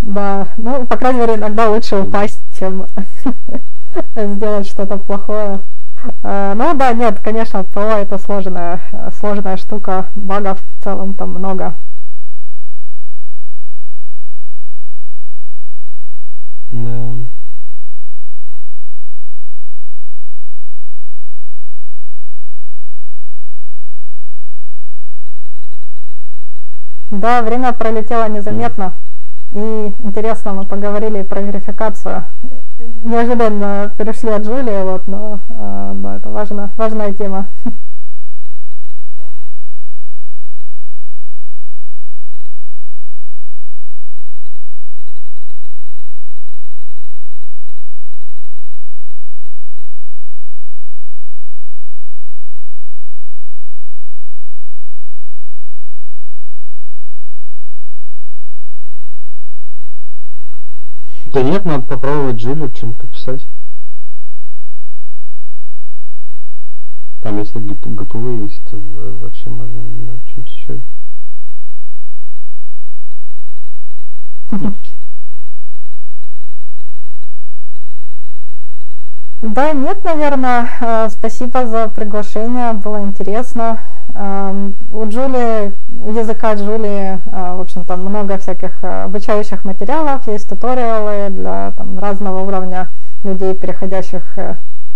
да, ну, по крайней мере, иногда лучше упасть, чем сделать что-то плохое. Э, ну да, нет, конечно, ПО это сложная, сложная штука, багов в целом там много. Да. Да, время пролетело незаметно. И интересно, мы поговорили про верификацию. Неожиданно перешли от Джулии, вот, но э, да, это важно, важная тема. Да нет, надо попробовать Джулию что-нибудь пописать. Там, если ГПВ есть, то вообще можно да, что-нибудь еще. Да, нет, наверное. Э, спасибо за приглашение, было интересно. У Джули, языка Джули, э, в общем, там много всяких э, обучающих материалов, есть туториалы для там, разного уровня людей, переходящих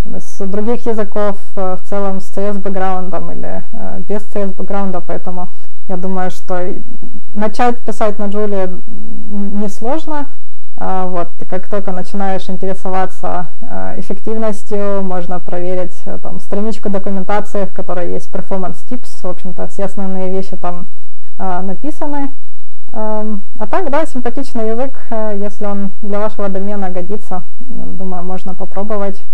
там, из других языков, в целом с CS бэкграундом или без CS бэкграунда, поэтому я думаю, что начать писать на Джули несложно. А, вот, и как только начинаешь интересоваться а, эффективностью, можно проверить э, там, страничку документации, в которой есть performance tips. В общем-то, все основные вещи там а, написаны. А так, да, симпатичный язык, э, если он для вашего домена годится, думаю, можно попробовать.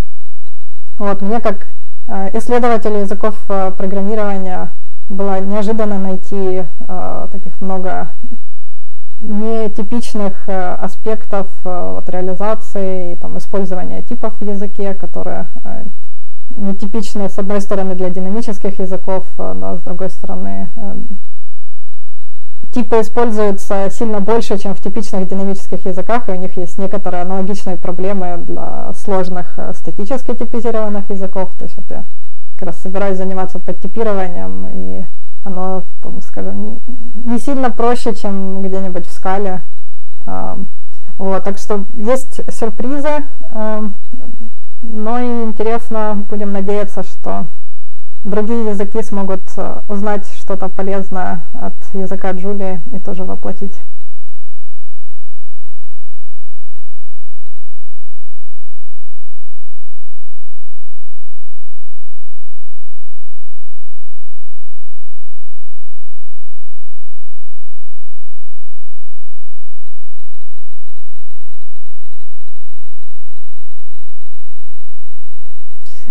Вот, мне как э, исследователю языков программирования было неожиданно найти таких много нетипичных э, аспектов э, вот, реализации и там, использования типов в языке, которые э, нетипичны, с одной стороны, для динамических языков, да, с другой стороны, типы используются сильно больше, чем в типичных динамических языках, и у них есть некоторые аналогичные проблемы для сложных статически типизированных языков. То есть вот я как раз собираюсь заниматься подтипированием и оно, там, скажем, не, не сильно проще, чем где-нибудь в скале. Вот, так что есть сюрпризы, но и интересно, будем надеяться, что другие языки смогут э, узнать что-то полезное от языка Джулии и тоже воплотить.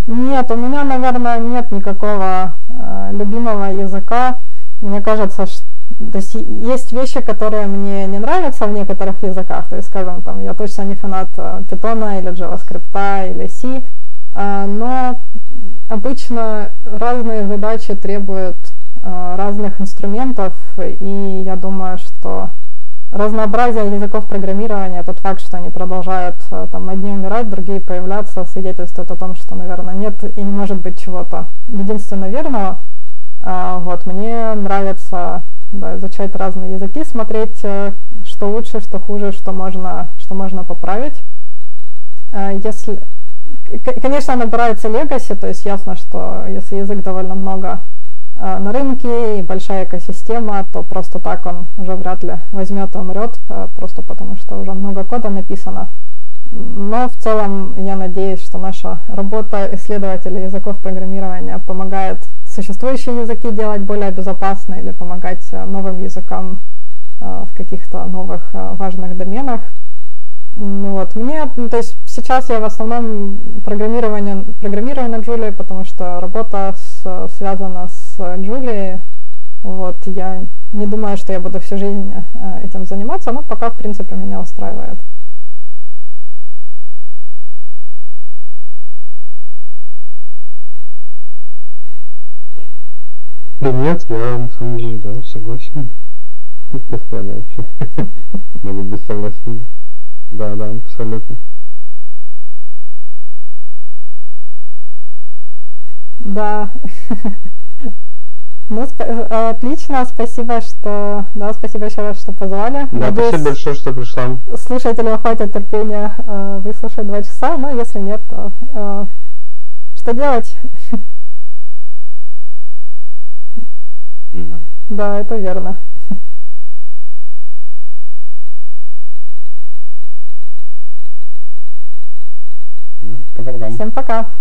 Нет, у меня, наверное, нет никакого э, любимого языка. Мне кажется, что то есть, есть вещи, которые мне не нравятся в некоторых языках. То есть, скажем, там, я точно не фанат Python э, или JavaScript или C, э, но обычно разные задачи требуют э, разных инструментов, и я думаю, что разнообразие языков программирования, тот факт, что они продолжают э, там одни умирать, другие появляться, свидетельствует о том, что, наверное, нет и не может быть чего-то единственно верного. А, вот, мне нравится да, изучать разные языки, смотреть, э, что лучше, что хуже, что можно, что можно поправить. А, если, конечно, набирается legacy, то есть ясно, что если язык довольно много на рынке и большая экосистема, то просто так он уже вряд ли возьмет и умрет, э, просто потому что уже много кода написано. Но в целом я надеюсь, что наша работа исследователей языков программирования помогает существующие языки делать более безопасно или помогать э, новым языкам в каких-то новых важных доменах. Вот. Мне, ну, то есть сейчас я в основном программирование, программирую на Джулии, потому что работа с, связана с Джулией. Вот. Я не думаю, что я буду всю жизнь этим заниматься, но пока, в принципе, меня устраивает. Да нет, я на самом деле, да, согласен. Постоянно вообще. Могу быть согласен. Да, да, абсолютно. Да. Ну, сп- э, отлично, спасибо, что... Да, спасибо еще раз, что позвали. Да, Надеюсь, спасибо большое, что пришла. Слушателям хватит терпения э, выслушать два часа, но если нет, то э, что делать? Да. да, это верно. Пока-пока. Всем пока.